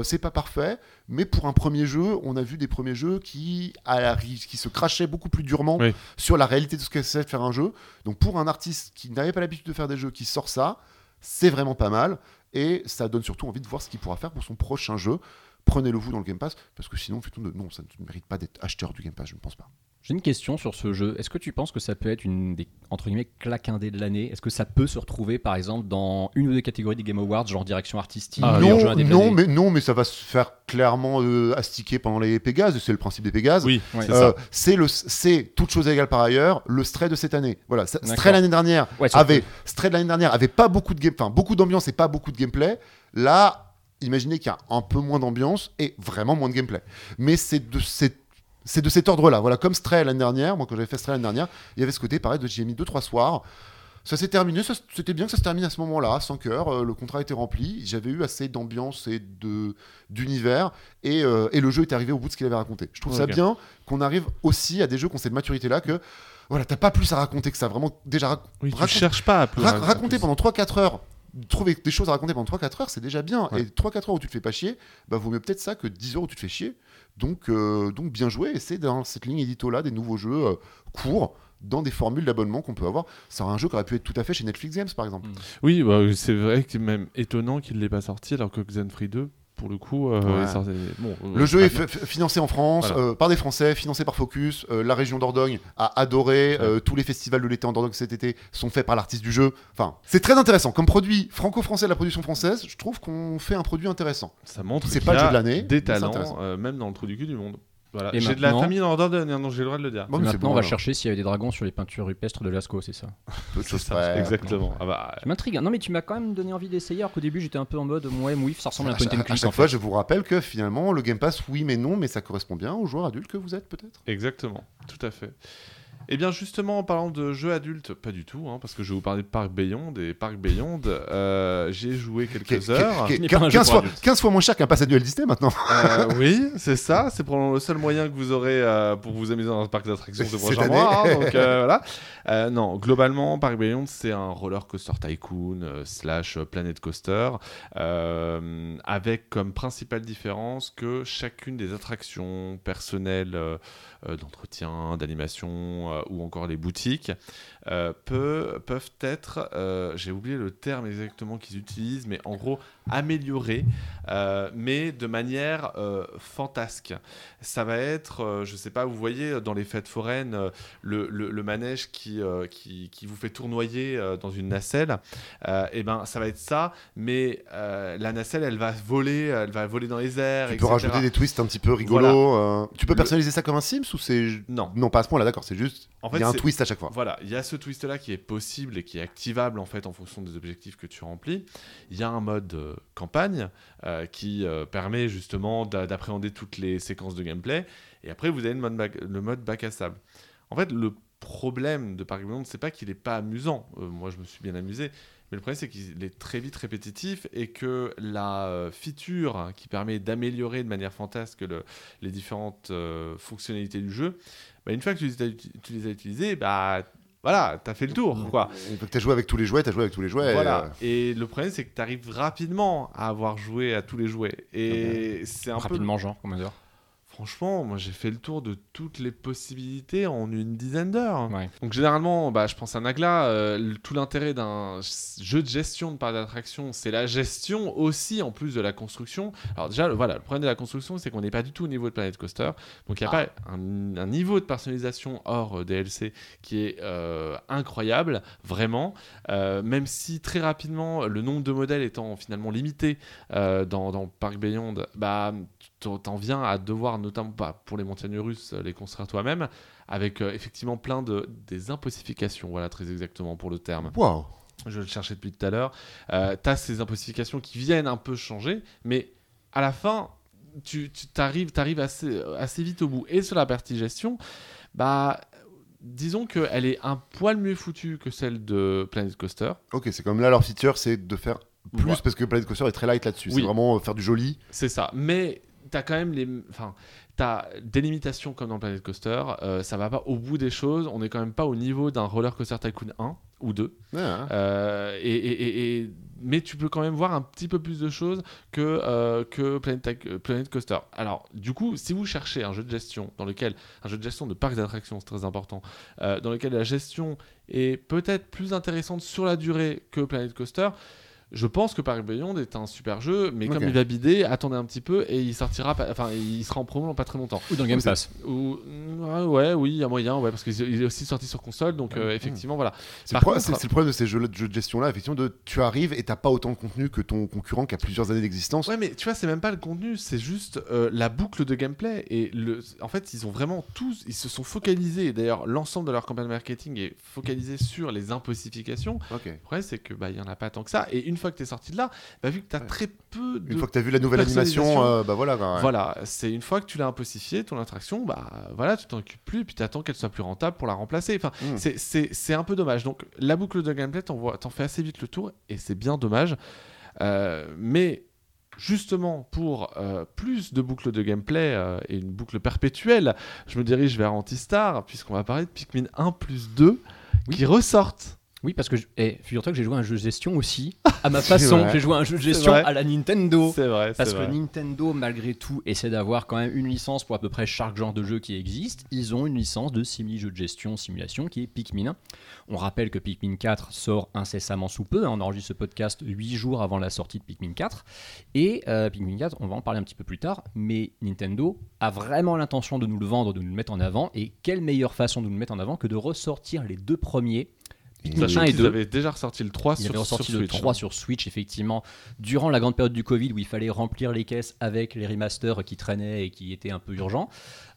C'est pas parfait, mais pour un premier jeu, on a vu des premiers jeux qui, à la ri- qui se crachaient beaucoup plus durement Oui. sur la réalité de ce que c'est de faire un jeu. Donc pour un artiste qui n'avait pas l'habitude de faire des jeux, qui sort ça, c'est vraiment pas mal. Et ça donne surtout envie de voir ce qu'il pourra faire pour son prochain jeu. Prenez-le vous dans le Game Pass, parce que sinon, de- non, ça ne mérite pas d'être acheteur du Game Pass, je ne pense pas. J'ai une question sur ce jeu. Est-ce que tu penses que ça peut être une des entre guillemets claquindés de l'année? Est-ce que ça peut se retrouver par exemple dans une ou deux catégories des Game Awards, genre direction artistique, Ah, jeu non, indé non, mais, non, mais ça va se faire clairement euh, astiquer pendant les Pégases, et c'est le principe des Pégases. Oui, Ouais. c'est Euh, ça. c'est le c'est toute chose égale par ailleurs le Stray de cette année voilà. Stray l'année dernière Ouais, avait Stray de l'année dernière avait pas beaucoup de game enfin beaucoup d'ambiance et pas beaucoup de gameplay là imaginez qu'il y a un peu moins d'ambiance et vraiment moins de gameplay mais c'est de cette c'est de cet ordre-là. Voilà, comme Stray l'année dernière, moi quand j'avais fait Stray l'année dernière, il y avait ce côté pareil de j'ai mis 2-3 soirs. Ça s'est terminé, c'était bien que ça se termine à ce moment-là, 5 heures, euh, le contrat était rempli, j'avais eu assez d'ambiance et d'univers, et, euh, et le jeu est arrivé au bout de ce qu'il avait raconté. Je trouve ça bien qu'on arrive aussi à des jeux qui ont cette maturité-là que, voilà, t'as pas plus à raconter que ça, vraiment, déjà, Oui, tu cherches pas à plus Ra- raconter raconter plus. pendant 3-4 heures, trouver des choses à raconter pendant 3-4 heures, c'est déjà bien. Ouais. Et 3-4 heures où tu te fais pas chier, bah vaut mieux peut-être ça que 10 heures où tu te fais chier. Donc, euh, donc bien joué. Et c'est dans cette ligne édito-là des nouveaux jeux euh, courts, dans des formules d'abonnement qu'on peut avoir. C'est un jeu qui aurait pu être tout à fait chez Netflix Games, par exemple. Oui, bah, c'est vrai que c'est même étonnant qu'il ne l'ait pas sorti alors que Xenfree 2, pour le coup, euh, Ouais. est sorti- bon, Le jeu est financé en France Voilà. euh, par des Français, financé par Focus. Euh, la région d'Ordogne a adoré. Tous les festivals de l'été en Dordogne cet été sont faits par l'artiste du jeu. Enfin, c'est très intéressant. Comme produit franco-français de la production française, je trouve qu'on fait un produit intéressant. Ça montre C'est pas le jeu de l'année, des talents, même dans le trou du cul du monde. Voilà. Et J'ai de la famille dans Dordogne, donc j'ai le droit de le dire. Bon, Maintenant, bon, on va alors. chercher s'il y avait des dragons sur les peintures rupestres de Lascaux, c'est ça Peu Ça, près. Exactement. Ah bah, Ça m'intrigue. hein. Non, mais tu m'as quand même donné envie d'essayer, alors qu'au début, j'étais un peu en mode, ouais, mouif, ça ressemble à un À, point and chaque- à chaque en fois, fait. je vous rappelle que finalement, le Game Pass, oui mais non, mais ça correspond bien aux joueurs adultes que vous êtes peut-être. Exactement, tout à fait. Et bien justement, en parlant de jeux adultes, pas du tout, hein, parce que je vais vous parler de Parc Beyond, et Parc Beyond, euh, j'ai joué quelques heures. qui- qui- n'est pas un jeu 15, pour fois, adultes. 15 fois moins cher qu'un pass annuel Disney maintenant. Euh, oui, c'est ça, c'est probablement le seul moyen que vous aurez euh, pour vous amuser dans un parc d'attractions ce Cette prochain année. mois. hein, donc euh, voilà. Euh, non, globalement, Parc Beyond, c'est un roller coaster tycoon euh, slash planet coaster, euh, avec comme principale différence que chacune des attractions personnelles d'entretien, d'animation euh, ou encore les boutiques euh, peut- peuvent être, euh, j'ai oublié le terme exactement qu'ils utilisent, mais en gros améliorées, euh, mais de manière fantasque. Ça va être, je sais pas, vous voyez dans les fêtes foraines le, le- le manège qui, qui, qui vous fait tournoyer dans une nacelle, et ben ça va être ça, mais la nacelle elle va voler, elle va voler dans les airs, Tu peux etc. rajouter des twists un petit peu rigolos. Tu peux Le- personnaliser ça comme un Sims ou c'est. Non. Non, pas à ce point-là, d'accord, c'est juste. En Il y a un twist à chaque fois. Voilà, il y a ce twist là qui est possible et qui est activable en fait en fonction des objectifs que tu remplis. Il y a un mode euh, campagne euh, qui euh, permet justement d'a- d'appréhender toutes les séquences de gameplay. Et après, vous avez le mode bac, à sable. En fait, le problème de Park Beyond, c'est pas qu'il est pas amusant. Moi, je me suis bien amusé. Mais le problème, c'est qu'il est très vite répétitif et que la feature qui permet d'améliorer de manière fantasque le- les différentes fonctionnalités du jeu, bah, une fois que tu les as, tu les as utilisées, bah, voilà, t'as fait le tour. Quoi. Que t'as joué avec tous les jouets, t'as joué avec tous les jouets. Voilà. euh, Et le problème, c'est que tu arrives rapidement à avoir joué à tous les jouets. Et c'est un peu. Rapidement, genre, combien d'heures? Franchement, moi j'ai fait le tour de toutes les possibilités en une dizaine d'heures. Ouais. Donc généralement, bah, je pense à Nagla, euh, tout l'intérêt d'un jeu de gestion de parc d'attraction, c'est la gestion aussi en plus de la construction. Alors déjà, le, voilà, le problème de la construction, c'est qu'on n'est pas du tout au niveau de Planet Coaster. Donc il n'y a Ah. pas un, un niveau de personnalisation hors euh, DLC qui est euh, incroyable, vraiment. Euh, même si très rapidement, le nombre de modèles étant finalement limité dans, dans Parc Beyond, bah, t'en viens à devoir, notamment bah, pour les montagnes russes, les construire toi-même, avec euh, effectivement plein de des impossifications, voilà très exactement pour le terme. Waouh. Je le cherchais depuis tout à l'heure. Euh, tu as ces impossifications qui viennent un peu changer, mais à la fin, tu t'arrives arrives assez, assez vite au bout. Et sur la partie gestion, bah, disons qu'elle est un poil mieux foutue que celle de Planet Coaster. Ok, c'est comme là leur feature, c'est de faire plus Ouais. parce que Planet Coaster est très light là-dessus. Oui. C'est vraiment euh, faire du joli. C'est ça. Mais tu as quand même les. Enfin, t'as des limitations comme dans Planet Coaster. euh, ça va pas au bout des choses. On est quand même pas au niveau d'un Roller Coaster Tycoon 1 ou 2. Ouais, hein. Euh, et, et- et- et- mais tu peux quand même voir un petit peu plus de choses que, euh, que Planet, euh, Planet Coaster. Alors, du coup, si vous cherchez un jeu de gestion dans lequel un jeu de gestion de parcs d'attractions, c'est très important, dans lequel la gestion est peut-être plus intéressante sur la durée que Planet Coaster. Je pense que Paris Beyond est un super jeu, mais comme il va bider, attendez un petit peu et il sortira, pas- enfin, il sera en promo dans pas très longtemps. Ou dans Game Pass. Ou, ouais, ouais, oui, il y a moyen, ouais, parce qu'il est aussi sorti sur console, donc euh, effectivement, voilà. C'est Par le, contre- le problème de ces jeux, de jeux de gestion-là, effectivement, de tu arrives et t'as pas autant de contenu que ton concurrent qui a plusieurs années d'existence. Ouais, mais tu vois, c'est même pas le contenu, c'est juste euh, la boucle de gameplay. Et le, en fait, ils ont vraiment tous, ils se sont focalisés. D'ailleurs, l'ensemble de leur campagne marketing est focalisé sur les impossifications. Ok. Le problème, c'est que bah, il y en a pas tant que ça. Et une fois que tu es sorti de là, bah, vu que tu as Ouais. très peu de Une fois que t'as vu la nouvelle animation, euh, bah voilà. ouais. Voilà, c'est une fois que tu l'as impossifié, ton attraction, bah voilà, tu t'en occupes plus, et puis tu attends qu'elle soit plus rentable pour la remplacer. Enfin, Mm. c'est- un peu dommage. Donc, la boucle de gameplay, t'en fais assez vite le tour, et c'est bien dommage. Euh, mais justement, pour euh, plus de boucles de gameplay euh, et une boucle perpétuelle, je me dirige vers Antistar, puisqu'on va parler de Pikmin 1 plus 2 Oui. qui ressortent. Oui, parce que je... eh, figure-toi que j'ai joué à un jeu de gestion aussi, à ma façon. vrai. J'ai joué à un jeu de gestion vrai. à la Nintendo. C'est vrai, Parce c'est que vrai. Nintendo, malgré tout, essaie d'avoir quand même une licence pour à peu près chaque genre de jeu qui existe. Ils ont une licence de simili-jeu de gestion, simulation, qui est Pikmin. On rappelle que Pikmin 4 sort incessamment sous peu. hein. On enregistre ce podcast 8 jours avant la sortie de Pikmin 4. Et euh, Pikmin 4, on va en parler un petit peu plus tard, mais Nintendo a vraiment l'intention de nous le vendre, de nous le mettre en avant. Et quelle meilleure façon de nous le mettre en avant que de ressortir les deux premiers Sachant 1 et qu'ils 2. avaient déjà ressorti le 3 Il sur, ressorti sur le Switch. 3 sur Switch, effectivement, durant la grande période du Covid où il fallait remplir les caisses avec les remasters qui traînaient et qui étaient un peu urgents.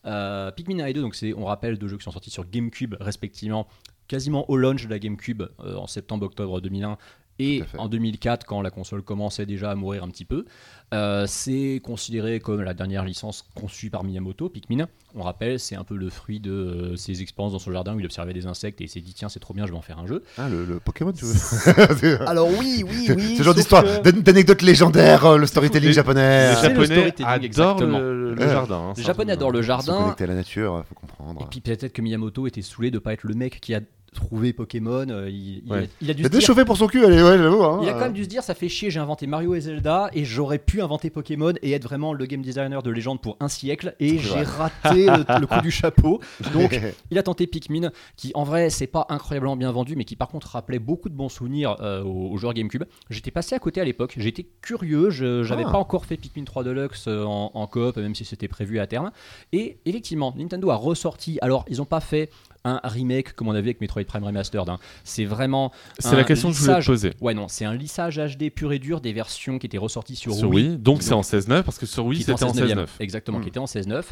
Euh, Pikmin 1 et 2, donc c'est, on rappelle, deux jeux qui sont sortis sur GameCube respectivement, quasiment au launch de la GameCube euh, en septembre-octobre 2001 et en 2004 quand la console commençait déjà à mourir un petit peu. Euh, c'est considéré comme la dernière licence conçue par Miyamoto, Pikmin. On rappelle, c'est un peu le fruit de euh, ses expériences dans son jardin où il observait des insectes et il s'est dit tiens c'est trop bien, je vais en faire un jeu. Ah, le, le Pokémon, tu veux Alors oui, oui, oui. ce genre d'histoire, que- d'an- d'anecdotes légendaires, euh, le storytelling Les- japonais. Les le Japonais storytelling, adorent le, le jardin. hein, Les Japonais adorent le Ils sont jardin. connectés à la nature, faut comprendre. Et puis peut-être que Miyamoto était saoulé de pas être le mec qui a trouvé Pokémon. euh, Il, il Ouais. a, il a dû Il se a dire. déchauffé pour son cul, allez, ouais, j'avoue. hein. Il a quand même dû se dire ça fait chier, j'ai inventé Mario et Zelda et j'aurais pu inventer Pokémon et être vraiment le game designer de légende pour un siècle et j'ai raté le, le coup du chapeau. Donc il a tenté Pikmin qui en vrai c'est pas incroyablement bien vendu mais qui par contre rappelait beaucoup de bons souvenirs euh, aux, aux joueurs GameCube. J'étais passé à côté à l'époque, j'étais curieux, je j'avais Ah. pas encore fait Pikmin 3 Deluxe euh, en, en coop même si c'était prévu à terme. Et effectivement Nintendo a ressorti, alors ils ont pas fait un remake comme on avait avec Metroid Prime Remastered, hein. c'est vraiment C'est la question que je voulais te poser. Ouais, non, c'est un lissage HD pur et dur des versions qui étaient ressorties sur, Sur Wii. Wii, donc c'est en 16.9 parce que sur Wii c'était en 16.9. Exactement, Hmm. qui était en 16.9.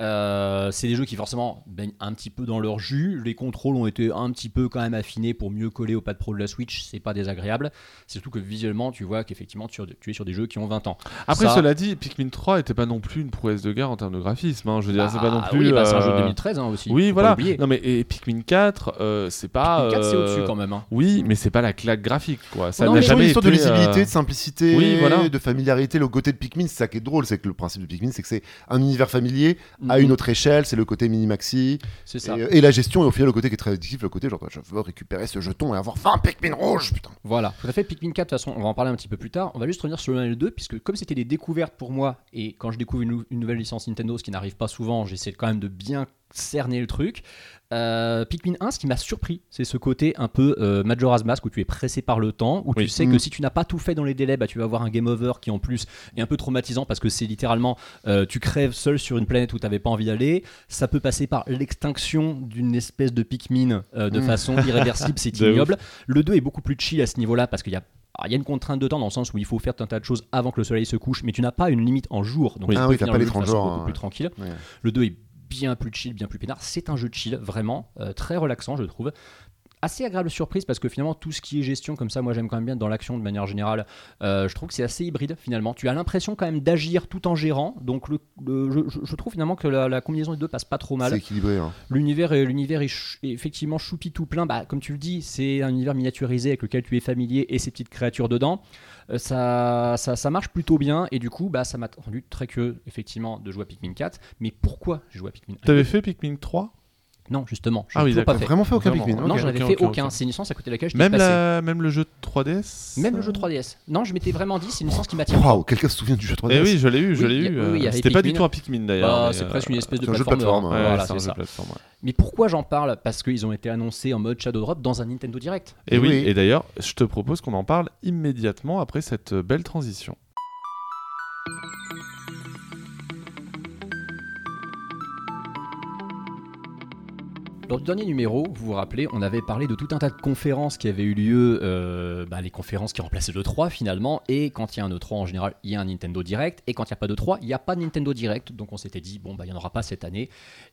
Euh, c'est des jeux qui forcément baignent un petit peu dans leur jus. Les contrôles ont été un petit peu quand même affinés pour mieux coller au pad pro de la Switch. C'est pas désagréable. C'est surtout que visuellement, tu vois qu'effectivement, tu, tu es sur des jeux qui ont 20 ans. Après, Ça- cela dit, Pikmin 3 était pas non plus une prouesse de guerre en termes de graphisme. hein. Je veux dire, c'est pas non Ah, plus. Oui, bah, c'est un jeu de euh, 2013 hein, aussi. Oui, voilà. Non, mais et Pikmin 4, euh, c'est pas. Pikmin 4, c'est au-dessus quand même. hein. Oui, mais c'est pas la claque graphique, quoi. Ça Non, n'a mais jamais une histoire de été, euh, lisibilité, de simplicité, oui, voilà. de familiarité. Le côté de Pikmin, c'est ça qui est drôle, c'est que le principe de Pikmin, c'est que c'est un univers familier à Mhm. une autre échelle, c'est le côté mini-maxi. C'est Et, ça. et la gestion, et au final, le côté qui est très addictif, le côté genre, je veux récupérer ce jeton et avoir 20 Pikmin rouges, putain. Voilà, tout à fait. Pikmin 4, de toute façon, on va en parler un petit peu plus tard. On va juste revenir sur le 1 et le 2, puisque comme c'était des découvertes pour moi, et quand je découvre une, nou- une nouvelle licence Nintendo, ce qui n'arrive pas souvent, j'essaie quand même de bien cerner le truc. Euh, Pikmin 1, ce qui m'a surpris, c'est ce côté un peu euh, Majora's Mask où tu es pressé par le temps, où tu sais que Mm. si tu n'as pas tout fait dans les délais, bah, tu vas avoir un game over qui en plus est un peu traumatisant parce que c'est littéralement euh, tu crèves seul sur une planète où tu n'avais pas envie d'aller. Ça peut passer par l'extinction d'une espèce de Pikmin euh, de Mm. façon irréversible, c'est ignoble. Le 2 est beaucoup plus chill à ce niveau-là parce qu'il y a il y a une contrainte de temps dans le sens où il faut faire tout un tas de choses avant que le soleil se couche, mais tu n'as pas une limite en jour. Donc tu Ah peux oui, finir pas le les jeu de 30 façon jours, beaucoup ouais. plus tranquille. Ouais. Le 2 est bien plus chill, bien plus peinard. C'est un jeu de chill, vraiment, euh, très relaxant, je trouve. Assez agréable surprise parce que finalement tout ce qui est gestion comme ça, moi j'aime quand même bien dans l'action de manière générale. Euh, je trouve que c'est assez hybride finalement. Tu as l'impression quand même d'agir tout en gérant. Donc le, le- je, je- je trouve finalement que la, la combinaison des deux passe pas trop mal. C'est équilibré. hein. L'univers est, l'univers est, ch- est effectivement choupi tout plein. Bah, comme tu le dis, c'est un univers miniaturisé avec lequel tu es familier et ces petites créatures dedans. Euh, ça, ça, ça marche plutôt bien et du coup, bah, ça m'a rendu très curieux effectivement de jouer à Pikmin 4. Mais pourquoi j'ai joué à Pikmin 1 T'avais fait Pikmin 3 Non, justement, je Ah oui, pas fait. Vraiment fait aucun. Pikmin. Non, j'en avais fait aucun. C'est une licence à côté de laquelle je même, passé. la... même le jeu de 3DS Même le jeu 3DS. Non, je m'étais vraiment dit, c'est une licence qui m'attire. Waouh, quelqu'un se souvient du jeu 3DS Eh oui, je l'ai eu, je Oui, l'ai eu. oui, euh, C'était pas du tout un Pikmin d'ailleurs. Bah, c'est euh, presque une espèce de c'est un jeu de plateforme. plateforme, Ouais, voilà, c'est un c'est jeu ça. de plateforme. ouais. Mais pourquoi j'en parle Parce qu'ils ont été annoncés en mode Shadow Drop dans un Nintendo Direct. Et oui, Oui. et d'ailleurs, je te propose qu'on en parle immédiatement après cette belle transition. Lors du dernier numéro, vous vous rappelez, on avait parlé de tout un tas de conférences qui avaient eu lieu, euh, bah, les conférences qui remplaçaient l'E3 finalement, et quand il y a un E3 en général, il y a un Nintendo Direct, et quand il n'y a pas d'E3, il n'y a pas de Nintendo Direct, donc on s'était dit, bon, bah, il n'y en aura pas cette année,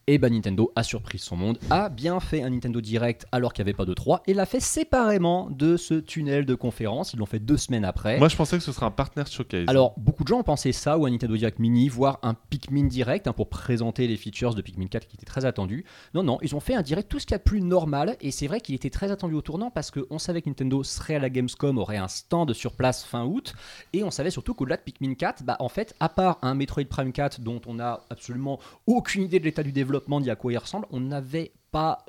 et bah, Nintendo a surpris son monde, a bien fait un Nintendo Direct alors qu'il n'y avait pas d'E3, et l'a fait séparément de ce tunnel de conférences, ils l'ont fait deux semaines après. Moi, je pensais que ce serait un partner showcase. Alors, beaucoup de gens ont pensé ça, ou un Nintendo Direct Mini, voire un Pikmin Direct, hein, pour présenter les features de Pikmin 4 qui étaient très attendus. Non, non, ils ont fait un Direct tout ce qu'il y a de plus normal, et c'est vrai qu'il était très attendu au tournant, parce qu'on savait que Nintendo serait à la Gamescom, aurait un stand sur place fin août, et on savait surtout qu'au-delà de Pikmin 4, bah, en fait, à part un Metroid Prime 4 dont on n'a absolument aucune idée de l'état du développement, d'y à quoi il ressemble, on n'avait pas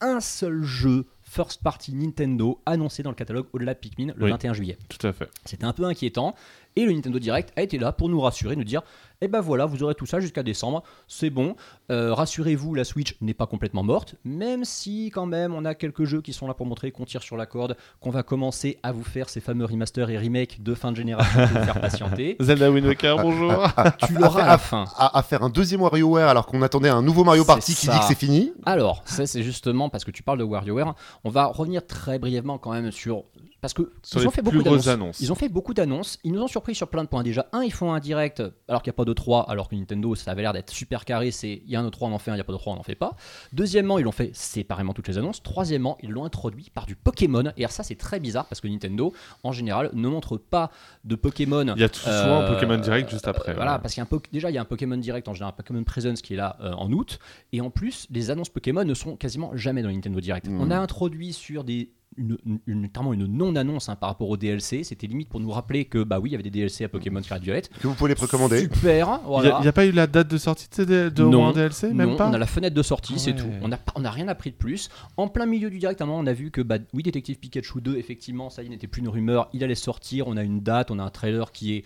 un seul jeu first party Nintendo annoncé dans le catalogue au-delà de Pikmin le Oui. 21 juillet. Tout à fait. C'était un peu inquiétant. Et le Nintendo Direct a été là pour nous rassurer, nous dire Eh ben voilà, vous aurez tout ça jusqu'à décembre, c'est bon. Euh, Rassurez-vous, la Switch n'est pas complètement morte, même si quand même on a quelques jeux qui sont là pour montrer qu'on tire sur la corde, qu'on va commencer à vous faire ces fameux remasters et remakes de fin de génération pour vous faire patienter. Zelda Wind Waker, bonjour. Tu l'auras à la fin. À, à faire un deuxième WarioWare alors qu'on attendait un nouveau Mario Party qui dit que c'est fini. Alors, ça c'est justement parce que tu parles de WarioWare, on va revenir très brièvement quand même sur... Parce que ils ont fait beaucoup d'annonces. annonces. Ils ont fait beaucoup d'annonces. Ils nous ont surpris sur plein de points. Déjà, un, ils font un direct alors qu'il n'y a pas de 3, alors que Nintendo, ça avait l'air d'être super carré. C'est il y a un 3, on en fait un, il n'y a pas de 3, on n'en fait pas. Deuxièmement, ils l'ont fait séparément toutes les annonces. Troisièmement, ils l'ont introduit par du Pokémon. Et alors, ça, c'est très bizarre parce que Nintendo, en général, ne montre pas de Pokémon. Il y a tout souvent un Euh, Pokémon Direct juste après. Voilà, ouais. parce qu'il y a déjà il y a un Pokémon Direct en général, un Pokémon Presence qui est là euh, en août, et en plus les annonces Pokémon ne sont quasiment jamais dans Nintendo Direct. Mhm. On a introduit sur des une, une- notamment une non-annonce hein, par rapport au DLC, c'était limite pour nous rappeler que bah oui il y avait des DLC à Pokémon Scarlet Violet. Que vous pouvez les précommander. Super, Il n'y a, pas eu la date de sortie de, ces de Non, DLC Même non, pas on a la fenêtre de sortie, c'est Ouais. tout. On n'a pas- on n'a rien appris de plus. En plein milieu du direct, à un moment, on a vu que bah, oui, Détective Pikachu 2, effectivement, ça y n'était plus une rumeur, il allait sortir. On a une date, on a un trailer qui est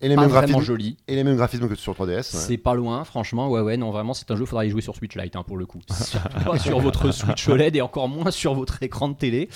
Et les, pas mêmes graphismes, joli. et les mêmes graphismes que sur 3DS. ouais. C'est pas loin, franchement. Ouais, ouais, non, vraiment, c'est un jeu, faudra y jouer sur Switch Lite hein, pour le coup. Surtout pas sur votre Switch OLED et encore moins sur votre écran de télé.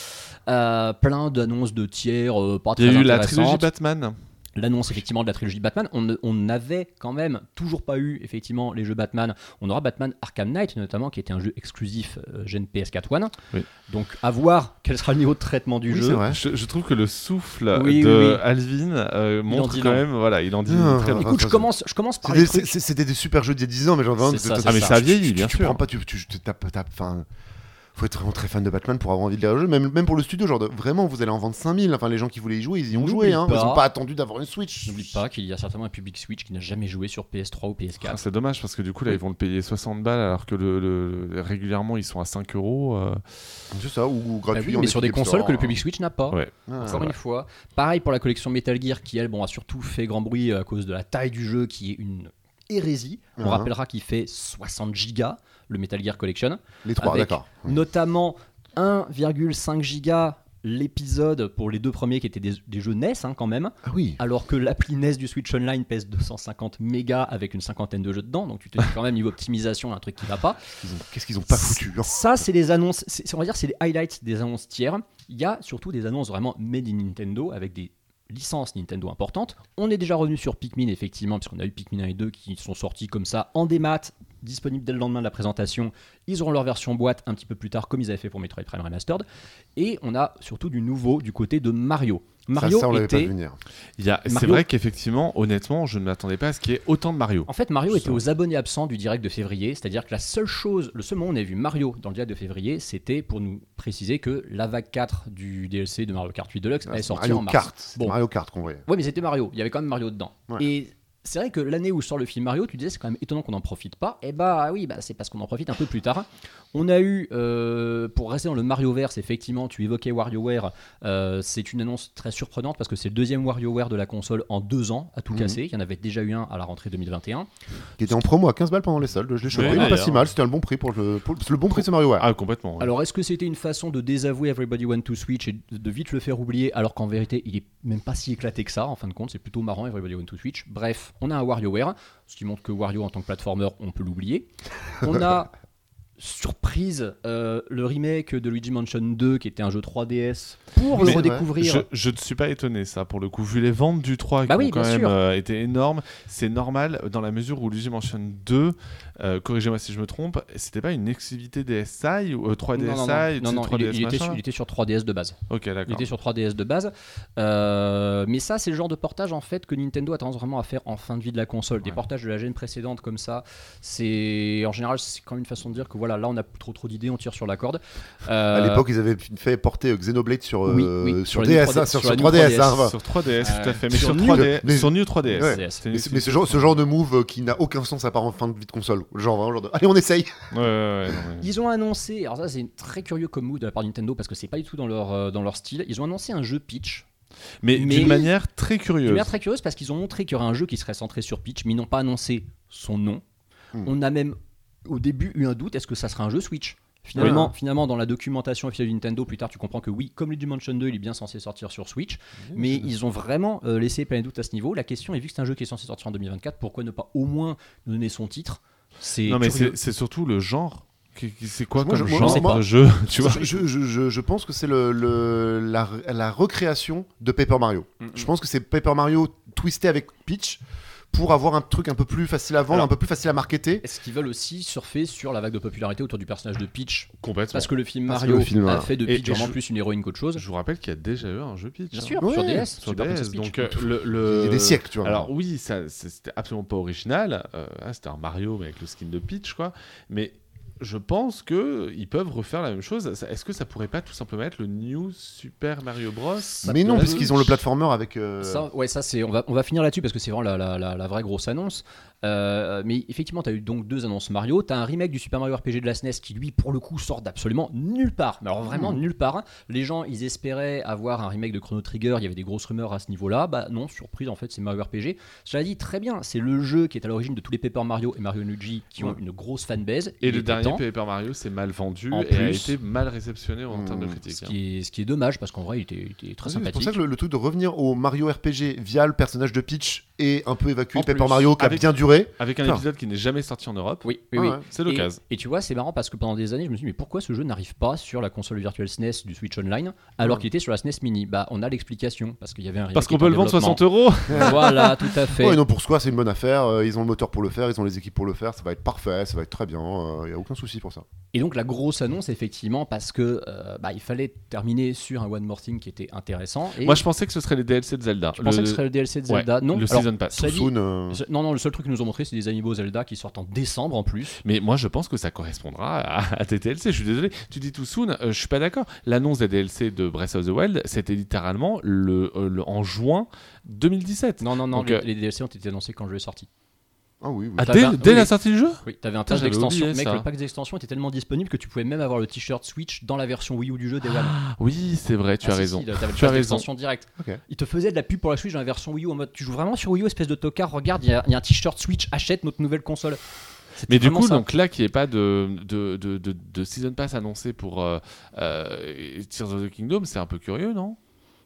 Euh, plein d'annonces de tiers, euh, pas Il très y a eu la trilogie. Batman. L'annonce effectivement de la trilogie Batman. On n'avait quand même toujours pas eu effectivement les jeux Batman. On aura Batman Arkham Knight notamment, qui était un jeu exclusif euh, Gen PS4 One. Oui. Donc à voir quel sera le niveau de traitement du Oui, jeu. vrai. Je, je trouve que le souffle Oui, de oui, oui. Alvin euh, montre dit quand long. même, voilà, il en dit Ah, très ah, long. Écoute, je Ah, commence, je commence par des- C'était des super jeux d'il y a 10 ans, mais t'as- c'est Ah mais ça. ça vieillit, tu, bien tu sûr. prends pas, tu, tu, tu tapes, tapes- enfin, faut être vraiment très fan de Batman pour avoir envie de lire le jeu. Même, même pour le studio, genre de- vraiment, vous allez en vendre 5000. Enfin, les gens qui voulaient y jouer, ils y ont joué. Hein. Ils pas. ont pas attendu d'avoir une Switch. N'oublie pas qu'il y a certainement un public Switch qui n'a jamais joué sur PS3 ou Ah, PS4. c'est dommage parce que du coup là Oui. ils vont le payer 60 balles alors que le, le- régulièrement ils sont à 5 euros. euh. C'est ça, ou, ou Bah gratuit. oui, mais sur des consoles Store, que le hein. public Switch n'a pas. Ouais. Ah, Encore une fois. Pareil pour la collection Metal Gear qui, elle, bon, a surtout fait grand bruit à cause de la taille du jeu qui est une hérésie. On Ah. rappellera qu'il fait 60 gigas, le Metal Gear Collection. Les trois, d'accord. Notamment 1,5 gigas l'épisode pour les deux premiers qui étaient des, des jeux NES hein, quand même, Ah oui. alors que l'appli NES du Switch Online pèse 250 mégas avec une cinquantaine de jeux dedans, donc tu te dis quand même niveau optimisation un truc qui va pas. Qu'est-ce qu'ils ont pas foutu hein. Ça, c'est les annonces, on va dire, c'est les highlights des annonces tiers. Il y a surtout des annonces vraiment made in Nintendo avec des licences Nintendo importantes. On est déjà revenu sur Pikmin, effectivement, puisqu'on a eu Pikmin 1 et 2 qui sont sortis comme ça en démat disponible dès le lendemain de la présentation. Ils auront leur version boîte un petit peu plus tard, comme ils avaient fait pour Metroid Prime Remastered. Et on a surtout du nouveau du côté de Mario. Mario ça, ça, on l'avait pas était vu venir. Il y a- C'est Mario- vrai qu'effectivement, honnêtement, je ne m'attendais pas à ce qu'il y ait autant de Mario. En fait, Mario était aux abonnés absents du direct de février, c'est-à-dire que la seule chose, le seul moment où on a vu Mario dans le direct de février, c'était pour nous préciser que la vague 4 du DLC de Mario Kart 8 Deluxe Ah, allait sortir Mario en mars. Kart. Bon. Mario Kart qu'on voyait. Ouais, mais c'était Mario, il y avait quand même Mario dedans. Ouais. Et c'est vrai que l'année où sort le film Mario, tu disais c'est quand même étonnant qu'on n'en profite pas. Et bah oui, bah, c'est parce qu'on en profite un peu plus tard. On a eu, euh, pour rester dans le Marioverse, effectivement, tu évoquais WarioWare, euh, c'est une annonce très surprenante parce que c'est le deuxième WarioWare de la console en deux ans à tout Mhm. casser. Il y en avait déjà eu un à la rentrée 2021. Qui était en promo à 15 balles pendant les soldes. Je l'ai chopé. Pas si mal. C'était un bon prix pour le, pour le bon prix de Mario War. Ah, complètement. ouais. Alors, est-ce que c'était une façon de désavouer Everybody Want to Switch et de vite le faire oublier, alors qu'en vérité, il est même pas si éclaté que ça, en fin de compte, c'est plutôt marrant, Everybody Want to Switch. Bref, on a un WarioWare, ce qui montre que Wario en tant que platformer, on peut l'oublier. On a, surprise, euh, le remake de Luigi Mansion 2, qui était un jeu 3DS, pour Mais le redécouvrir. Je, je ne suis pas étonné, ça, pour le coup. Vu les ventes du 3 Bah qui oui, ont quand même euh, été énormes, c'est normal dans la mesure où Luigi Mansion 2, euh, corrigez-moi si je me trompe, c'était pas une exclusivité DSi ou euh, 3DSi non, non, non, non, non, 3DS il, il était, il sur 3DS de base. Ok, Il d'accord. était sur 3DS de base. Euh, mais ça, c'est le genre de portage en fait que Nintendo a tendance vraiment à faire en fin de vie de la console. Des portages de la gêne précédente comme ça, c'est en général c'est quand même une façon de dire que voilà, là on a plus trop trop d'idées, on tire sur la corde. Euh, À l'époque, ils avaient fait porter euh, Xenoblade sur, euh, Oui, oui, sur, DS, New hein, sur, 3DS, sur sur la 3DS. New hein, 3DS. va. Sur 3DS, tout Euh, à fait. Mais sur sur, New- 3DS, mais- sur New 3DS. Ouais. c'est- C'était une Mais ce genre, ce genre de move euh, qui n'a aucun sens à part en fin de vie de console. Genre, vraiment, genre de, allez, on essaye. Ouais, ouais, ouais, non, mais- Ils ont annoncé, alors ça c'est très curieux comme move de la part de Nintendo parce que c'est pas du tout dans leur, euh, dans leur style. Ils ont annoncé un jeu Peach. Mais, Mais- d'une manière très D'une curieuse. manière très curieuse parce qu'ils ont montré qu'il y aurait un jeu qui serait centré sur Peach, mais ils n'ont pas annoncé son nom. Hmm. On a même au début eu un doute est-ce que ça sera un jeu Switch? Finalement, finalement, dans la documentation officielle de Nintendo, plus tard, tu comprends que oui, comme le Dimension 2, il est bien censé sortir sur Switch, mais ils ont vraiment euh, laissé plein de doutes à ce niveau. La question est, vu que c'est un jeu qui est censé sortir en 2024, pourquoi ne pas au moins donner son titre Non, mais c'est c'est surtout le genre. C'est quoi Moi, comme je- genre moi- de jeu Tu vois je, je, je, je pense que c'est le, le- la, la recréation de Paper Mario. Mm, mm. Je pense que c'est Paper Mario twisté avec Peach pour avoir un truc un peu plus facile à vendre, Alors- un peu plus facile à marketer. Est-ce qu'ils veulent aussi surfer sur la vague de popularité autour du personnage de Peach Complètement. Parce que le film Mario le film, a fait de Peach vraiment je- plus une héroïne qu'autre chose. Je vous rappelle qu'il y a déjà eu un jeu Peach. Bien hein. sûr, Ouais, sur DS, Sur Super Princess DS. Peach. Donc, euh, le, le- Il y a des siècles, tu vois. Alors oui, c'était absolument pas original. Euh, ah, c'était un Mario mais avec le skin de Peach, quoi. Mais je pense que ils peuvent refaire la même chose. Est-ce que ça pourrait pas tout simplement être le New Super Mario Bros? Mais non, peut- puisqu'ils ont le platformer avec. euh, Ça, ouais, ça c'est. On va, on va finir là-dessus parce que c'est vraiment la, la- la- la vraie grosse annonce. Euh, mais effectivement, tu as eu donc deux annonces Mario. Tu as un remake du Super Mario RPG de la SNES qui, lui, pour le coup, sort d'absolument nulle part. Mais alors vraiment Hmm. nulle part. Les gens, ils espéraient avoir un remake de Chrono Trigger. Il y avait des grosses rumeurs à ce niveau-là. Bah non, surprise, en fait, c'est Mario RPG. Cela dit, très bien. C'est le jeu qui est à l'origine de tous les Paper Mario et Mario Luigi qui ont une grosse fanbase. Et Il le dernier temps. Paper Mario s'est mal vendu En et a été mal réceptionné en Mmh. termes de Ce critiques. Ce hein. qui, est, ce qui est dommage parce qu'en vrai, il était, il était très Oui, C'est pour sympathique. ça que le, le truc de revenir au Mario RPG via le personnage de Peach et un peu évacuer Paper Mario qui a bien duré. Avec un épisode qui n'est jamais sorti en Europe. Oui, oui, Ah oui. ouais. C'est Et- l'occasion. Et, tu vois, c'est marrant parce que pendant des années, je me suis dit, mais pourquoi ce jeu n'arrive pas sur la console virtuelle SNES du Switch Online alors Ouais. qu'il était sur la SNES Mini? Bah, on a l'explication parce qu'il y avait un Parce qu'on peut le en vendre développement. 60 euros. Voilà, tout à fait. Ouais, non, pour soi, c'est une bonne affaire. euh, ils ont le moteur pour le faire, ils ont les équipes pour le faire. Ça va être parfait, ça va être très bien. Il n'y a aucun souci pour ça. Et donc la grosse annonce, effectivement, parce que euh, bah, il fallait terminer sur un One More Thing qui était intéressant. Et Moi, je pensais que ce serait les DLC de Zelda. je pensais que ce serait le DLC de Ouais, Zelda? non, le Alors, Season Pass. dit, euh, non, non, le seul truc nous ont montré, c'est des Amiibo Zelda qui sortent en décembre en plus. Mais moi, je pense que ça correspondra à, à tes DLC. Je suis désolé. Tu dis tout soon. euh, je suis pas d'accord. L'annonce des DLC de Breath of the Wild, c'était littéralement le, euh, le- en juin 2017. Non, non, non, Donc, les, euh, les DLC ont été annoncés quand le jeu est sorti. Ah oui, oui. Ah, dès, un- dès oui. la sortie du jeu Oui, t'avais un pack d'extension. Mec, ça. le pack d'extension était tellement disponible que tu pouvais même avoir le t-shirt Switch dans la version Wii U du jeu Day One. Oui, c'est vrai, tu Ah, as si, raison. si, t'avais le Tu as raison. direct. Ok. Il te faisait de la pub pour la Switch dans la version Wii U en mode tu joues vraiment sur Wii U, espèce de tocard, regarde, il y, a- il y a un t-shirt Switch, achète notre nouvelle console. Mais du coup, ça. donc là, qu'il n'y ait pas de, de, de, de, de Season Pass annoncé pour euh, euh, Tears of the Kingdom, c'est un peu curieux, non?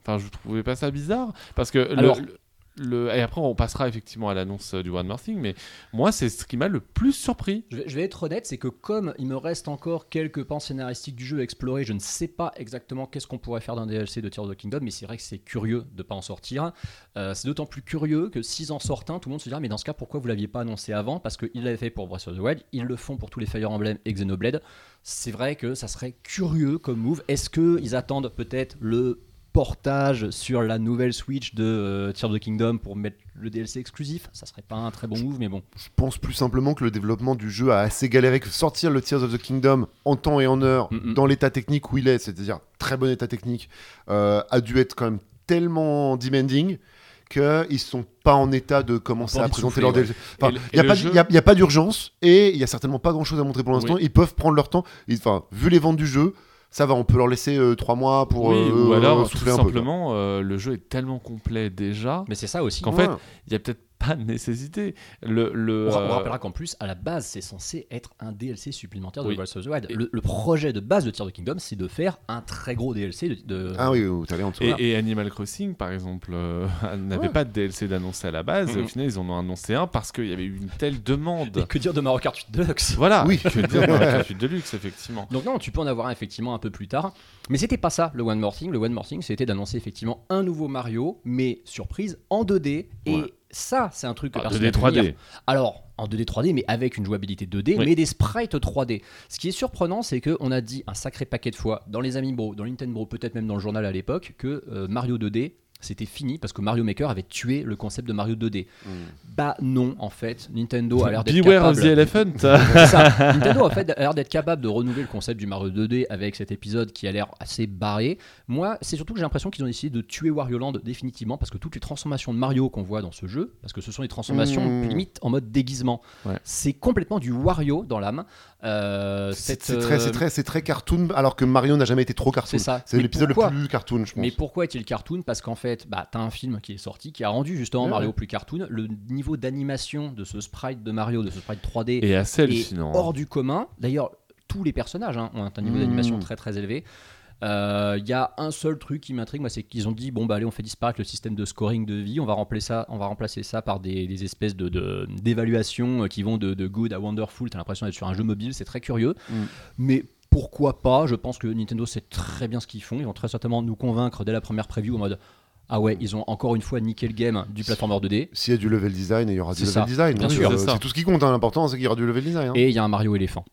Enfin, je trouvais pas ça bizarre Parce que le- Alors, le, Et après, on passera effectivement à l'annonce euh, du One More Thing, mais moi, c'est ce qui m'a le plus surpris. Je vais, être honnête, c'est que comme il me reste encore quelques pans scénaristiques du jeu à explorer, je ne sais pas exactement qu'est-ce qu'on pourrait faire d'un DLC de Tears of the Kingdom, mais c'est vrai que c'est curieux de pas en sortir. Euh, c'est d'autant plus curieux que s'ils en sortent un, tout le monde se dira mais dans ce cas pourquoi vous l'aviez pas annoncé avant? Parce qu'ils l'avaient fait pour Breath of the Wild, ils le font pour tous les Fire Emblem et Xenoblade. C'est vrai que ça serait curieux comme move. Est-ce qu'ils attendent peut-être le portage sur la nouvelle Switch de euh, Tears of the Kingdom pour mettre le DLC exclusif Ça serait pas un très bon move, mais bon. Je pense plus simplement que le développement du jeu a assez galéré que sortir le Tears of the Kingdom en temps et en heure, Mm, dans l'état technique où il est, c'est-à-dire très bon état technique, euh, a dû être quand même tellement demanding qu'ils sont pas en état de commencer à présenter souffler, leur ouais. DLC. Enfin, il n'y a, pas- jeu- a- a d'urgence et il y a certainement pas grand-chose à montrer pour l'instant. Oui. Ils peuvent prendre leur temps. Enfin, vu les ventes du jeu, ça va, on peut leur laisser 3 mois pour oui, euh, ou alors, tout souffler un peu. quoi. simplement, euh, le jeu est tellement complet déjà Mais c'est ça aussi. qu'en Ouais. fait, il y a peut-être pas de nécessité. Le, le, On, ra- on euh, rappellera qu'en plus, à la base, c'est censé être un DLC supplémentaire de Oui. Breath of the Wild. Le, le projet de base de Tears of the Kingdom, c'est de faire un très gros DLC de. de- Ah oui, oui, t'allais en. Et, et Animal Crossing, par exemple, euh, n'avait Ouais. pas de DLC d'annoncer à la base. Au final, ils en ont annoncé un parce qu'il y avait eu une telle demande. Et que dire de Mario Kart 8 Deluxe? Voilà, Oui. que dire dans la 48 Deluxe, effectivement. Donc non, tu peux en avoir un effectivement un peu plus tard. Mais c'était pas ça le One More Thing. Le One More Thing, c'était d'annoncer effectivement un nouveau Mario, mais surprise, en 2D. Et Ouais. Ça, c'est un truc que Ah, personne 2D, n'a pu dire. 3D. Alors, en 2D 3D, mais avec une jouabilité 2D, Oui. mais des sprites 3D. Ce qui est surprenant, c'est qu'on a dit un sacré paquet de fois, dans les Amiibo, dans Nintendo, peut-être même dans le journal à l'époque, que euh, Mario 2D, c'était fini parce que Mario Maker avait tué le concept de Mario 2D. Mm. Bah non, en fait, Nintendo a l'air d'être Beware capable... of the Elephant. Ça. Nintendo en fait, a l'air d'être capable de renouveler le concept du Mario 2D avec cet épisode qui a l'air assez barré. Moi, c'est surtout que j'ai l'impression qu'ils ont essayé de tuer Wario Land définitivement parce que toutes les transformations de Mario qu'on voit dans ce jeu, parce que ce sont des transformations Mmh. limite en mode déguisement, Ouais. c'est complètement du Wario dans l'âme. Euh, C'est très, c'est euh, très, c'est très cartoon, alors que Mario n'a jamais été trop cartoon. C'est ça. C'est l'épisode le plus cartoon, je pense. Mais pourquoi est-il cartoon? Parce qu'en fait, bah, t'as un film qui est sorti qui a rendu justement Ouais, Mario ouais. plus cartoon. Le niveau d'animation de ce sprite de Mario, de ce sprite 3D, Et assez est hallucinant. hors du commun. D'ailleurs, tous les personnages hein, ont un niveau Mmh. d'animation très très élevé. Euh, Il y a un seul truc qui m'intrigue, moi, c'est qu'ils ont dit bon bah allez, on fait disparaître le système de scoring de vie, on va remplacer ça, on va remplacer ça par des, des espèces de d'évaluations euh, qui vont de, de good à wonderful. T'as l'impression d'être sur un jeu mobile, c'est très curieux, Mm. mais pourquoi pas Je pense que Nintendo sait très bien ce qu'ils font. Ils vont très certainement nous convaincre dès la première preview en mode ah ouais, ils ont encore une fois niqué le game du platformer 2D. S'il y a du level design, il y aura du level ça. design. Bien sûr. euh, c'est tout ce qui compte. hein. L'important, c'est qu'il y aura du level design. hein. Et il y a un Mario éléphant.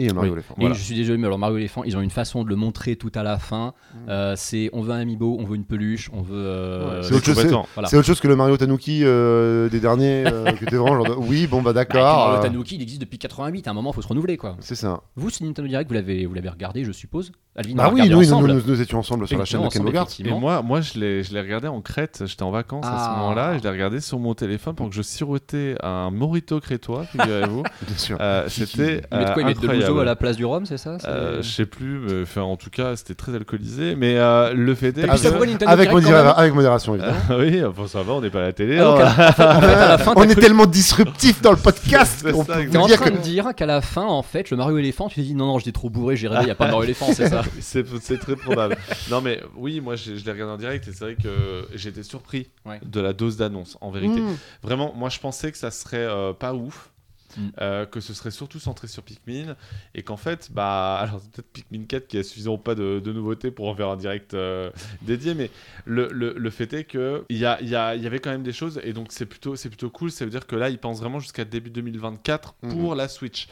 Et il y a Mario Oui. Elephant. Et Voilà. je suis désolé, mais alors Mario éléphant, ils ont une façon de le montrer tout à la fin. Euh, c'est on veut un amiibo, on veut une peluche, on veut. euh, Ouais, c'est autre chose, complètement. Voilà. C'est autre chose que le Mario Tanuki euh, des derniers, euh, qui était vraiment genre de, oui, bon bah Bah, d'accord. Mario euh, Tanuki, il existe depuis 88. À un moment, il faut se renouveler, quoi. c'est ça. Vous, ce Nintendo Direct, vous l'avez, vous l'avez regardé, je suppose. Alvin, Bah l'a oui, nous, nous, ensemble. nous, nous étions ensemble sur la chaîne de Ken Bogart. Et moi, moi je l'ai je l'ai regardé en Crète, j'étais en vacances à ce Ah. moment-là, et je l'ai regardé sur mon téléphone pour que je sirotais un morito crétois, figurez-vous. Bien sûr. Euh, C'était Ils à la place du rhum, c'est ça Euh, je sais plus, mais enfin, en tout cas, c'était très alcoolisé. Mais euh, le fait est que- Avec, modéra- modération, évidemment. oui, enfin ça va, on n'est pas à la télé. Ah, hein. à On est tellement disruptif dans le podcast ça, peut T'es en train que de dire qu'à la fin, en fait, le Mario éléphant, tu t'es dit non, non, j'étais trop bourré, j'ai rêvé, il n'y a pas de Mario éléphant, c'est ça C'est très probable. non, mais oui, moi j'ai- je l'ai regardé en direct et c'est vrai que j'étais surpris de la dose d'annonce, en vérité. Mmh. Vraiment, moi je pensais que ça serait euh, pas ouf. Mm. euh, que ce serait surtout centré sur Pikmin et qu'en fait bah alors c'est peut-être Pikmin 4 qui a suffisamment pas de, de nouveautés pour en faire un direct euh, dédié mais le, le, le fait est que il y, a, y, a- il y avait quand même des choses et donc c'est plutôt c'est plutôt cool ça veut dire que là ils pensent vraiment jusqu'à début 2024 pour la Switch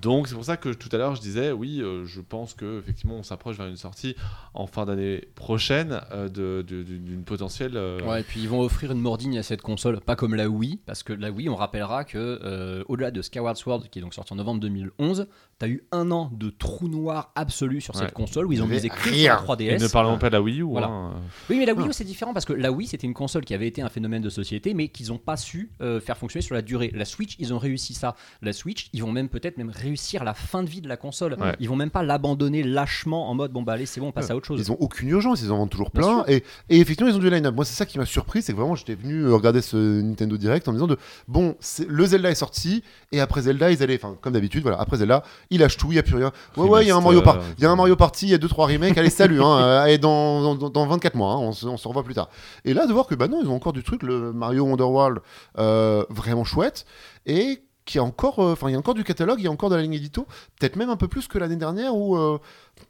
donc c'est pour ça que tout à l'heure je disais oui euh, je pense que effectivement on s'approche vers une sortie en fin d'année prochaine euh, d'une potentielle euh, Ouais, et puis ils vont offrir une mordigne à cette console, pas comme la Wii, parce que la Wii, on rappellera que au-delà de Skyward Sword, qui est donc sorti en novembre 2011, t'as eu un an de trou noir absolu sur Ouais. cette console où ils ont misé que rien. sur la et 3DS. ne parlons pas de la Wii U Voilà. hein. Oui, mais la Wii Ah. U c'est différent parce que la Wii c'était une console qui avait été un phénomène de société, mais qu'ils n'ont pas su euh, faire fonctionner sur la durée. La Switch, ils ont réussi ça. La Switch, ils vont même peut-être même réussir la fin de vie de la console. Ouais. Ils vont même pas l'abandonner lâchement en mode bon bah allez c'est bon on passe Ouais. à autre chose. Ils ont aucune urgence, ils en vendent toujours plein. Et, et effectivement, ils ont du line-up. Moi, c'est ça qui m'a surpris, c'est que vraiment, j'étais venu euh, regarder ce Nintendo Direct en me disant de bon, le Zelda est sorti, et après Zelda, ils allaient, enfin, comme d'habitude, voilà, après Zelda, il lâche tout, il y a plus rien. Ouais, ouais, il y a un Mario, par- euh, il y a un Mario Party, il y a deux trois remakes, allez salut, hein, allez, dans, dans, dans 24 mois, hein, on, se, on se revoit plus tard. Et là de voir que bah non, ils ont encore du truc, le Mario Wonderworld, euh, vraiment chouette et qui a encore, euh, enfin il y a encore du catalogue, il y a encore de la ligne édito, peut-être même un peu plus que l'année dernière où euh,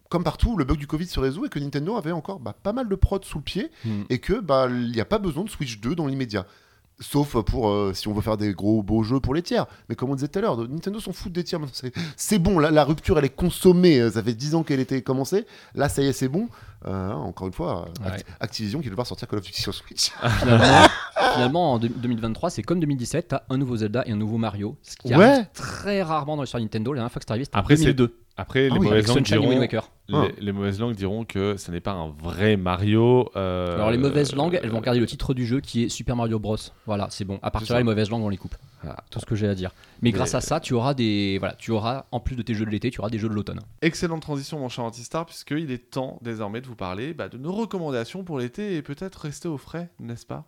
comme partout, le bug du Covid se résout et que Nintendo avait encore bah, pas mal de prod sous le pied Hmm. et que bah il n'y a pas besoin de Switch 2 dans l'immédiat. Sauf pour euh, si on veut faire des gros beaux jeux pour les tiers. Mais comme on disait tout à l'heure, Nintendo s'en fout des tiers. C'est, c'est bon, la, la rupture elle est consommée. euh, Ça fait 10 ans qu'elle était commencée. Là, ça y est, c'est bon. Euh, encore une fois, Act- Ouais. Activision qui veut devoir sortir Call of Duty sur Switch. Finalement, finalement, en deux- 2023, c'est comme 2017, t'as un nouveau Zelda et un nouveau Mario. Ce qui Ouais. arrive très rarement dans l'histoire Nintendo. La dernière fois que c'est arrivé, c'était en Après, c'est- 2002. Après, Ah les, oui, mauvaises Avec langues Sunshine et Wind diront, Waker. les, Ah. les mauvaises langues diront que ce n'est pas un vrai Mario. euh, Alors les mauvaises langues, elles vont euh, garder le titre du jeu qui est Super Mario Bros. Voilà, c'est bon. À partir de là, ça. les mauvaises langues, on les coupe. Voilà. Tout ce que j'ai à dire. Mais, Mais- grâce à ça, tu auras des, voilà, tu auras en plus de tes jeux de l'été, tu auras des jeux de l'automne. Excellente transition, mon cher Antistar, puisqu'il est temps désormais de vous parler bah, de nos recommandations pour l'été et peut-être rester au frais, n'est-ce pas?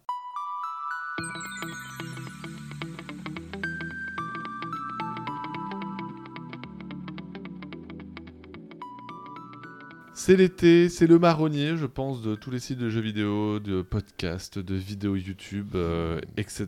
C'est l'été, c'est le marronnier, je pense, de tous les sites de jeux vidéo, de podcasts, de vidéos YouTube, euh, etc.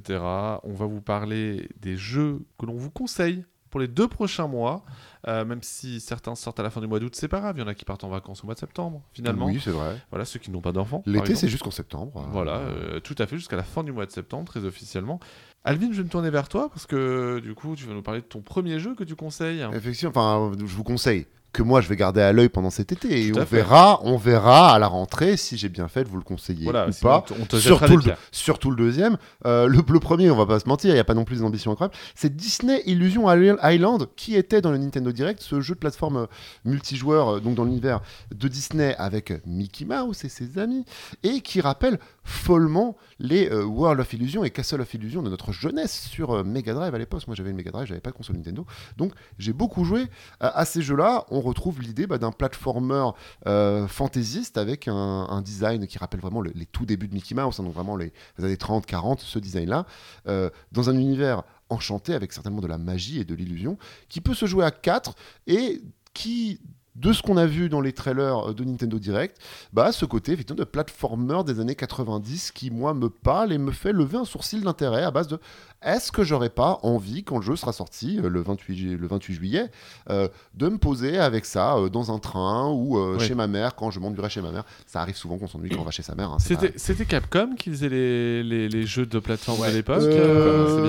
On va vous parler des jeux que l'on vous conseille pour les deux prochains mois. Euh, même si certains sortent à la fin du mois d'août, c'est pas grave. Il y en a qui partent en vacances au mois de septembre, finalement. Oui, c'est vrai. Voilà, ceux qui n'ont pas d'enfants. L'été, c'est jusqu'en septembre. Voilà, euh, tout à fait, jusqu'à la fin du mois de septembre, très officiellement. Alvin, je vais me tourner vers toi parce que du coup, tu vas nous parler de ton premier jeu que tu conseilles. Effectivement, enfin, je vous conseille que moi je vais garder à l'œil pendant cet été et on fait. verra, on verra à la rentrée si j'ai bien fait de vous le conseiller Voilà, ou pas. on te- Surtout le, surtout le deuxième. Euh, le, le premier, on va pas se mentir, il n'y a pas non plus des ambitions incroyables. C'est Disney Illusion Island qui était dans le Nintendo Direct, ce jeu de plateforme euh, multijoueur, euh, donc dans l'univers de Disney avec Mickey Mouse et ses amis, et qui rappelle follement les euh, World of Illusion et Castle of Illusion de notre jeunesse sur euh, Mega Drive à l'époque. Moi j'avais une Mega Drive, j'avais pas de console Nintendo. Donc j'ai beaucoup joué à, à ces jeux-là. On retrouve l'idée bah, d'un platformer euh, fantaisiste avec un, design qui rappelle vraiment le- les tout débuts de Mickey Mouse, hein, donc vraiment les, les années 30, 40, ce design-là, euh, dans un univers enchanté avec certainement de la magie et de l'illusion, qui peut se jouer à 4 et qui, de ce qu'on a vu dans les trailers euh, de Nintendo Direct, bah, ce côté effectivement de platformer des années 90 qui, moi, me parle et me fait lever un sourcil d'intérêt à base de est-ce que j'aurais pas envie, quand le jeu sera sorti euh, le, 28, ju- le 28 juillet, euh, de me poser avec ça euh, dans un train ou euh, Ouais. chez ma mère quand je m'ennuierai chez ma mère? Ça arrive souvent qu'on s'ennuie quand on va chez sa mère. hein, C'était Capcom qui faisait les, les, les jeux de plateforme Ouais. de l'époque.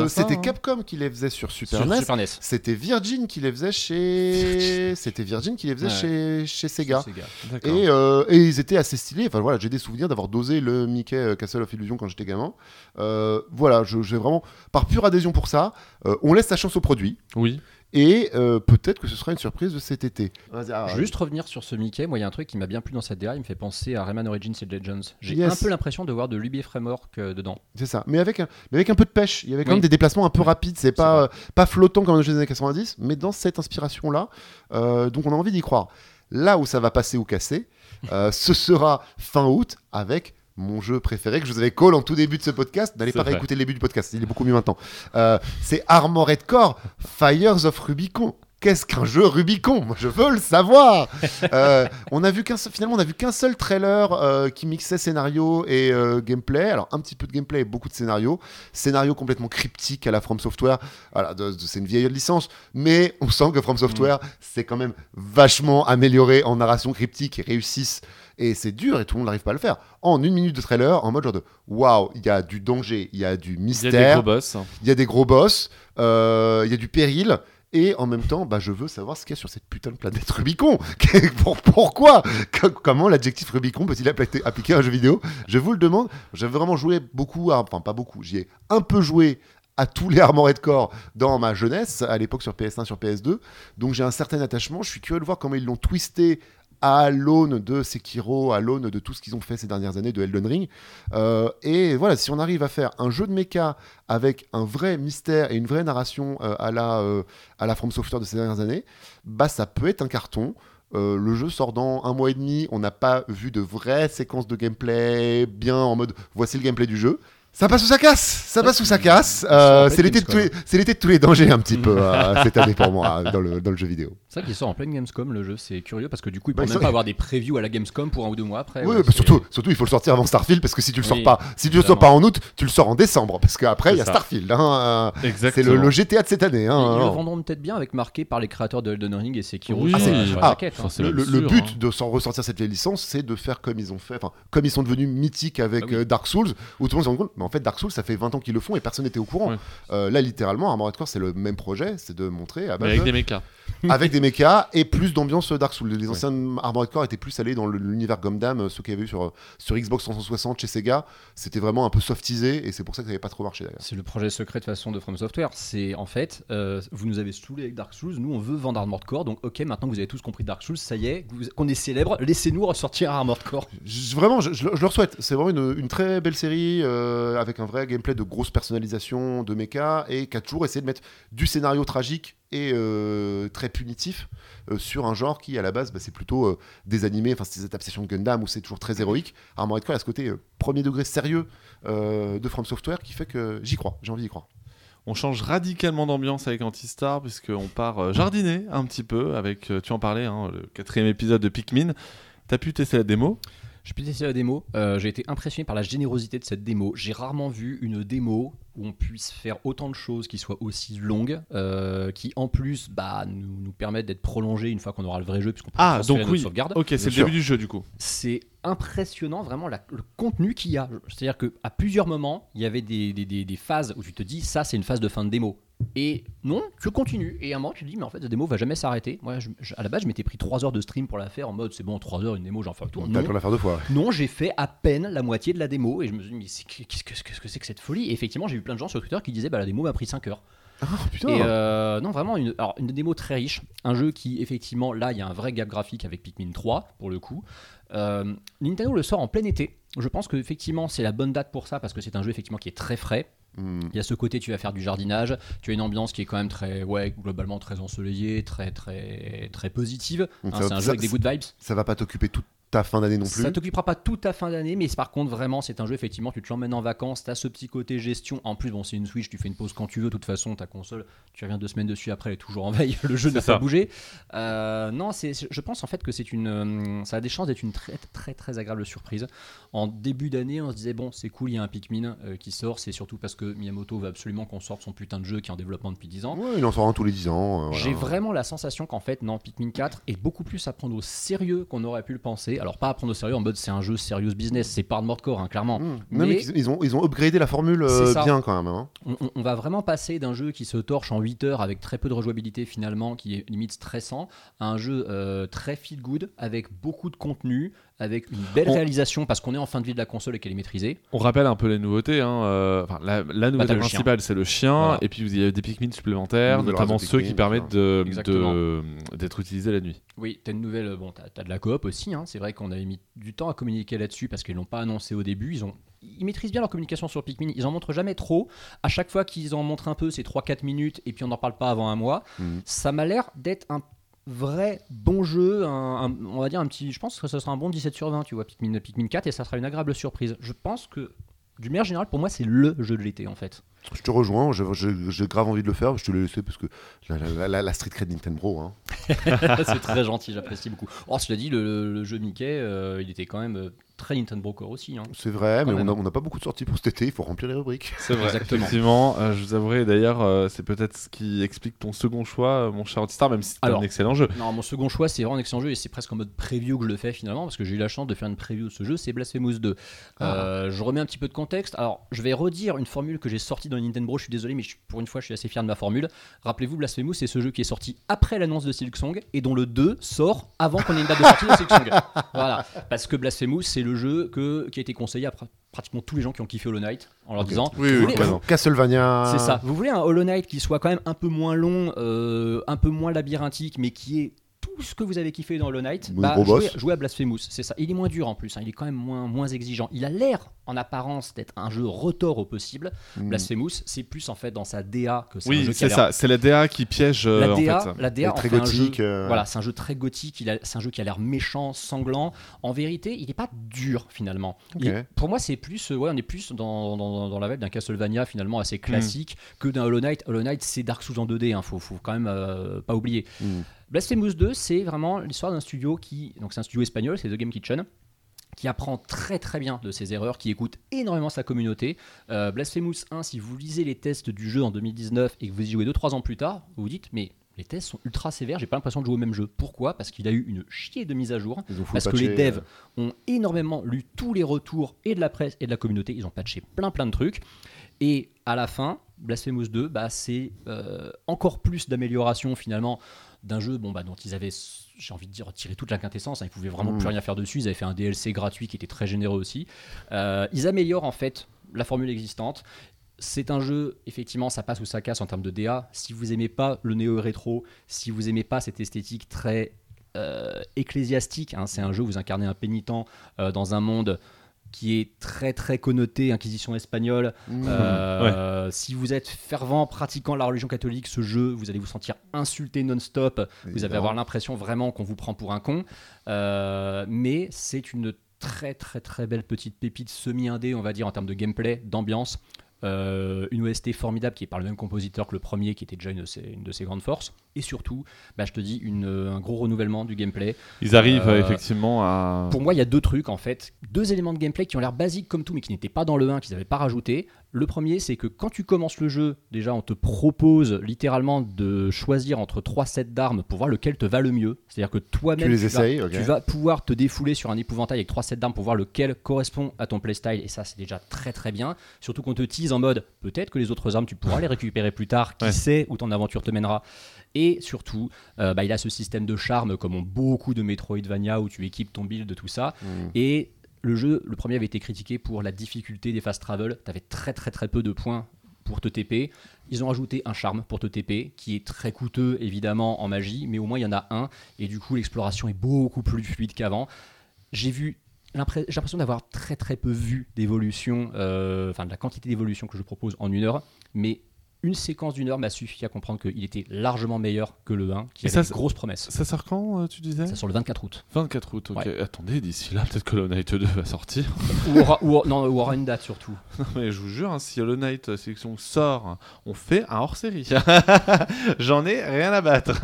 Ça, C'était hein Capcom qui les faisait sur Super Sur NES. NES. C'était Virgin qui les faisait chez. C'était Virgin qui les faisait Ouais. chez, chez Sega. Et, euh, et ils étaient assez stylés. Enfin voilà, j'ai des souvenirs d'avoir dosé le Mickey Castle of Illusion quand j'étais gamin. Euh, voilà, je- j'ai vraiment par pure adhésion pour ça. euh, on laisse sa chance au produit Oui. et euh, peut-être que ce sera une surprise de cet été. Ah, Juste revenir sur ce Mickey, moi il y a un truc qui m'a bien plu dans cette DA, il me fait penser à Rayman Origins et Legends. J'ai Yes. un peu l'impression de voir de l'UB Framework euh, dedans. C'est ça. Mais avec, un, mais avec un peu de pêche. Il y avait quand Oui. même des déplacements un peu rapides. C'est pas, euh, pas flottant comme dans les années 90, mais dans cette inspiration-là. Euh, donc on a envie d'y croire. Là où ça va passer ou casser, euh, ce sera fin août avec mon jeu préféré que je vous avais call en tout début de ce podcast. N'allez pas réécouter le début du podcast, il est beaucoup mieux maintenant. Euh, c'est Armored Core Fires of Rubicon. Qu'est-ce qu'un jeu Rubicon? Moi, je veux le savoir. Euh, on a vu qu'un finalement, on a vu qu'un seul trailer euh, qui mixait scénario et gameplay. Alors un petit peu de gameplay et beaucoup de scénario. Scénario complètement cryptique à la From Software. Voilà, c'est une vieille licence, mais on sent que From Software c'est quand même vachement amélioré en narration cryptique et réussissent. Et c'est dur et tout le monde n'arrive pas à le faire. En une minute de trailer, en mode genre de waouh, il y a du danger, il y a du Il y a mystère, des gros boss. il y a des gros boss, euh, il y a du péril. Et en même temps, bah, je veux savoir ce qu'il y a sur cette putain de planète Rubicon. Pour- Pourquoi? Comment l'adjectif Rubicon peut-il être appliqué à un jeu vidéo? Je vous le demande. J'ai vraiment joué beaucoup, à- enfin pas beaucoup, j'y ai un peu joué à tous les Armored Core dans ma jeunesse, à l'époque sur PS1, sur PS2. Donc j'ai un certain attachement. Je suis curieux de voir comment ils l'ont twisté à l'aune de Sekiro, à l'aune de tout ce qu'ils ont fait ces dernières années de Elden Ring. Euh, et voilà, si on arrive à faire un jeu de mecha avec un vrai mystère et une vraie narration euh, à, la, euh, à la From Software de ces dernières années, bah ça peut être un carton. Le jeu sort dans un mois et demi, on n'a pas vu de vraies séquences de gameplay bien en mode voici le gameplay du jeu. Ça passe ou ça casse? Ça passe ou ça casse? Euh, C'est l'été de, tous les- de tous dangers un petit peu euh, cette année pour moi dans le, dans le jeu vidéo. C'est vrai qu'il sort en pleine Gamescom le jeu, c'est curieux parce que du coup il Bah, peut c'est même pas avoir des previews à la Gamescom pour un ou deux mois après. Oui, ouais, bah, surtout, surtout il faut le sortir avant Starfield parce que si tu le sors Oui, pas, si tu le sors pas en août, tu le sors en décembre parce qu'après il y a ça. Starfield. hein, euh, c'est le, le GTA de cette année. Ils, hein, ils le hein. vendront peut-être bien avec marqué par les créateurs de Elden Ring et Sekiro Oui. Ah, ah, hein. Le, but hein. de s'en ressortir cette vieille licence, c'est de faire comme ils ont fait, enfin comme ils sont devenus mythiques avec Ah euh, Dark Souls, où tout le monde se rend compte, mais en fait Dark Souls ça fait 20 ans qu'ils le font et personne n'était au courant. Ouais. Euh, là littéralement, Armored Core c'est le même projet, c'est de montrer à Mais avec de- des mechas. avec des mechas et plus d'ambiance Dark Souls. Les anciens Armored Core étaient plus allés dans l'univers Gundam, euh, ceux qu'il y avait eu sur, euh, sur Xbox 360 chez Sega, c'était vraiment un peu softisé et c'est pour ça que ça n'avait pas trop marché d'ailleurs. C'est le projet secret de façon de From Software. C'est en fait, euh, vous nous avez saoulé avec Dark Souls, nous on veut vendre Armored Core, donc ok, maintenant que vous avez tous compris Dark Souls, ça y est, qu'on est célèbre, laissez-nous ressortir Armored Core. Je- vraiment, je, je le- je leur souhaite. C'est vraiment une, une très belle série euh, avec un vrai gameplay de grosse personnalisation de mecha et qui a toujours essayé de mettre du scénario tragique et euh, très punitif euh, sur un genre qui à la base bah, c'est plutôt euh, des animés, enfin c'est des adaptations de Gundam où c'est toujours très héroïque. Armored Core a ce côté euh, premier degré sérieux euh, de From Software qui fait que j'y crois, j'ai envie d'y croire. On change radicalement d'ambiance avec Antistar puisqu'on part euh, jardiner un petit peu avec, euh, tu en parlais, hein, le quatrième épisode de Pikmin. T'as pu tester la démo? J'ai pu tester la démo, euh, j'ai été impressionné par la générosité de cette démo. J'ai rarement vu une démo où on puisse faire autant de choses qui soient aussi longues, euh, qui en plus bah, nous, nous permettent d'être prolongées une fois qu'on aura le vrai jeu, puisqu'on peut Ah, donc notre oui. sauvegarde. Ok, c'est le sûr. début du jeu du coup. c'est impressionnant vraiment la- le contenu qu'il y a. C'est-à-dire qu'à plusieurs moments, il y avait des, des- des- des phases où tu te dis ça c'est une phase de fin de démo. Et non, tu continues. Et à un moment tu te dis mais en fait la démo va jamais s'arrêter. Moi je- je- à la base je m'étais pris 3 heures de stream pour la faire en mode c'est bon 3 heures une démo j'en fais un tour. T'as la faire deux fois. ouais. non j'ai fait à peine la moitié de la démo et je me suis dit mais qu'est-ce que c'est que cette folie? Et effectivement j'ai vu plein de gens sur Twitter qui disaient bah la démo m'a pris 5 heures. Oh, putain. Et euh, non, vraiment, une, alors, une démo très riche. Un jeu qui, effectivement, là, il y a un vrai gap graphique avec Pikmin 3, pour le coup. Euh, Nintendo le sort en plein été. Je pense que effectivement c'est la bonne date pour ça parce que c'est un jeu effectivement qui est très frais. Hmm. Il y a ce côté tu vas faire du jardinage, tu as une ambiance qui est quand même très ouais globalement très ensoleillée, très très très positive. Hein, c'est un jeu avec des good vibes. Ça va pas t'occuper toute ta fin d'année non plus. Ça t'occupera pas toute ta fin d'année, mais par contre, vraiment, c'est un jeu, effectivement, tu te l'emmènes en vacances, tu as ce petit côté gestion. En plus, bon, c'est une Switch, tu fais une pause quand tu veux, de toute façon, ta console, tu reviens deux semaines dessus après, elle est toujours en veille, le jeu n'a pas bougé. Euh, non, c'est, je pense en fait que c'est une, euh, ça a des chances d'être une très, très, très agréable surprise. En début d'année, on se disait, bon, c'est cool, il y a un Pikmin euh, qui sort, c'est surtout parce que Miyamoto veut absolument qu'on sorte son putain de jeu qui est en développement depuis 10 ans. Ouais, il en sort un tous les 10 ans. euh, voilà. J'ai vraiment la sensation qu'en fait, non, Pikmin 4 est beaucoup plus à prendre au sérieux qu'on aurait pu le penser. Alors, pas à prendre au sérieux en mode c'est un jeu serious business, c'est pas de Mordcore, hein, clairement. Non, mais Mais- ils, ils ont, ils ont upgradé la formule euh, bien quand même. hein. On, on- on va vraiment passer d'un jeu qui se torche en 8 heures avec très peu de rejouabilité finalement, qui est limite stressant, à un jeu euh, très feel good avec beaucoup de contenu, avec une belle On- réalisation parce qu'on est en fin de vie de la console et qu'elle est maîtrisée. On rappelle un peu les nouveautés. hein, euh, enfin, la, la nouveauté t'as le principale, c'est le chien. Voilà. Et puis, il y a des Pikmin supplémentaires, Nouvelle notamment ceux qui permettent de- Exactement. de- d'être utilisés la nuit. Oui, t'as une nouvelle. Bon, t'as as de la coop aussi. hein. C'est vrai qu'on avait mis du temps à communiquer là-dessus parce qu'ils l'ont pas annoncé au début. Ils ont, ils maîtrisent bien leur communication sur Pikmin. Ils en montrent jamais trop. À chaque fois qu'ils en montrent un peu, c'est 3-4 minutes et puis on n'en parle pas avant un mois. Mhm. Ça m'a l'air d'être un vrai bon jeu, un- un- on va dire un petit. Je pense que ce sera un bon 17 sur 20. Tu vois, Pikmin, Pikmin 4 et ça sera une agréable surprise. Je pense que. Du manière générale, pour moi, c'est le jeu de l'été en fait. Je te rejoins, j'ai grave envie de le faire, je te l'ai laissé parce que la, la- la- la street cred Nintendo. Hein. c'est très gentil, j'apprécie beaucoup. Or, cela dit, le, le jeu Mickey, euh, il était quand même euh, très Nintendo Core aussi. hein. C'est vrai, Quand mais on même. a- on n'a pas beaucoup de sorties pour cet été, il faut remplir les rubriques. C'est vrai, Exactement. effectivement. euh, je vous avouerai d'ailleurs, euh, c'est peut-être ce qui explique ton second choix, euh, mon cher Antistar, même si c'est un excellent jeu. Non, mon second choix, c'est vraiment un excellent jeu et c'est presque en mode preview que je le fais finalement parce que j'ai eu la chance de faire une preview de ce jeu, c'est Blasphemous 2. Euh, je remets un petit peu de contexte. Alors, je vais redire une formule que j'ai sortie dans Nintendo, je suis désolé, mais je- pour une fois, je suis assez fier de ma formule. Rappelez-vous, Blasphemous, c'est ce jeu qui est sorti après l'annonce de Silksong et dont le 2 sort avant qu'on ait une date de sortie de Silksong. Voilà, parce que Blasphemous, c'est le jeu que, qui a été conseillé à pr- pratiquement tous les gens qui ont kiffé Hollow Knight en leur disant Oui, oui, voulez-. Castlevania. c'est ça. Vous voulez un Hollow Knight qui soit quand même un peu moins long, euh, un peu moins labyrinthique, mais qui est ce que vous avez kiffé dans Hollow Knight, bah, jouez, jouez à Blasphemous, c'est ça. Il est moins dur en plus, hein, il est quand même moins, moins exigeant. Il a l'air en apparence d'être un jeu retort au possible. Mm. Blasphemous, c'est plus en fait dans sa DA que c'est Oui, c'est ça. C'est la DA qui piège euh, la en DA, fait. la DA en très fait un jeu- gothique. euh, Voilà, c'est un jeu très gothique. il a- C'est un jeu qui a l'air méchant, sanglant. En vérité, il n'est pas dur finalement. Il- pour moi, c'est plus, euh, ouais, on est plus dans, dans, dans la vibe d'un Castlevania finalement assez classique que d'un Hollow Knight. Hollow Knight, c'est Dark Souls en 2D. Hein, faut, faut quand même euh, pas oublier. Mm. Blasphemous 2, c'est vraiment l'histoire d'un studio qui, donc c'est un studio espagnol, c'est The Game Kitchen qui apprend très très bien de ses erreurs, qui écoute énormément sa communauté. Euh, Blasphemous 1, si vous lisez les tests du jeu en 2019 et que vous y jouez 2-3 ans plus tard, vous vous dites mais les tests sont ultra sévères, j'ai pas l'impression de jouer au même jeu. Pourquoi? Parce qu'il a eu une chier de mise à jour, parce que les devs euh, ont énormément lu tous les retours et de la presse et de la communauté, ils ont patché plein plein de trucs. Et à la fin, Blasphemous 2, bah, c'est euh, encore plus d'amélioration finalement d'un jeu bon, bah, dont ils avaient, j'ai envie de dire, tiré toute la quintessence. hein, ils pouvaient vraiment Mm. plus rien faire dessus. Ils avaient fait un DLC gratuit qui était très généreux aussi. Euh, ils améliorent en fait la formule existante. C'est un jeu, effectivement, ça passe ou ça casse en termes de DA. Si vous aimez pas le néo-rétro, si vous aimez pas cette esthétique très euh, ecclésiastique, hein, c'est un jeu où vous incarnez un pénitent euh, dans un monde qui est très très connoté Inquisition espagnole. mm. Euh, Si vous êtes fervent pratiquant la religion catholique, ce jeu, vous allez vous sentir insulté non-stop. Vous allez avoir l'impression vraiment qu'on vous prend pour un con. Euh, mais c'est une très très très belle petite pépite semi-indé, on va dire, en termes de gameplay, d'ambiance. Euh, une OST formidable qui est par le même compositeur que le premier, qui était déjà une de ses, une de ses grandes forces. Et surtout, bah, je te dis, une- un gros renouvellement du gameplay. Ils arrivent Euh, euh, effectivement à. Pour moi, il y a deux trucs en fait, deux éléments de gameplay qui ont l'air basiques comme tout, mais qui n'étaient pas dans le 1, qu'ils n'avaient pas rajouté. Le premier, c'est que quand tu commences le jeu, déjà, on te propose littéralement de choisir entre trois sets d'armes pour voir lequel te va le mieux. C'est-à-dire que toi-même, Tu tu vas pouvoir te défouler sur un épouvantail avec trois sets d'armes pour voir lequel correspond à ton playstyle, et ça, c'est déjà très très bien. Surtout qu'on te tease en mode peut-être que les autres armes, tu pourras les récupérer plus tard, qui Ouais. sait où ton aventure te mènera. Et surtout, euh, bah, il a ce système de charme, comme ont beaucoup de Metroidvania, où tu équipes ton build, tout ça. Mm. Et le jeu, le premier avait été critiqué pour la difficulté des fast travel. Tu avais très très très peu de points pour te TP. Ils ont ajouté un charme pour te TP, qui est très coûteux évidemment en magie, mais au moins il y en a un. Et du coup, l'exploration est beaucoup plus fluide qu'avant. J'ai vu. J'ai l'impression d'avoir très très peu vu d'évolution, euh, enfin de la quantité d'évolution que je propose en une heure, mais une séquence d'une heure m'a suffi à comprendre qu'il était largement meilleur que le 1, qui avait ça, une grosse promesse. Ça sort quand, euh, tu disais Ça sort le 24 août. 24 août, ok. Ouais. Attendez, d'ici là, peut-être que Hollow Knight 2 va sortir. ou, aura, ou- non, ou aura une date surtout. Non, mais je vous jure, hein, si Hollow Knight euh, sélection sort, on fait un hors-série. J'en ai rien à battre.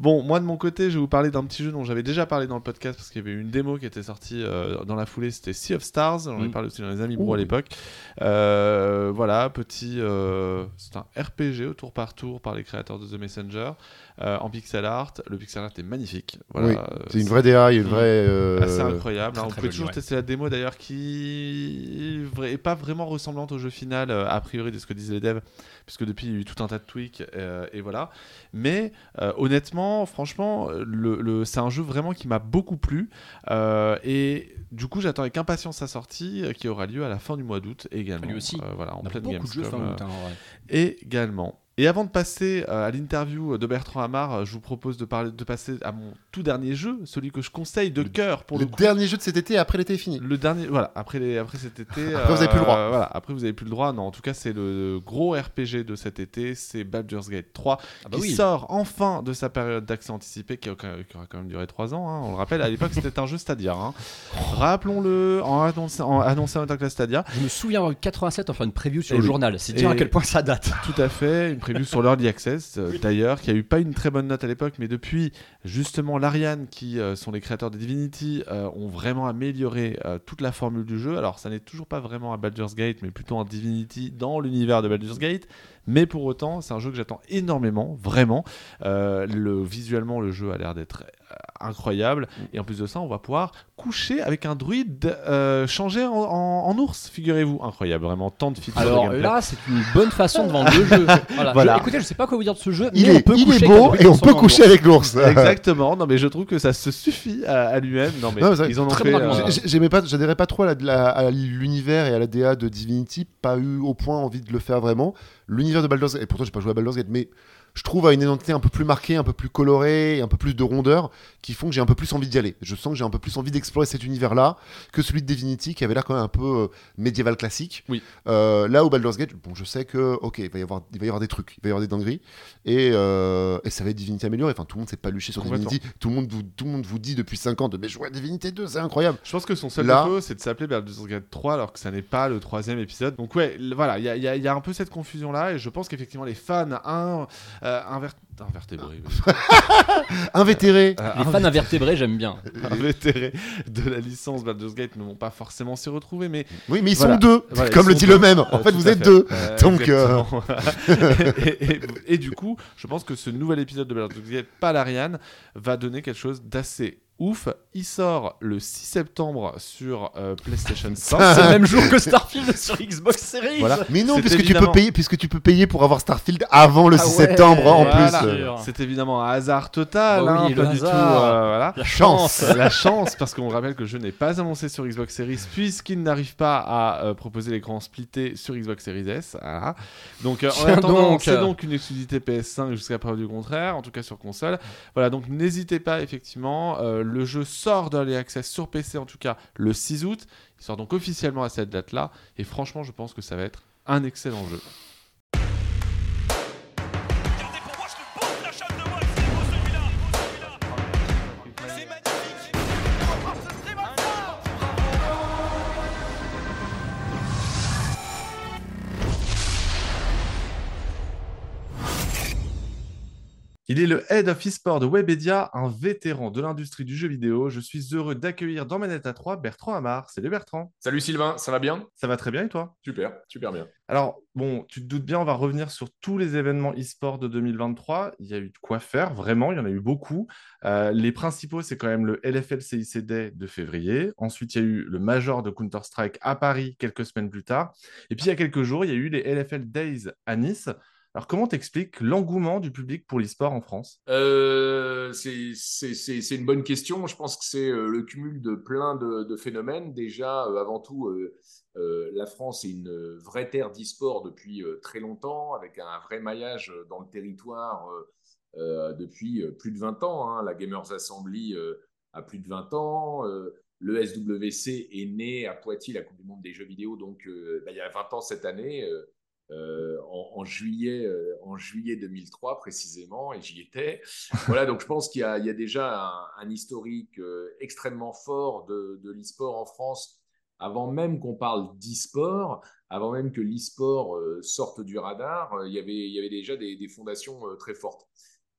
bon, moi de mon côté, je vais vous parler d'un petit jeu dont j'avais déjà parlé dans le podcast parce qu'il y avait une démo qui était sortie euh, dans la foulée, c'était Sea of Stars. J'en ai Mm. parlé aussi dans les Amis Bro à l'époque. Euh, voilà, petit. euh, RPG au tour par tour par les créateurs de The Messenger euh, en pixel art. Le pixel art est magnifique. Voilà, Oui, euh, C'est une vraie DA, une vraie. euh, assez incroyable. très, hein. très on peut toujours ouais. tester la démo d'ailleurs qui est pas vraiment ressemblante au jeu final a priori de ce que disaient les devs puisque depuis il y a eu tout un tas de tweaks euh, et voilà. Mais euh, honnêtement, franchement, le, le- c'est un jeu vraiment qui m'a beaucoup plu euh, et du coup j'attends avec impatience sa sortie qui aura lieu à la fin du mois d'août également. Lui aussi. Euh, voilà, en pleine beaucoup de jeux Gamescom, fin août, hein, en vrai. également. Et avant de passer euh, à l'interview de Bertrand Hamar, euh, je vous propose de, parler, de passer à mon tout dernier jeu, celui que je conseille de Le- cœur pour le le coup. dernier jeu de cet été, après l'été est fini. Le dernier, voilà, après, les, après cet été. Après, vous avez plus le droit. euh, Voilà, après, vous avez plus le droit. Non, en tout cas, c'est le gros RPG de cet été. C'est Baldur's Gate 3 Ah bah qui oui. sort enfin de sa période d'accès anticipé qui, aura quand même duré 3 ans. hein. On le rappelle, à l'époque, c'était un jeu Stadia. hein. Rappelons-le, en annoncé en, annoncé en tant que la Stadia. Je me souviens eu 87 enfin une preview sur Et le journal. C'est dire à quel point ça date. Tout à fait, une preview sur l'Early Access euh, d'ailleurs, qui a eu pas une très bonne note à l'époque, mais depuis, justement, l'Ariane, qui euh, sont les créateurs de Divinity, euh, ont vraiment amélioré euh, toute la formule du jeu. Alors, ça n'est toujours pas vraiment un Baldur's Gate, mais plutôt un Divinity dans l'univers de Baldur's Gate. Mais pour autant, c'est un jeu que j'attends énormément, vraiment. Euh, le, visuellement, le jeu a l'air d'être euh, incroyable. Et en plus de ça, on va pouvoir coucher avec un druide euh, changé en, en- en ours, figurez-vous. Incroyable, vraiment, tant de features. Alors là, c'est une bonne façon de vendre le jeu. Voilà. Voilà. Je- écoutez, je sais pas quoi vous dire de ce jeu, Il mais on est, peut il coucher est beau et on peut coucher avec l'ours. Exactement, non mais je trouve que ça se suffit à, à lui-même. Non mais Non, ils en ont très fait. euh, J'aimais pas, j'adhérais pas trop à l'univers et à la DA de Divinity, pas eu au point envie de le faire vraiment. L'univers de Baldur's Gate, et pourtant j'ai pas joué à Baldur's Gate, mais je trouve, a une identité un peu plus marquée, un peu plus colorée, un peu plus de rondeur, qui font que j'ai un peu plus envie d'y aller. Je sens que j'ai un peu plus envie d'explorer cet univers-là que celui de Divinity, qui avait l'air quand même un peu euh, médiéval classique. Oui. Euh, là où Baldur's Gate, bon, je sais que, ok, il va y avoir, il va y avoir des trucs, il va y avoir des dingueries, et, euh, et ça va être Divinity amélioré. Enfin, tout le monde s'est pas luché sur. Divinity. Tout le monde vous, tout le monde vous dit depuis 5 ans de mais jouer à Divinity 2, c'est incroyable. Je pense que son seul Là- défaut, c'est de s'appeler Baldur's Gate 3 alors que ça n'est pas le troisième épisode. Donc ouais, voilà, il y y a un peu cette confusion-là et je pense qu'effectivement les fans un, euh, invert- invertébrés, oui. Invétéré. Euh, Les fans invertébrés, j'aime bien. invétérés de la licence Baldur's Gate ne vont pas forcément s'y retrouver, mais Oui, mais ils Voilà. sont deux, Voilà, comme le dit deux. le même. En Euh, fait, vous êtes deux. Euh, Donc, euh, et, et- et du coup, je pense que ce nouvel épisode de Baldur's Gate Palarian va donner quelque chose d'assez ouf. Il sort le 6 septembre sur euh, PlayStation 5. C'est le même jour que Starfield sur Xbox Series. Voilà. Mais non, puisque tu, peux payer, puisque tu peux payer pour avoir Starfield avant le Ah 6 ouais, septembre en Voilà. plus. C'est évidemment un hasard total, Bah hein, oui, pas le du tout. hasard. euh, voilà. La chance. La chance, parce qu'on rappelle que le jeu n'est pas annoncé sur Xbox Series, puisqu'il n'arrive pas à euh, proposer l'écran splitté sur Xbox Series S. Donc, euh, en Tiens attendant, donc. c'est donc une exclusivité PS5 jusqu'à preuve du contraire, en tout cas sur console. Voilà, donc n'hésitez pas, effectivement. euh, le jeu sort d'Early Access sur PC, en tout cas, le 6 août. Il sort donc officiellement à cette date-là. Et franchement, je pense que ça va être un excellent jeu. Il est le Head of eSport de Webedia, un vétéran de l'industrie du jeu vidéo. Je suis heureux d'accueillir dans Manette à 3 Bertrand Amar. Salut Bertrand. Salut Sylvain, ça va bien? Ça va très bien et toi? Super, super bien. Alors, bon, tu te doutes bien, on va revenir sur tous les événements e-sport de 2023. Il y a eu de quoi faire, vraiment, il y en a eu beaucoup. Euh, les principaux, c'est quand même le LFL CIC Day de février. Ensuite, il y a eu le Major de Counter-Strike à Paris quelques semaines plus tard. Et puis, il y a quelques jours, il y a eu les LFL Days à Nice. Alors, comment t'expliques l'engouement du public pour l'e-sport en France? Euh, c'est une bonne question. Je pense que c'est euh, le cumul de plein de, phénomènes. Déjà, euh, avant tout, la France est une vraie terre d'e-sport depuis très longtemps, avec un vrai maillage dans le territoire depuis plus de 20 ans. hein. La Gamers Assembly a plus de 20 ans. Le SWC est né à Poitiers, la Coupe du Monde des jeux vidéo, donc bah, il y a 20 ans cette année. Euh, en, juillet, euh, en juillet 2003 précisément, et j'y étais. Voilà, donc je pense qu'il y, a- déjà un, historique euh, extrêmement fort de, de l'e-sport en France, avant même qu'on parle d'e-sport, avant même que l'e-sport sorte du radar, il, y avait, déjà des, fondations très fortes.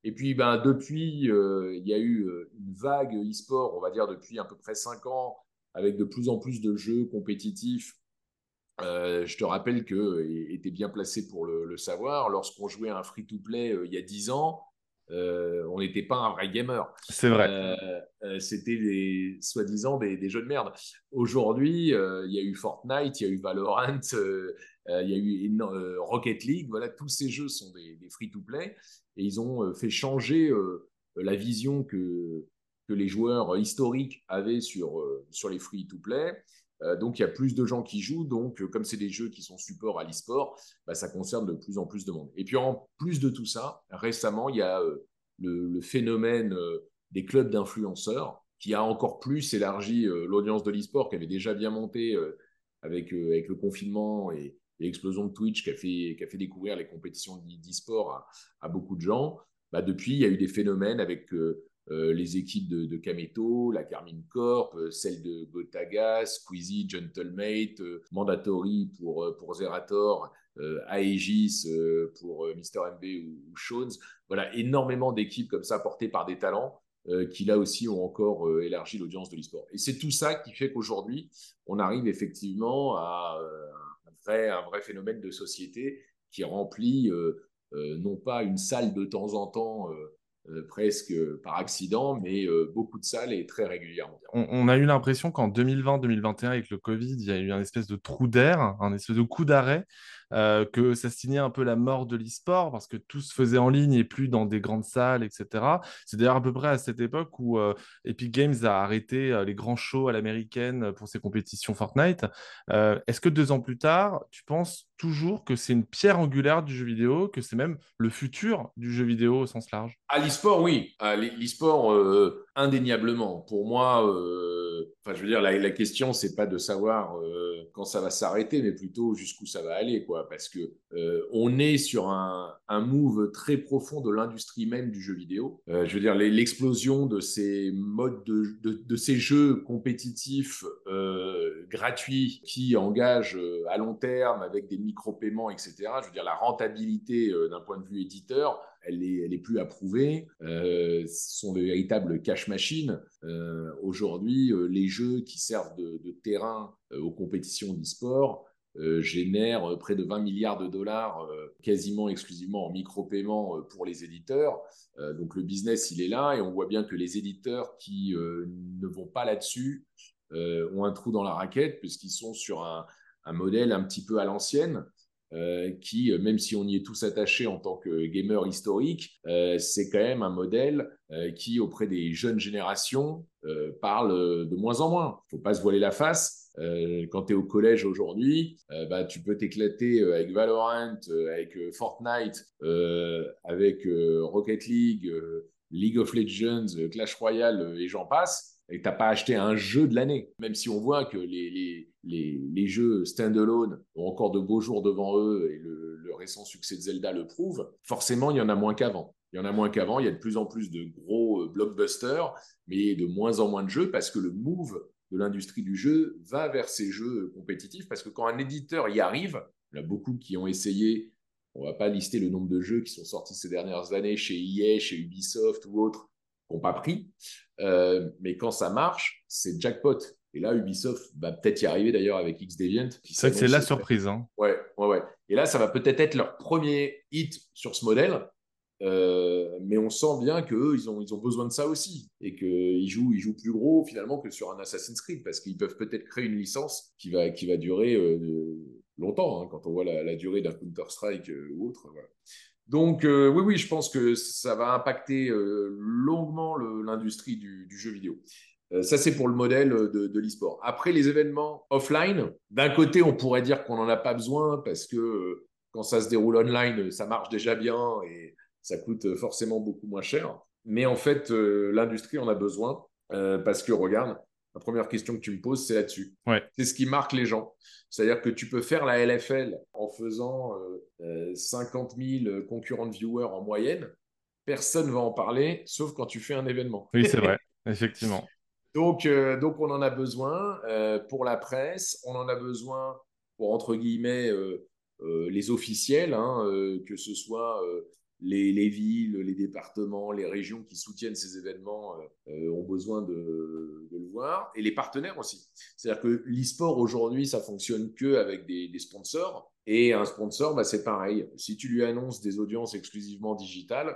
Et puis, ben, depuis, il y a eu une vague e-sport, on va dire depuis à peu près cinq ans, avec de plus en plus de jeux compétitifs euh, je te rappelle que, et tu es bien placé pour le, le savoir, lorsqu'on jouait à un free-to-play euh, il y a 10 ans, euh, on n'était pas un vrai gamer. C'est vrai. C'était des soi-disant des, des jeux de merde. Aujourd'hui, il y a eu Fortnite, il y a eu Valorant, il y a eu Rocket League. Voilà, tous ces jeux sont des, des free-to-play et ils ont fait changer la vision que, que les joueurs historiques avaient sur, sur les free-to-play. Euh, donc, il y a plus de gens qui jouent. Donc, euh, comme c'est des jeux qui sont support à l'e-sport, bah, ça concerne de plus en plus de monde. Et puis, en plus de tout ça, récemment, il y a euh, le, phénomène des clubs d'influenceurs qui a encore plus élargi l'audience de l'e-sport, qui avait déjà bien monté avec, avec le confinement et, l'explosion de Twitch qui a fait, qui a fait découvrir les compétitions d'e- d'e-sport à, beaucoup de gens. Bah, depuis, il y a eu des phénomènes avec les équipes de, de Kameto, la Carmine Corp, euh, celle de Gotaga, Squeezie, Gentlemate, euh, Mandatory pour, euh, pour Zerator, euh, Aegis euh, pour euh, Mister MB ou, ou Shones. Voilà, énormément d'équipes comme ça portées par des talents euh, qui là aussi ont encore euh, élargi l'audience de l'e-sport. Et c'est tout ça qui fait qu'aujourd'hui, on arrive effectivement à euh, un, vrai, un vrai phénomène de société qui remplit euh, euh, non pas une salle de temps en temps, euh, euh, presque par accident, mais euh, beaucoup de salles et très régulièrement. On, on a eu l'impression qu'en 2020-2021, avec le Covid, il y a eu un espèce de trou d'air, un espèce de coup d'arrêt. Euh, que ça signait un peu la mort de l'e-sport parce que tout se faisait en ligne et plus dans des grandes salles, etc. C'est d'ailleurs à peu près à cette époque où euh, Epic Games a arrêté euh, les grands shows à l'américaine pour ses compétitions Fortnite. Est-ce que deux ans plus tard, tu penses toujours que c'est une pierre angulaire du jeu vidéo, que c'est même le futur du jeu vidéo au sens large? À l'e-sport, oui. L'e-sport, indéniablement. Pour moi, euh, enfin, je veux dire, la, question, c'est pas de savoir euh, quand ça va s'arrêter, mais plutôt jusqu'où ça va aller, quoi. Parce que euh, on est sur un, un move très profond de l'industrie même du jeu vidéo. Euh, je veux dire, l'explosion de ces modes de, de, de ces jeux compétitifs euh, gratuits qui engagent euh, à long terme avec des micro-paiements, etc. Je veux dire, la rentabilité d'un point de vue éditeur, elle est, elle est plus approuvée. Euh, ce sont de véritables cash machines. Euh, Aujourd'hui, euh, les jeux qui servent de, terrain aux compétitions d'e-sport génèrent près de 20 milliards de dollars quasiment exclusivement en micro-paiement pour les éditeurs. Donc le business, il est là et on voit bien que les éditeurs qui ne vont pas là-dessus ont un trou dans la raquette puisqu'ils sont sur un, modèle un petit peu à l'ancienne qui, euh, même si on y est tous attachés en tant que gamer historique, euh, c'est quand même un modèle euh, qui, auprès des jeunes générations, euh, parle euh, de moins en moins. Il faut pas se voiler la face. Euh, quand tu es au collège aujourd'hui, euh, bah, tu peux t'éclater euh, avec Valorant, euh, avec euh, Fortnite, euh, avec euh, Rocket League, euh, League of Legends, euh, Clash Royale euh, et j'en passe et tu n'as pas acheté un jeu de l'année, même si on voit que les, les, les, les jeux standalone ont encore de beaux jours devant eux et le, le récent succès de Zelda le prouve, forcément, il y en a moins qu'avant. Il y en a moins qu'avant, il y a de plus en plus de gros euh, blockbusters, mais de moins en moins de jeux parce que le move de l'industrie du jeu va vers ces jeux compétitifs. Parce que quand un éditeur y arrive, il y en a beaucoup qui ont essayé, on va pas lister le nombre de jeux qui sont sortis ces dernières années chez EA, chez Ubisoft ou autres, n'ont pas pris. Euh, mais quand ça marche, c'est jackpot. Et là, Ubisoft va peut-être y arriver d'ailleurs avec X-Deviant. C'est vrai que c'est la surprise. Hein. Ouais, ouais, ouais. Et là, ça va peut-être être leur premier hit sur ce modèle. Euh, mais on sent bien qu'eux, ils ont, ils ont besoin de ça aussi. Et qu'ils jouent, ils jouent plus gros finalement que sur un Assassin's Creed. Parce qu'ils peuvent peut-être créer une licence qui va, qui va durer euh, longtemps. hein, quand on voit la, la durée d'un Counter-Strike euh, ou autre. voilà. Donc, euh, oui, oui, je pense que ça va impacter euh, longuement l'industrie du, jeu vidéo. Euh, ça, c'est pour le modèle de, de l'e-sport. Après, les événements offline, d'un côté, on pourrait dire qu'on n'en a pas besoin parce que quand ça se déroule online, ça marche déjà bien et ça coûte forcément beaucoup moins cher. Mais en fait, l'industrie en a besoin parce que, regarde, la première question que tu me poses, c'est là-dessus. Ouais. C'est ce qui marque les gens. C'est-à-dire que tu peux faire la LFL en faisant euh, euh, 50 000 concurrents de viewers en moyenne. Personne va en parler, sauf quand tu fais un événement. Oui, c'est vrai, effectivement. Donc, euh, donc, on en a besoin euh, pour la presse, on en a besoin pour, entre guillemets, euh, euh, les officiels, hein, euh, que ce soit euh, les, les villes, les départements, les régions qui soutiennent ces événements euh, euh, ont besoin de, de le voir, et les partenaires aussi. C'est-à-dire que l'e-sport aujourd'hui, ça fonctionne que avec des, des sponsors, et un sponsor, bah, c'est pareil. Si tu lui annonces des audiences exclusivement digitales,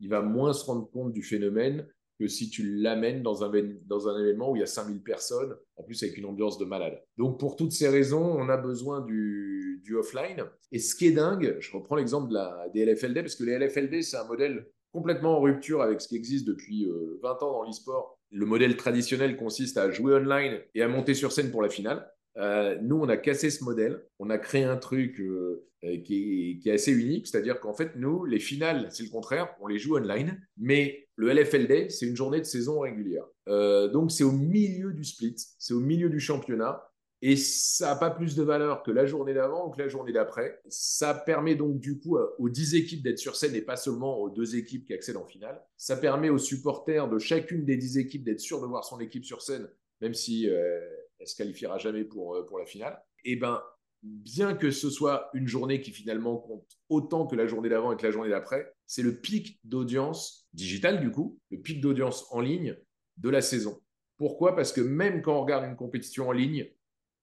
il va moins se rendre compte du phénomène que si tu l'amènes dans un, événement où il y a 5000 personnes, en plus avec une ambiance de malade. Donc pour toutes ces raisons, on a besoin du, du offline. Et ce qui est dingue, je reprends l'exemple de la, des LFLD, parce que les LFLD, c'est un modèle complètement en rupture avec ce qui existe depuis euh, 20 ans dans l'e-sport. Le modèle traditionnel consiste à jouer online et à monter sur scène pour la finale. Euh, nous, on a cassé ce modèle. On a créé un truc euh, qui, est, qui, est, assez unique. C'est-à-dire qu'en fait, nous, les finales, c'est le contraire. On les joue online. Mais le LFL Day, c'est une journée de saison régulière. Euh, donc, c'est au milieu du split. C'est au milieu du championnat. Et ça n'a pas plus de valeur que la journée d'avant ou que la journée d'après. Ça permet donc du coup aux 10 équipes d'être sur scène et pas seulement aux deux équipes qui accèdent en finale. Ça permet aux supporters de chacune des 10 équipes d'être sûr de voir son équipe sur scène, même si euh, elle se qualifiera jamais pour, pour la finale. Et ben, bien que ce soit une journée qui finalement compte autant que la journée d'avant et que la journée d'après, c'est le pic d'audience digitale du coup, le pic d'audience en ligne de la saison. Pourquoi? Parce que même quand on regarde une compétition en ligne,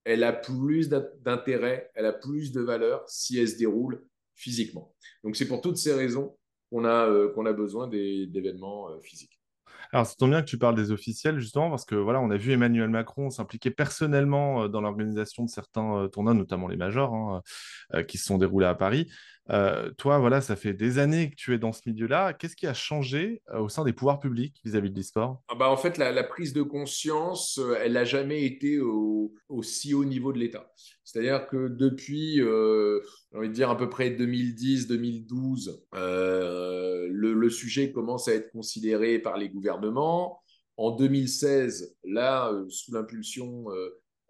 elle a plus d'intérêt, elle a plus de valeur si elle se déroule physiquement. Donc c'est pour toutes ces raisons qu'on a, euh, a besoin d'événements euh, physiques. Alors, ça tombe bien que tu parles des officiels, justement, parce que voilà, on a vu Emmanuel Macron s'impliquer personnellement euh, dans l'organisation de certains euh, tournois, notamment les majors, hein, euh, qui se sont déroulés à Paris. Toi, voilà, ça fait des années que tu es dans ce milieu-là. Qu'est-ce qui a changé au sein des pouvoirs publics vis-à-vis de l'e-sport? Ah bah, en fait, la, prise de conscience, elle n'a jamais été au, aussi haut niveau de l'État. C'est-à-dire que depuis, euh, j'ai envie de dire à peu près 2010-2012, euh, le, le sujet commence à être considéré par les gouvernements. En 2016, là, euh, sous l'impulsion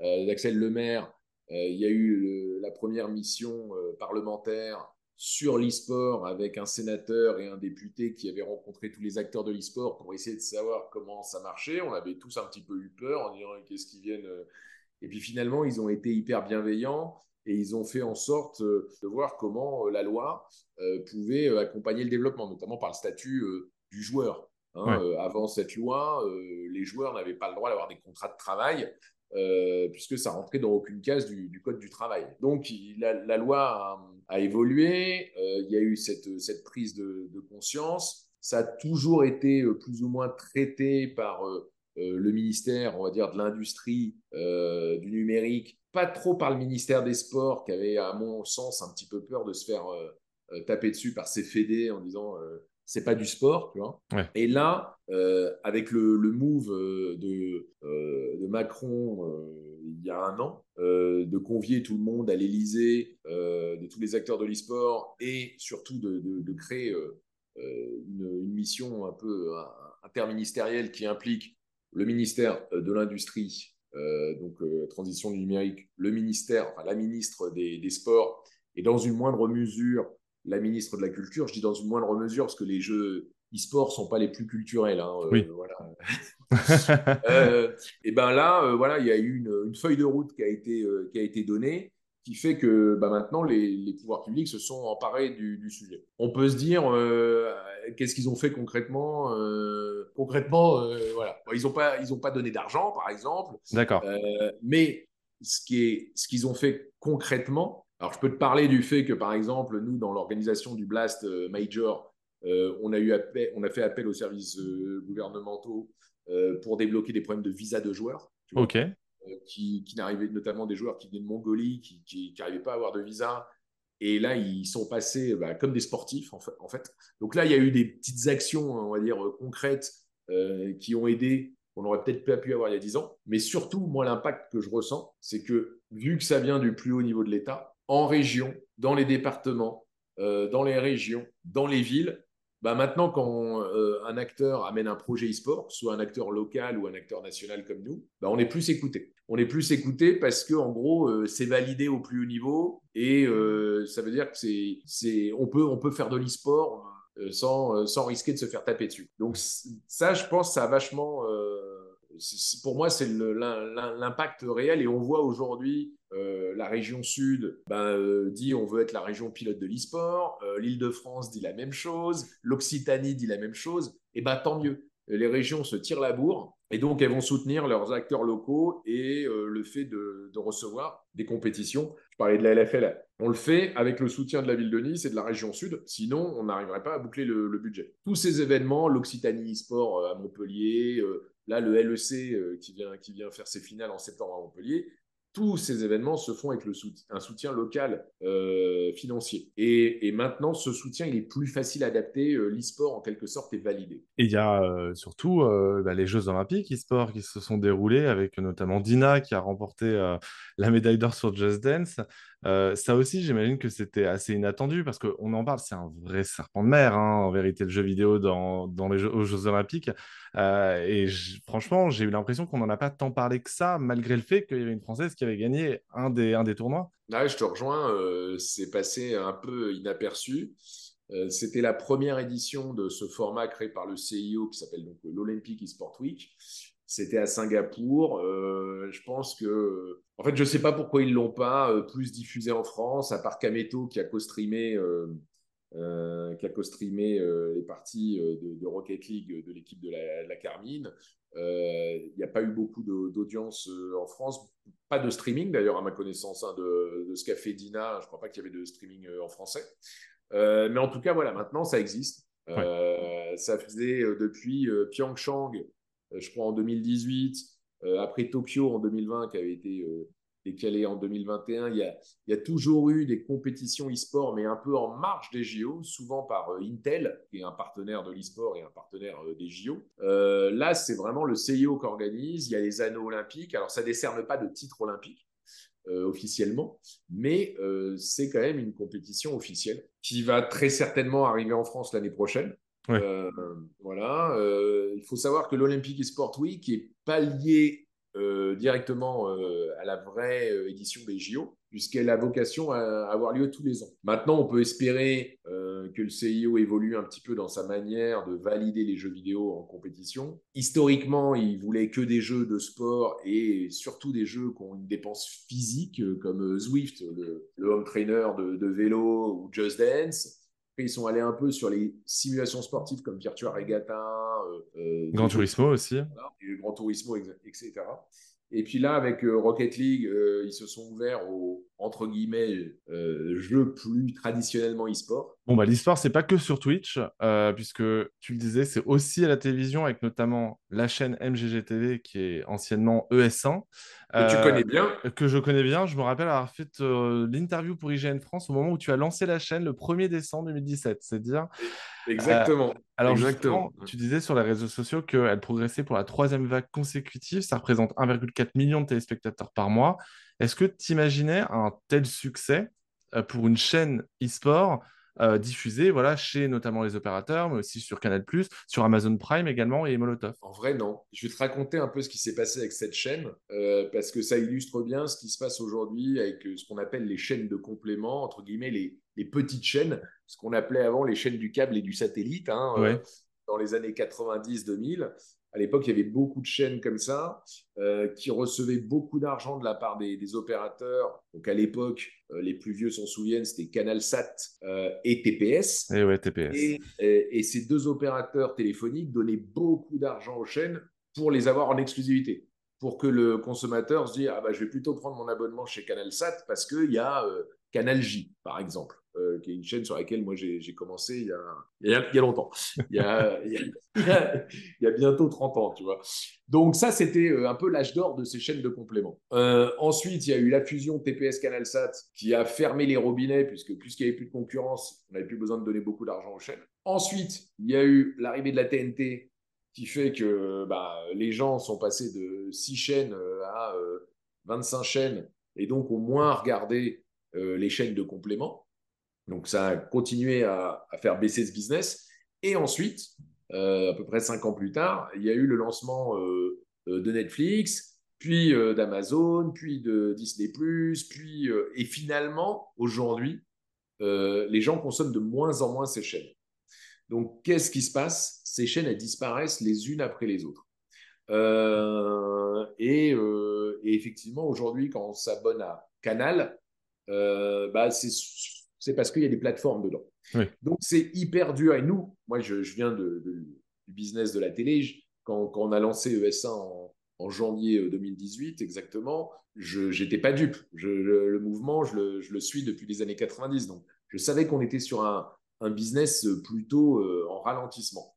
d'Axel Lemaire, euh, il y a eu le- la première mission parlementaire sur l'e-sport avec un sénateur et un député qui avaient rencontré tous les acteurs de l'e-sport pour essayer de savoir comment ça marchait. On avait tous un petit peu eu peur en disant qu'est-ce qu'ils viennent. Et puis finalement, ils ont été hyper bienveillants et ils ont fait en sorte euh, de voir comment euh, la loi euh, pouvait accompagner le développement, notamment par le statut du joueur. Hein. Ouais. Avant cette loi, les joueurs n'avaient pas le droit d'avoir des contrats de travail euh, puisque ça rentrait dans aucune case du, du code du travail. Donc il- la, la loi a, a évolué, euh, il y a eu cette, cette prise de, de conscience. Ça a toujours été plus ou moins traité par euh, le ministère, on va dire, de l'industrie, euh, du numérique, pas trop par le ministère des Sports, qui avait, à mon sens, un petit peu peur de se faire euh, euh, taper dessus par ses fédés en disant euh, c'est pas du sport, tu vois. Ouais. Et là, euh, avec le, le move euh, de, euh, de Macron euh, il y a un an, euh, de convier tout le monde à l'Élysée, euh, de tous les acteurs de l'e-sport, et surtout de, de- de créer euh, euh, une, une mission un peu euh, interministérielle qui implique le ministère de l'Industrie, euh, donc euh, transition du numérique, le ministère, enfin la ministre des, des Sports, et dans une moindre mesure, la ministre de la Culture. Je dis dans une moindre mesure parce que les jeux e-sport sont pas les plus culturels. hein, euh, Oui. voilà. Euh, et ben là, euh, voilà, il y a eu une, une feuille de route qui a été, euh, qui a été donnée, qui fait que bah, maintenant les, les pouvoirs publics se sont emparés du, du sujet. On peut se dire, euh, qu'est-ce qu'ils ont fait concrètement euh, Concrètement, euh, voilà, Bon, ils n'ont pas, ils ont pas donné d'argent, par exemple, D'accord. mais ce qui est, ce qu'ils ont fait concrètement, alors je peux te parler du fait que par exemple nous dans l'organisation du Blast Major, on a eu appel- on a fait appel aux services gouvernementaux pour débloquer des problèmes de visa de joueurs. Ok. Euh, qui, qui n'arrivaient notamment des joueurs qui venaient de Mongolie, qui n'arrivaient pas à avoir de visa. Et là, ils sont passés bah, comme des sportifs, en fait. Donc là, il y a eu des petites actions, on va dire, euh, concrètes euh, qui ont aidé qu'on n'aurait peut-être pas pu avoir il y a 10 ans. Mais surtout, moi, l'impact que je ressens, c'est que vu que ça vient du plus haut niveau de l'État, en région, dans les départements, dans les régions, dans les villes, bah maintenant, quand euh, un acteur amène un projet e-sport, soit un acteur local ou un acteur national comme nous, bah on est plus écouté. On est plus écouté parce que en gros, euh, c'est validé au plus haut niveau et euh, ça veut dire que c'est, c'est, on peut, on peut faire de l'e-sport sans, sans risquer de se faire taper dessus. Donc ça, je pense, ça a vachement. Pour moi, c'est l'impact réel. Et on voit aujourd'hui euh, la région sud ben, euh, dit on veut être la région pilote de l'e-sport, euh, l'Île-de-France dit la même chose, l'Occitanie dit la même chose, et ben tant mieux. Les régions se tirent la bourre. Et donc elles vont soutenir leurs acteurs locaux et le fait de, recevoir des compétitions. Je parlais de la LFL, on le fait avec le soutien de la ville de Nice et de la région sud, sinon on n'arriverait pas à boucler le, le budget. Tous ces événements, l'Occitanie e-sport à Montpellier, là le LEC euh, qui, vient, qui vient faire ses finales en septembre à Montpellier, tous ces événements se font avec un soutien local euh, financier. Et, maintenant, ce soutien, il est plus facile à adapter. Euh, L'e-sport, en quelque sorte, est validé. Et il y a euh, surtout bah, les Jeux Olympiques e-sport qui se sont déroulés avec notamment Dina qui a remporté la médaille d'or sur Just Dance. Euh, ça aussi, j'imagine que c'était assez inattendu parce qu'on en parle, c'est un vrai serpent de mer, hein, en vérité, le jeu vidéo dans, les jeux, aux Jeux Olympiques. Euh, et franchement, j'ai eu l'impression qu'on n'en a pas tant parlé que ça, malgré le fait qu'il y avait une Française qui avait gagné un des, un des tournois. Là, je te rejoins, euh, c'est passé un peu inaperçu. C'était la première édition de ce format créé par le CIO qui s'appelle donc l'Olympic eSport Week. C'était à Singapour. Euh, je pense que, en fait, je sais pas pourquoi ils l'ont pas euh, plus diffusé en France, à part Kameto qui a co-streamé, euh, qui a co-streamé les parties de, de Rocket League de l'équipe de la, de la Carmine. Il n'y a pas eu beaucoup d'audience en France, pas de streaming d'ailleurs à ma connaissance hein, de, de ce qu'a fait Dina. Je crois pas qu'il y avait de streaming en français. Mais en tout cas, voilà, maintenant ça existe. Euh, Ça faisait depuis euh, Pyeongchang, je crois en 2018, euh, après Tokyo en 2020 qui avait été euh, décalé en 2021. Il y, a, toujours eu des compétitions e-sport, mais un peu en marge des JO, souvent par euh, Intel, qui est un partenaire de l'e-sport et un partenaire euh, des JO. Euh, là, c'est vraiment le CIO qui organise. Il y a les anneaux olympiques. Alors, ça décerne pas de titre olympique. euh, officiellement, mais euh, c'est quand même une compétition officielle qui va très certainement arriver en France l'année prochaine. Euh, voilà. Euh, il faut savoir que l'Olympic eSport Week est pas lié euh, directement à la vraie édition des JO, puisqu'elle a vocation à avoir lieu tous les ans. Maintenant, on peut espérer que le CIO évolue un petit peu dans sa manière de valider les jeux vidéo en compétition. Historiquement, il voulait que des jeux de sport et surtout des jeux qui ont une dépense physique, comme Zwift, le, home trainer de vélo, ou Just Dance. Ils sont allés un peu sur les simulations sportives comme Virtua Regatta, euh, euh, Gran des- Turismo aussi. et le Gran Turismo, etc. Et puis là, avec euh, Rocket League, euh, ils se sont ouverts aux, entre guillemets, euh, jeux plus traditionnellement e-sport. Bon, bah, l'histoire, c'est pas que sur Twitch, euh, puisque tu le disais, c'est aussi à la télévision, avec notamment la chaîne MGGTV, qui est anciennement ES1. Que tu euh, connais bien. Que je connais bien. Je me rappelle avoir fait euh, l'interview pour IGN France au moment où tu as lancé la chaîne le 1er décembre 2017. C'est dire. Exactement. Alors, Exactement. justement, tu disais sur les réseaux sociaux qu'elle progressait pour la troisième vague consécutive. Ça représente 1,4 million de téléspectateurs par mois. Est-ce que tu imaginais un tel succès euh, pour une chaîne e-sport euh, diffusée voilà, chez notamment les opérateurs, mais aussi sur Canal+, sur Amazon Prime également et Molotov? En vrai, non. Je vais te raconter un peu ce qui s'est passé avec cette chaîne, euh, parce que ça illustre bien ce qui se passe aujourd'hui avec euh, ce qu'on appelle les chaînes de complément, entre guillemets, les, les petites chaînes, ce qu'on appelait avant les chaînes du câble et du satellite, hein, Ouais. dans les années 90-2000. À l'époque, il y avait beaucoup de chaînes comme ça euh, qui recevaient beaucoup d'argent de la part des, des opérateurs. Donc à l'époque, euh, les plus vieux s'en souviennent, c'était CanalSat euh, et TPS. Et ouais, TPS. Et, et- et ces deux opérateurs téléphoniques donnaient beaucoup d'argent aux chaînes pour les avoir en exclusivité. Pour que le consommateur se dise ah bah, je vais plutôt prendre mon abonnement chez CanalSat parce qu'il y a euh, Canal J, par exemple, euh, qui est une chaîne sur laquelle moi j'ai commencé il y, a, il, y a, il longtemps. Il y a, il, y a, bientôt 30 ans, tu vois. Donc ça, c'était euh, un peu l'âge d'or de ces chaînes de complément. Euh, ensuite, il y a eu la fusion TPS-CanalSat qui a fermé les robinets puisque puisqu'il n'y avait plus de concurrence, on n'avait plus besoin de donner beaucoup d'argent aux chaînes. Ensuite, il y a eu l'arrivée de la TNT qui fait que bah, les gens sont passés de 6 chaînes à euh, 25 chaînes et donc ont moins regardé euh, les chaînes de complément. Donc ça a continué à, faire baisser ce business. Et ensuite, euh, à peu près cinq ans plus tard, il y a eu le lancement euh, euh, de Netflix, puis d'Amazon, puis de Disney+, puis et finalement aujourd'hui, les gens consomment de moins en moins ces chaînes. Donc qu'est-ce qui se passe? Ces chaînes elles disparaissent les unes après les autres. Et, et effectivement aujourd'hui, quand on s'abonne à Canal, bah, c'est c'est parce qu'il y a des plateformes dedans. Oui. Donc c'est hyper dur. Et nous, moi je, je viens de, de- du business de la télé. Je- quand, quand on a lancé ES1 en, en janvier euh, 2018 exactement, je n'étais pas dupe. Je, le, mouvement, je le, je le suis depuis les années 90. Donc je savais qu'on était sur un, un business plutôt euh, en ralentissement.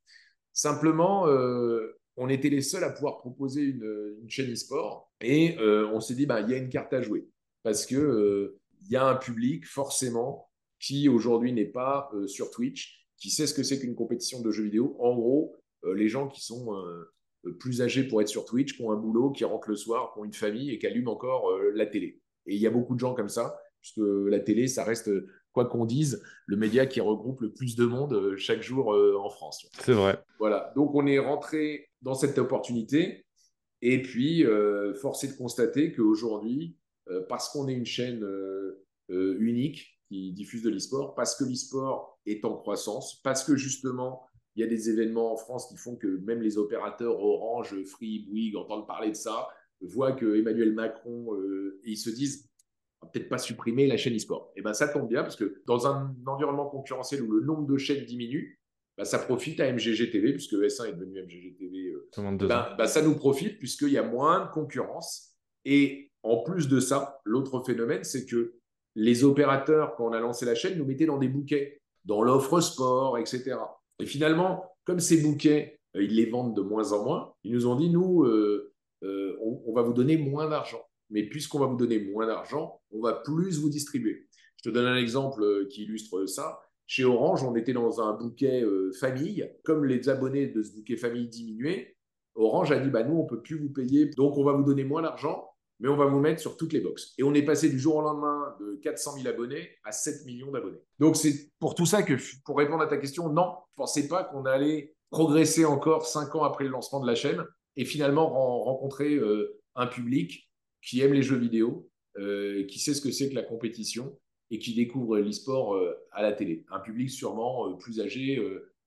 Simplement, euh, on était les seuls à pouvoir proposer une, une chaîne e-sport et euh, on s'est dit, bah, il y a une carte à jouer parce que euh, il y a un public forcément qui aujourd'hui n'est pas euh, sur Twitch, qui sait ce que c'est qu'une compétition de jeux vidéo. En gros, euh, les gens qui sont euh, plus âgés pour être sur Twitch, qui ont un boulot, qui rentrent le soir, qui ont une famille et qui allument encore la télé. Et il y a beaucoup de gens comme ça, puisque la télé, ça reste, quoi qu'on dise, le média qui regroupe le plus de monde chaque jour en France. C'est vrai. Voilà, donc on est rentré dans cette opportunité. Et puis, force est de constater qu'aujourd'hui, parce qu'on est une chaîne unique qui diffuse de l'e-sport, parce que l'e-sport est en croissance, parce que justement, il y a des événements en France qui font que même les opérateurs Orange, Free, Bouygues entendent parler de ça, voient que Emmanuel Macron, euh, et ils se disent, on va peut-être pas supprimer la chaîne e-sport. Et ben ça tombe bien parce que dans un environnement concurrentiel où le nombre de chaînes diminue, bah, ça profite à MGG TV, puisque S1 est devenu MGG TV euh, ben, ben, ça nous profite puisqu'il y a moins de concurrence. Et en plus de ça, l'autre phénomène, c'est que les opérateurs, quand on a lancé la chaîne, nous mettaient dans des bouquets, dans l'offre sport, etc. Et finalement, comme ces bouquets, euh, ils les vendent de moins en moins, ils nous ont dit, nous, euh, euh, on, va vous donner moins d'argent. Mais puisqu'on va vous donner moins d'argent, on va plus vous distribuer. Je te donne un exemple qui illustre ça. Chez Orange, on était dans un bouquet famille. Comme les abonnés de ce bouquet famille diminuaient, Orange a dit bah, nous, on ne peut plus vous payer, donc on va vous donner moins d'argent, mais on va vous mettre sur toutes les boxes. Et on est passé du jour au lendemain de 400 000 abonnés à 7 millions d'abonnés. Donc c'est pour tout ça que, pour répondre à ta question, non, je ne pensais pas qu'on allait progresser encore 5 ans après le lancement de la chaîne et finalement ren- rencontrer euh, un public qui aime les jeux vidéo, euh, qui sait ce que c'est que la compétition et qui découvre l'e-sport euh, à la télé. Un public sûrement plus âgé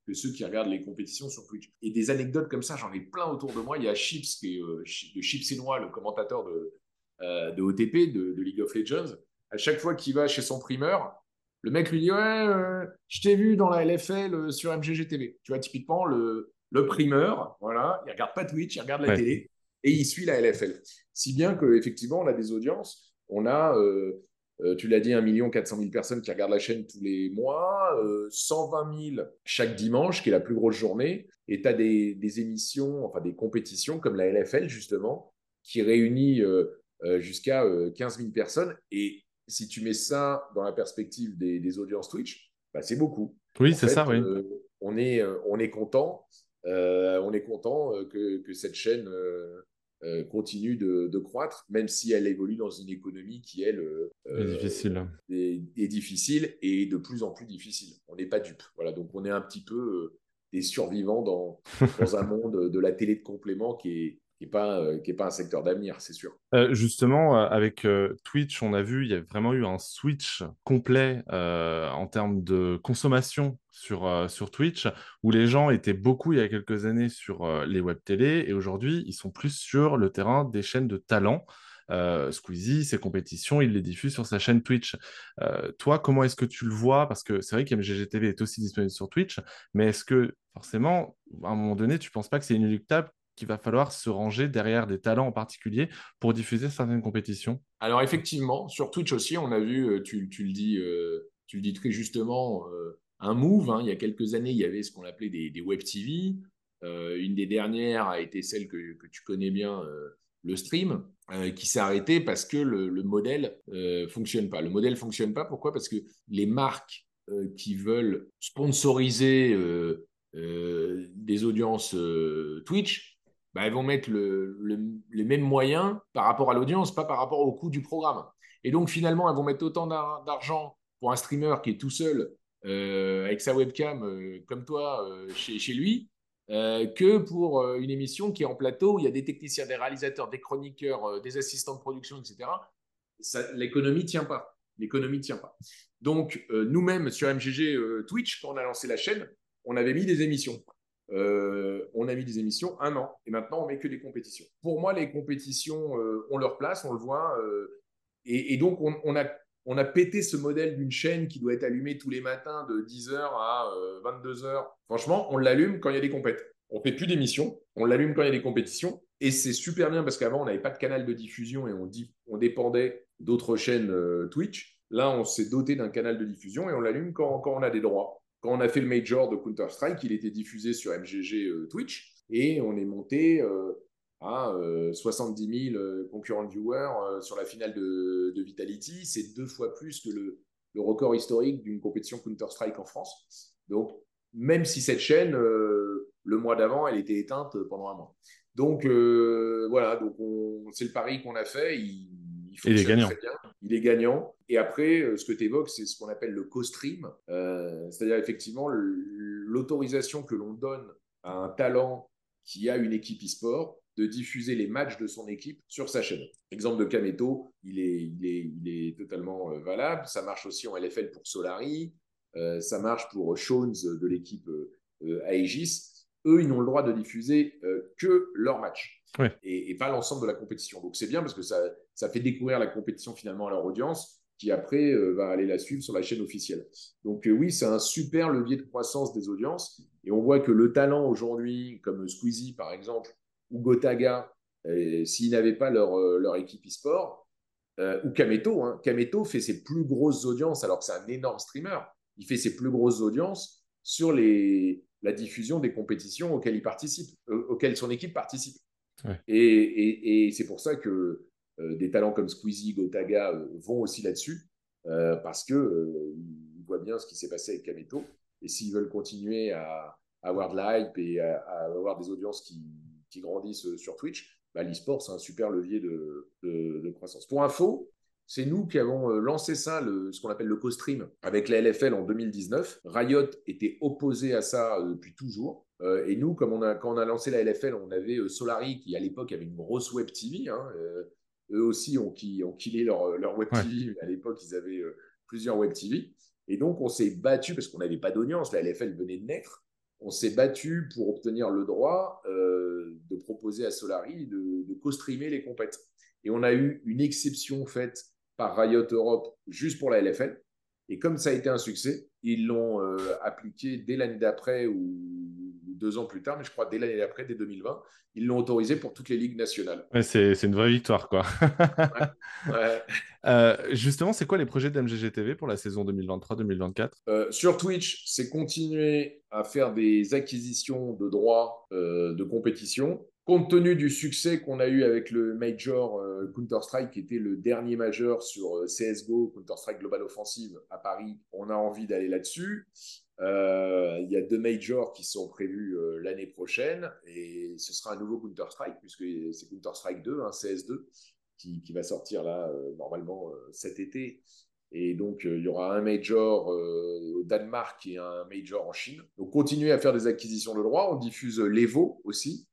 que ceux qui regardent les compétitions sur Twitch. Et des anecdotes comme ça, j'en ai plein autour de moi. Il y a Chips, qui est, euh, de Chips Sénois, le commentateur de, euh, de OTP, de, de League of Legends. À chaque fois qu'il va chez son primeur, le mec lui dit Ouais, euh, je t'ai vu dans la LFL sur MGG TV. Tu vois, typiquement, le, le primeur, voilà, il regarde pas Twitch, il regarde la Ouais. télé et il suit la LFL. Si bien qu'effectivement, on a des audiences. On a, euh, euh, tu l'as dit, 1 400 000 personnes qui regardent la chaîne tous les mois, euh, 120 000 chaque dimanche, qui est la plus grosse journée. Et tu as des, des émissions, enfin des compétitions comme la LFL, justement, qui réunit euh, euh, jusqu'à euh, 15 000 personnes. Et si tu mets ça dans la perspective des, des audiences Twitch, bah, c'est beaucoup. Oui, c'est ça, oui. on, est, on est content, on est content que, que cette chaîne euh, euh, continue de, de croître, même si elle évolue dans une économie qui, elle, euh, difficile. est, est difficile et de plus en plus difficile. On n'est pas dupe. Voilà, donc on est un petit peu euh, des survivants dans, dans un monde de la télé de complément qui est, qui est pas, euh, pas un secteur d'avenir, c'est sûr. Euh, justement, euh, avec Twitch, on a vu, il y a vraiment eu un switch complet en termes de consommation sur, sur Twitch, où les gens étaient beaucoup il y a quelques années sur les web télé, et aujourd'hui, ils sont plus sur le terrain des chaînes de talent. Squeezie, ses compétitions, il les diffuse sur sa chaîne Twitch. Toi, comment est-ce que tu le vois? Parce que c'est vrai qu'MGGTV est aussi disponible sur Twitch, mais est-ce que forcément, à un moment donné, tu penses pas que c'est inéluctable qu'il va falloir se ranger derrière des talents en particulier pour diffuser certaines compétitions. Alors effectivement, sur Twitch aussi, on a vu, euh, tu, le, dis, euh, tu le dis très justement, euh, un move. hein. Il y a quelques années, il y avait ce qu'on appelait des, web TV. Une des dernières a été celle que, tu connais bien, le stream, qui s'est arrêté parce que le, le modèle fonctionne pas. Le modèle fonctionne pas. Pourquoi? Parce que les marques qui veulent sponsoriser des audiences Twitch, bah, elles vont mettre le, le- les mêmes moyens par rapport à l'audience, pas par rapport au coût du programme. Et donc finalement, elles vont mettre autant d'ar- d'argent pour un streamer qui est tout seul euh, avec sa webcam euh, comme toi euh, chez, chez lui que pour une émission qui est en plateau où il y a des techniciens, des réalisateurs, des chroniqueurs, des assistants de production, etc. L'économie tient pas. L'économie tient pas. Donc nous-mêmes sur MGG Twitch, quand on a lancé la chaîne, on avait mis des émissions. Euh, on a mis des émissions un an et maintenant on met que des compétitions. Pour moi, les compétitions euh, ont leur place, on le voit. euh, et, donc, on, a, pété ce modèle d'une chaîne qui doit être allumée tous les matins de 10h à 22h. Franchement, on l'allume quand il y a des compètes. On fait plus d'émissions, on l'allume quand il y a des compétitions. Et c'est super bien parce qu'avant, on n'avait pas de canal de diffusion et on, dépendait d'autres chaînes Twitch. Là, on s'est doté d'un canal de diffusion et on l'allume quand on a des droits. Quand on a fait le Major de Counter-Strike, il était diffusé sur MGG euh, Twitch et on est monté euh, à euh, 70 000 euh, concurrent viewers euh, sur la finale de, Vitality. C'est deux fois plus que le, record historique d'une compétition Counter-Strike en France. Donc, même si cette chaîne, le mois d'avant, elle était éteinte pendant un mois. Donc, voilà, donc on- c'est le pari qu'on a fait. Il Il est gagnant. très bien. Il est gagnant. Et après, euh, ce que tu évoques, c'est ce qu'on appelle le co-stream. Euh, C'est-à-dire, effectivement, l'autorisation que l'on donne à un talent qui a une équipe e-sport de diffuser les matchs de son équipe sur sa chaîne. Exemple de Kameto, il est, il est, il est totalement euh, valable. Ça marche aussi en LFL pour Solari. Euh, ça marche pour Shones de l'équipe euh, Aegis. Eux, ils n'ont le droit de diffuser que leurs matchs Et, pas l'ensemble de la compétition. Donc c'est bien parce que ça, ça fait découvrir la compétition finalement à leur audience qui après euh, va aller la suivre sur la chaîne officielle. Donc euh, oui, c'est un super levier de croissance des audiences et on voit que le talent aujourd'hui, comme Squeezie par exemple, ou Gotaga, euh, s'ils n'avaient pas leur, leur équipe e-sport, ou Kameto, hein. Kameto fait ses plus grosses audiences alors que c'est un énorme streamer. Il fait ses plus grosses audiences sur les, la diffusion des compétitions auxquelles il participe, auxquelles son équipe participe. Et, c'est pour ça que euh, des talents comme Squeezie, Gotaga euh, vont aussi là-dessus, euh, parce que euh, voient bien ce qui s'est passé avec Kameto. Et s'ils veulent continuer à, avoir de la et à, avoir des audiences qui, grandissent sur Twitch, bah, l'e-sport, c'est un super levier de- de croissance. Pour info, c'est nous qui avons euh, lancé ça, le- ce qu'on appelle le co-stream, avec la LFL en 2019. Riot était opposé à ça euh, depuis toujours. Euh, et nous, comme on a, quand on a lancé la LFL, on avait euh, Solari qui, à l'époque, avait une grosse web TV. hein, euh, eux aussi ont, qui, ont killé leur, leur web Ouais. TV. À l'époque, ils avaient plusieurs web TV. Et donc, on s'est battu parce qu'on n'avait pas d'audience. La LFL venait de naître. On s'est battu pour obtenir le droit de proposer à Solari de, de co-streamer les compètes. Et on a eu une exception faite par Riot Europe juste pour la LFL. Et comme ça a été un succès, ils l'ont euh, appliqué dès l'année d'après ou deux ans plus tard, mais je crois dès l'année d'après, dès 2020, ils l'ont autorisé pour toutes les ligues nationales. Ouais, c'est une vraie victoire, quoi. Ouais. Euh, justement, c'est quoi les projets d'MGG TV pour la saison 2023-2024? Euh, sur Twitch, c'est continuer à faire des acquisitions de droits de compétition. Compte tenu du succès qu'on a eu avec le Major euh, Counter-Strike, qui était le dernier majeur sur euh, CSGO, Counter-Strike Global Offensive à Paris, on a envie d'aller là-dessus. Euh, Il y a deux majors qui sont prévus l'année prochaine et ce sera un nouveau Counter-Strike, puisque c'est Counter-Strike 2, un CS2, qui, qui va sortir là normalement cet été. Et donc, il y aura un major au Danemark et un major en Chine. Donc, continuer à faire des acquisitions de droits. On diffuse l'Evo aussi,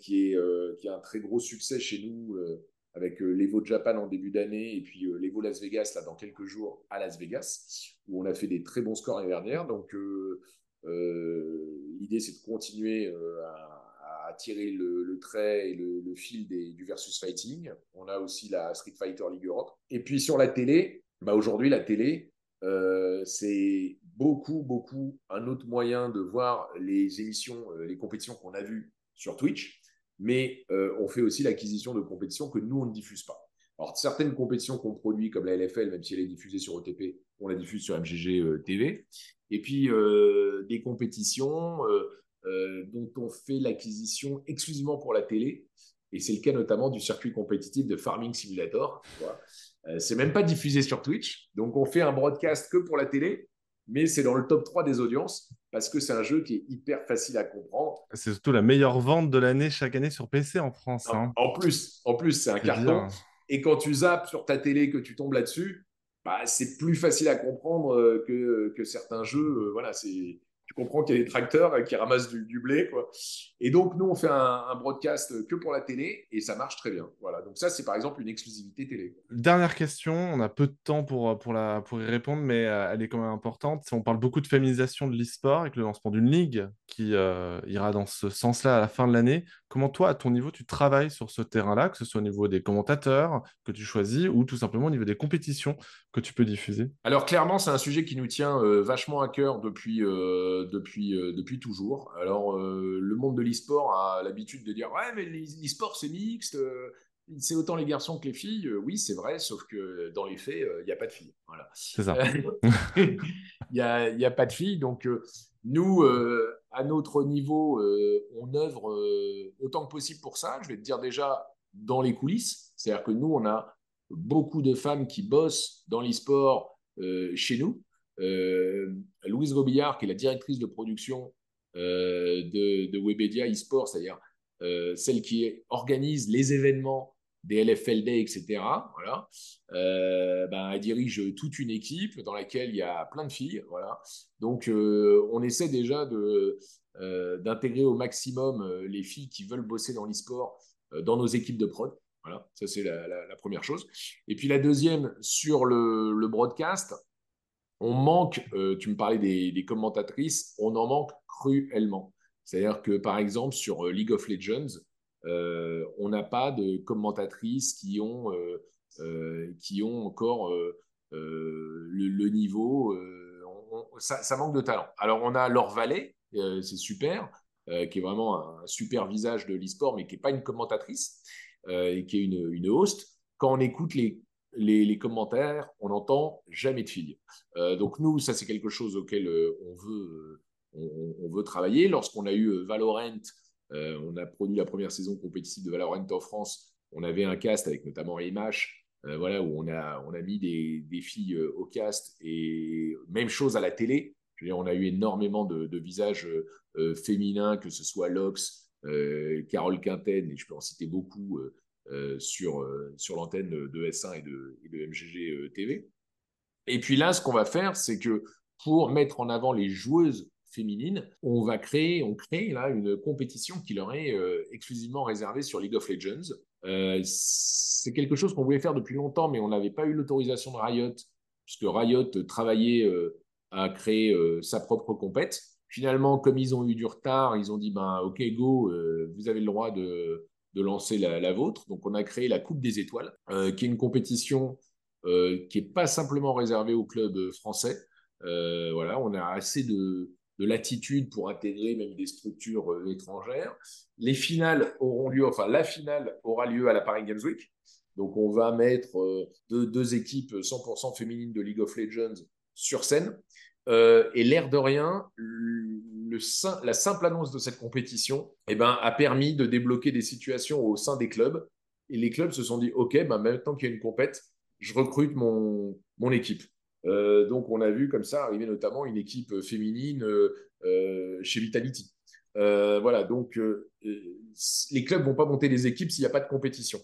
qui, est, euh, qui a un très gros succès chez nous euh, avec euh, l'Evo Japan en début d'année et puis euh, l'Evo Las Vegas là, dans quelques jours à Las Vegas, où on a fait des très bons scores l'année dernière. Donc, euh, euh, l'idée, c'est de continuer euh, à, tirer le, trait et le, fil des, du versus fighting. On a aussi la Street Fighter League Europe. Et puis sur la télé, bah aujourd'hui, la télé, euh, c'est beaucoup, beaucoup un autre moyen de voir les émissions, euh, les compétitions qu'on a vues sur Twitch, mais euh, on fait aussi l'acquisition de compétitions que nous, on ne diffuse pas. Alors, certaines compétitions qu'on produit, comme la LFL, même si elle est diffusée sur OTP, on la diffuse sur MGG euh, TV. Et puis, euh, des compétitions dont on fait l'acquisition exclusivement pour la télé. Et c'est le cas notamment du circuit compétitif de Farming Simulator. Euh, c'est même pas diffusé sur Twitch. Donc, on fait un broadcast que pour la télé, mais c'est dans le top 3 des audiences parce que c'est un jeu qui est hyper facile à comprendre. C'est surtout la meilleure vente de l'année chaque année sur PC en France. En, hein. en plus, en plus c'est un carton. bien. Et quand tu zappes sur ta télé, que tu tombes là-dessus, bah, c'est plus facile à comprendre euh, que, que certains jeux. euh, voilà, c'est tu comprends qu'il y a des tracteurs euh, qui ramassent du, blé, quoi. Et donc nous, on fait un, broadcast que pour la télé et ça marche très bien. Voilà. Donc ça, c'est par exemple une exclusivité télé. Dernière question, on a peu de temps pour, pour, la, pour y répondre, mais euh, elle est quand même importante. On parle beaucoup de féminisation de l'e-sport avec le lancement d'une ligue qui euh, ira dans ce sens-là à la fin de l'année. Comment toi, à ton niveau, tu travailles sur ce terrain-là, que ce soit au niveau des commentateurs que tu choisis ou tout simplement au niveau des compétitions que tu peux diffuser? Alors clairement, c'est un sujet qui nous tient euh, vachement à cœur depuis, euh, depuis, euh, depuis toujours. Alors le monde de l'e-sport a l'habitude de dire ouais mais l'e-sport c'est mixte, c'est autant les garçons que les filles. Oui c'est vrai, sauf que dans les faits il n'y a pas de filles. Voilà. C'est ça. Il n'y a, y a pas de filles. Donc, nous, euh, à notre niveau, euh, on œuvre euh, autant que possible pour ça. Je vais te dire déjà dans les coulisses. C'est-à-dire que nous, on a beaucoup de femmes qui bossent dans l'e-sport euh, chez nous. Louise Robillard, qui est la directrice de production de, de Webedia eSport, c'est-à-dire celle qui organise les événements des LFL Day, etc. Voilà. Euh, ben, elle dirige toute une équipe dans laquelle il y a plein de filles. Voilà. Donc, euh, on essaie déjà euh, d'intégrer au maximum les filles qui veulent bosser dans l'e-sport dans nos équipes de prod. Voilà, ça c'est la, première chose. Et puis la deuxième, sur le, le broadcast, on manque, tu me parlais des, des commentatrices, on en manque cruellement. C'est-à-dire que par exemple sur League of Legends, euh, on n'a pas de commentatrices qui ont, euh, euh, qui ont encore le, niveau. ça, manque de talent. Alors on a Laure Vallée, c'est super, qui est vraiment un super visage de l'e-sport, mais qui n'est pas une commentatrice, et qui est une, une host. Quand on écoute les, commentaires, on n'entend jamais de filles. Donc nous, ça c'est quelque chose auquel on veut, on, on veut travailler. Lorsqu'on a eu Valorant, euh, on a produit la première saison compétitive de Valorant en France. On avait un cast avec notamment Imash, euh, voilà, où on a, on a mis des, des filles euh, au cast et même chose à la télé. On a eu énormément de, visages euh, féminins, que ce soit Lox, Carole Quinten, et je peux en citer beaucoup sur, sur l'antenne de S1 et de, et de MGG TV. Et puis là, ce qu'on va faire, c'est que pour mettre en avant les joueuses féminines, on va créer, on crée là une compétition qui leur est euh, exclusivement réservée sur League of Legends. Euh, c'est quelque chose qu'on voulait faire depuis longtemps, mais on n'avait pas eu l'autorisation de Riot, puisque Riot travaillait euh, à créer sa propre compète. Finalement, comme ils ont eu du retard, ils ont dit ben, OK, go, vous avez le droit de, de lancer la, vôtre. Donc, on a créé la Coupe des Étoiles, qui est une compétition qui n'est pas simplement réservée aux clubs français. Voilà, on a assez de, de latitude pour intégrer même des structures euh, étrangères. Les finales auront lieu, enfin la finale aura lieu à la Paris Games Week. Donc on va mettre euh, deux, équipes 100% féminines de League of Legends sur scène. Euh, et l'air de rien, la simple annonce de cette compétition eh ben, a permis de débloquer des situations au sein des clubs. Et les clubs se sont dit, OK, ben, maintenant qu'il y a une compète, je recrute mon, mon équipe. Euh, donc, on a vu comme ça arriver notamment une équipe féminine euh, euh, chez Vitality. Euh, voilà, donc euh, euh, les clubs vont pas monter des équipes s'il n'y a pas de compétition.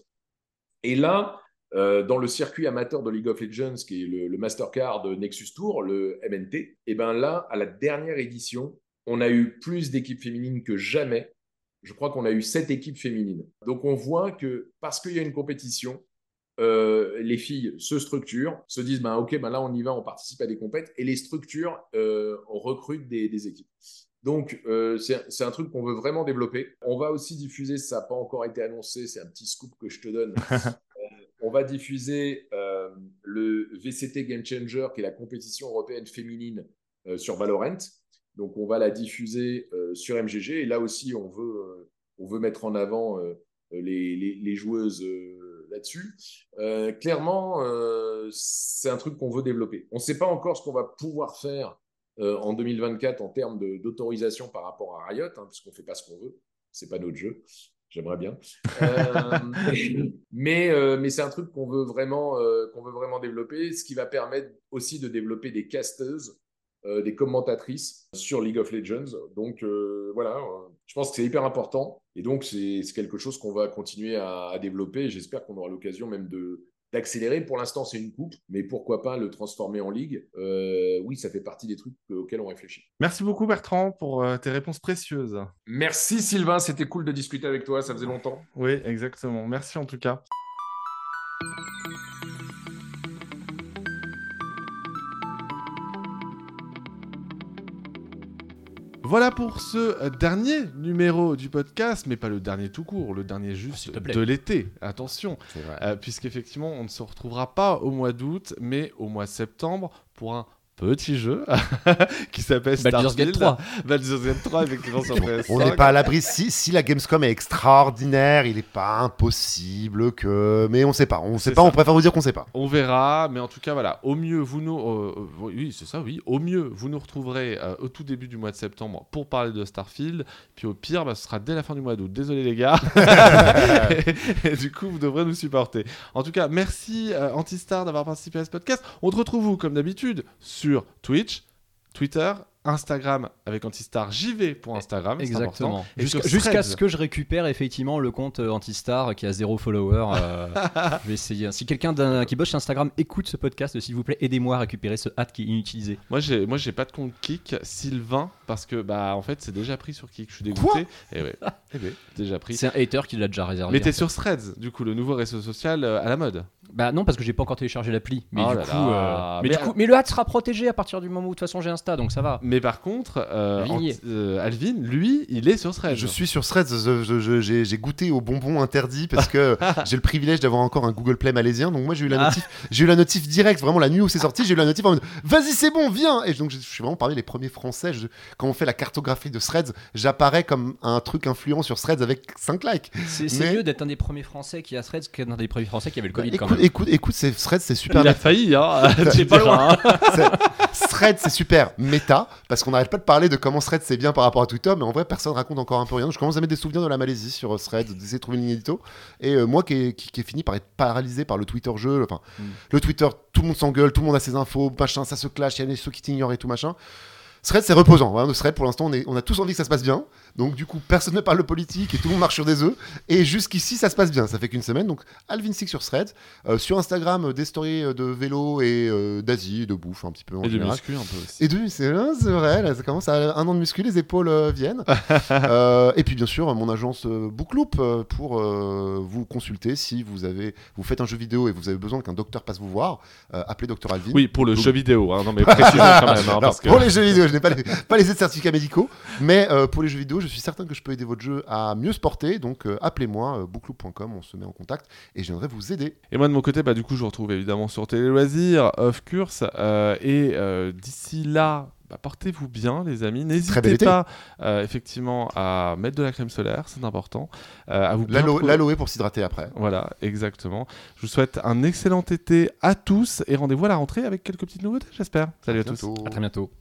Et là, euh, dans le circuit amateur de League of Legends, qui est le, Mastercard Nexus Tour, le MNT, et ben là, à la dernière édition, on a eu plus d'équipes féminines que jamais. Je crois qu'on a eu sept équipes féminines. Donc on voit que parce qu'il y a une compétition, euh, les filles se structurent, se disent ben, ok, ben là on y va, on participe à des compètes, et les structures euh, recrutent des, des équipes. Donc euh, c'est un truc qu'on veut vraiment développer. On va aussi diffuser, ça n'a pas encore été annoncé, c'est un petit scoop que je te donne. Euh, on va diffuser le VCT Game Changer, qui est la compétition européenne féminine sur Valorant. Donc on va la diffuser sur MGG, et là aussi on veut, on veut mettre en avant les, les, les joueuses là-dessus. Euh, clairement, euh, c'est un truc qu'on veut développer. On ne sait pas encore ce qu'on va pouvoir faire euh, en 2024 en termes d'autorisation par rapport à Riot, hein, puisqu'on ne fait pas ce qu'on veut. C'est pas notre jeu. J'aimerais bien. Mais mais c'est un truc qu'on veut, vraiment, qu'on veut vraiment développer, ce qui va permettre aussi de développer des casteuses, des commentatrices sur League of Legends. Donc voilà, je pense que c'est hyper important. Et donc c'est quelque chose qu'on va continuer à, à développer. J'espère qu'on aura l'occasion même de d'accélérer. Pour l'instant, c'est une coupe, mais pourquoi pas le transformer en ligue? Euh, Oui, ça fait partie des trucs auxquels on réfléchit. Merci beaucoup Bertrand pour euh, tes réponses précieuses. Merci Sylvain, c'était cool de discuter avec toi, ça faisait longtemps. Oui, exactement. Merci en tout cas. Voilà pour ce euh, dernier numéro du podcast, mais pas le dernier tout court, le dernier juste S'il te plaît. de l'été. Attention, euh, puisqu'effectivement, on ne se retrouvera pas au mois d'août, mais au mois de septembre pour un petit jeu qui s'appelle Baldur's Gate Starfield. 3. Baldur's Gate 3, effectivement, sur PS5. On n'est pas à l'abri. Si, si la Gamescom est extraordinaire, il n'est pas impossible que. Mais on sait pas. On sait C'est pas. ça. On préfère vous dire qu'on sait pas. On verra, mais en tout cas, voilà. Au mieux, vous nous. euh, euh, oui, c'est ça, oui. Au mieux, vous nous retrouverez euh, au tout début du mois de septembre pour parler de Starfield. Puis au pire, bah, ce sera dès la fin du mois d'août. Désolé, les gars. et, et du coup, vous devrez nous supporter. En tout cas, merci euh, Antistar d'avoir participé à ce podcast. On te retrouve, vous, comme d'habitude, sur Twitch, Twitter, Instagram avec Antistar JV pour Instagram. Exactement. Jusqu'à ce que je récupère effectivement le compte euh, Antistar qui a zéro follower. euh, je vais essayer. Si quelqu'un qui bosse chez Instagram écoute ce podcast, s'il vous plaît, aidez-moi à récupérer ce hâte qui est inutilisé. Moi, j'ai, moi, j'ai pas de compte Kik, Sylvain, parce que, bah, en fait, c'est déjà pris sur Kik. Je suis dégoûté. et ouais, Eh ben, déjà pris. C'est un hater qui l'a déjà réservé. Mais t'es sur Threads, du coup, le nouveau réseau social euh, à la mode. Bah non, parce que j'ai pas encore téléchargé l'appli. Mais, Oh du là coup, là. euh, mais, Mais- du coup, mais le hâte sera protégé à partir du moment où de toute façon j'ai Insta, donc ça va. Mais par contre, euh, euh, Alvin, lui, il est sur Threads. Je suis sur Threads. J'ai goûté aux bonbons interdits parce que j'ai le privilège d'avoir encore un Google Play malaisien. Donc moi, j'ai eu la Ah. notif. J'ai eu la notif direct. Vraiment la nuit où c'est sorti, j'ai eu la notif en mode Vas-y, c'est bon, viens. Et donc je suis vraiment parmi les premiers Français. Je- quand on fait la cartographie de Threads, j'apparais comme un truc influent sur Threads avec 5 likes. C'est Mais- mieux d'être un des premiers Français qui a Threads qu'un des premiers Français qui avait le Bah, Covid quand écoute, même. écoute, écoute, c'est Thread, c'est super. Il a failli, hein. C'est pas diras, hein. C'est- Thread, c'est super méta parce qu'on n'arrête pas de parler de comment Thread c'est bien par rapport à Twitter, mais en vrai, personne raconte encore un peu rien. Je commence à mettre des souvenirs de la Malaisie sur euh, Thread, d'essayer de trouver une ligne édito. Et euh, moi qui ai, qui, qui ai fini par être paralysé par le Twitter jeu, enfin, Mm. le Twitter, tout le monde s'engueule, tout le monde a ses infos, machin, ça se clash, il y a des ceux qui t'ignorent et tout machin. Thread, c'est reposant. Hein. Thread, pour l'instant, on, on a tous envie que ça se passe bien. Donc, du coup, personne ne parle de politique et tout le monde marche sur des œufs. Et jusqu'ici, ça se passe bien. Ça fait qu'une semaine. Donc, Alvin Six sur Thread. Euh, sur Instagram, euh, des stories euh, de vélo et euh, d'Asie, de bouffe, un petit peu en Et de général. muscu un peu aussi. Et de c'est c'est vrai, là, ça commence à un an de muscu, les épaules viennent. Et puis bien sûr, mon agence Bookloop pour vous consulter si vous avez, vous faites un jeu vidéo et vous avez besoin qu'un docteur passe vous voir, appelez Docteur Alvin. Oui, pour le Donc- jeu vidéo. Hein. Non, mais précisons quand même. hein, Alors, parce que... Pour les jeux vidéo, je n'ai pas les, pas les certificats médicaux, mais pour les jeux vidéo, je suis certain que je peux aider votre jeu à mieux se porter. Donc euh, appelez-moi, euh, bookloop.com, on se met en contact et je viendrai vous aider. Et moi de mon côté, bah, du coup, je vous retrouve évidemment sur Télé Loisirs, Off Course. euh, et euh, d'ici là, bah, portez-vous bien, les amis. N'hésitez pas, euh, effectivement, à mettre de la crème solaire, c'est important. euh, à vous L'aloe pour s'hydrater après. Voilà, exactement. Je vous souhaite un excellent été à tous et rendez-vous à la rentrée avec quelques petites nouveautés, j'espère. Salut à tous. Bientôt. À très bientôt.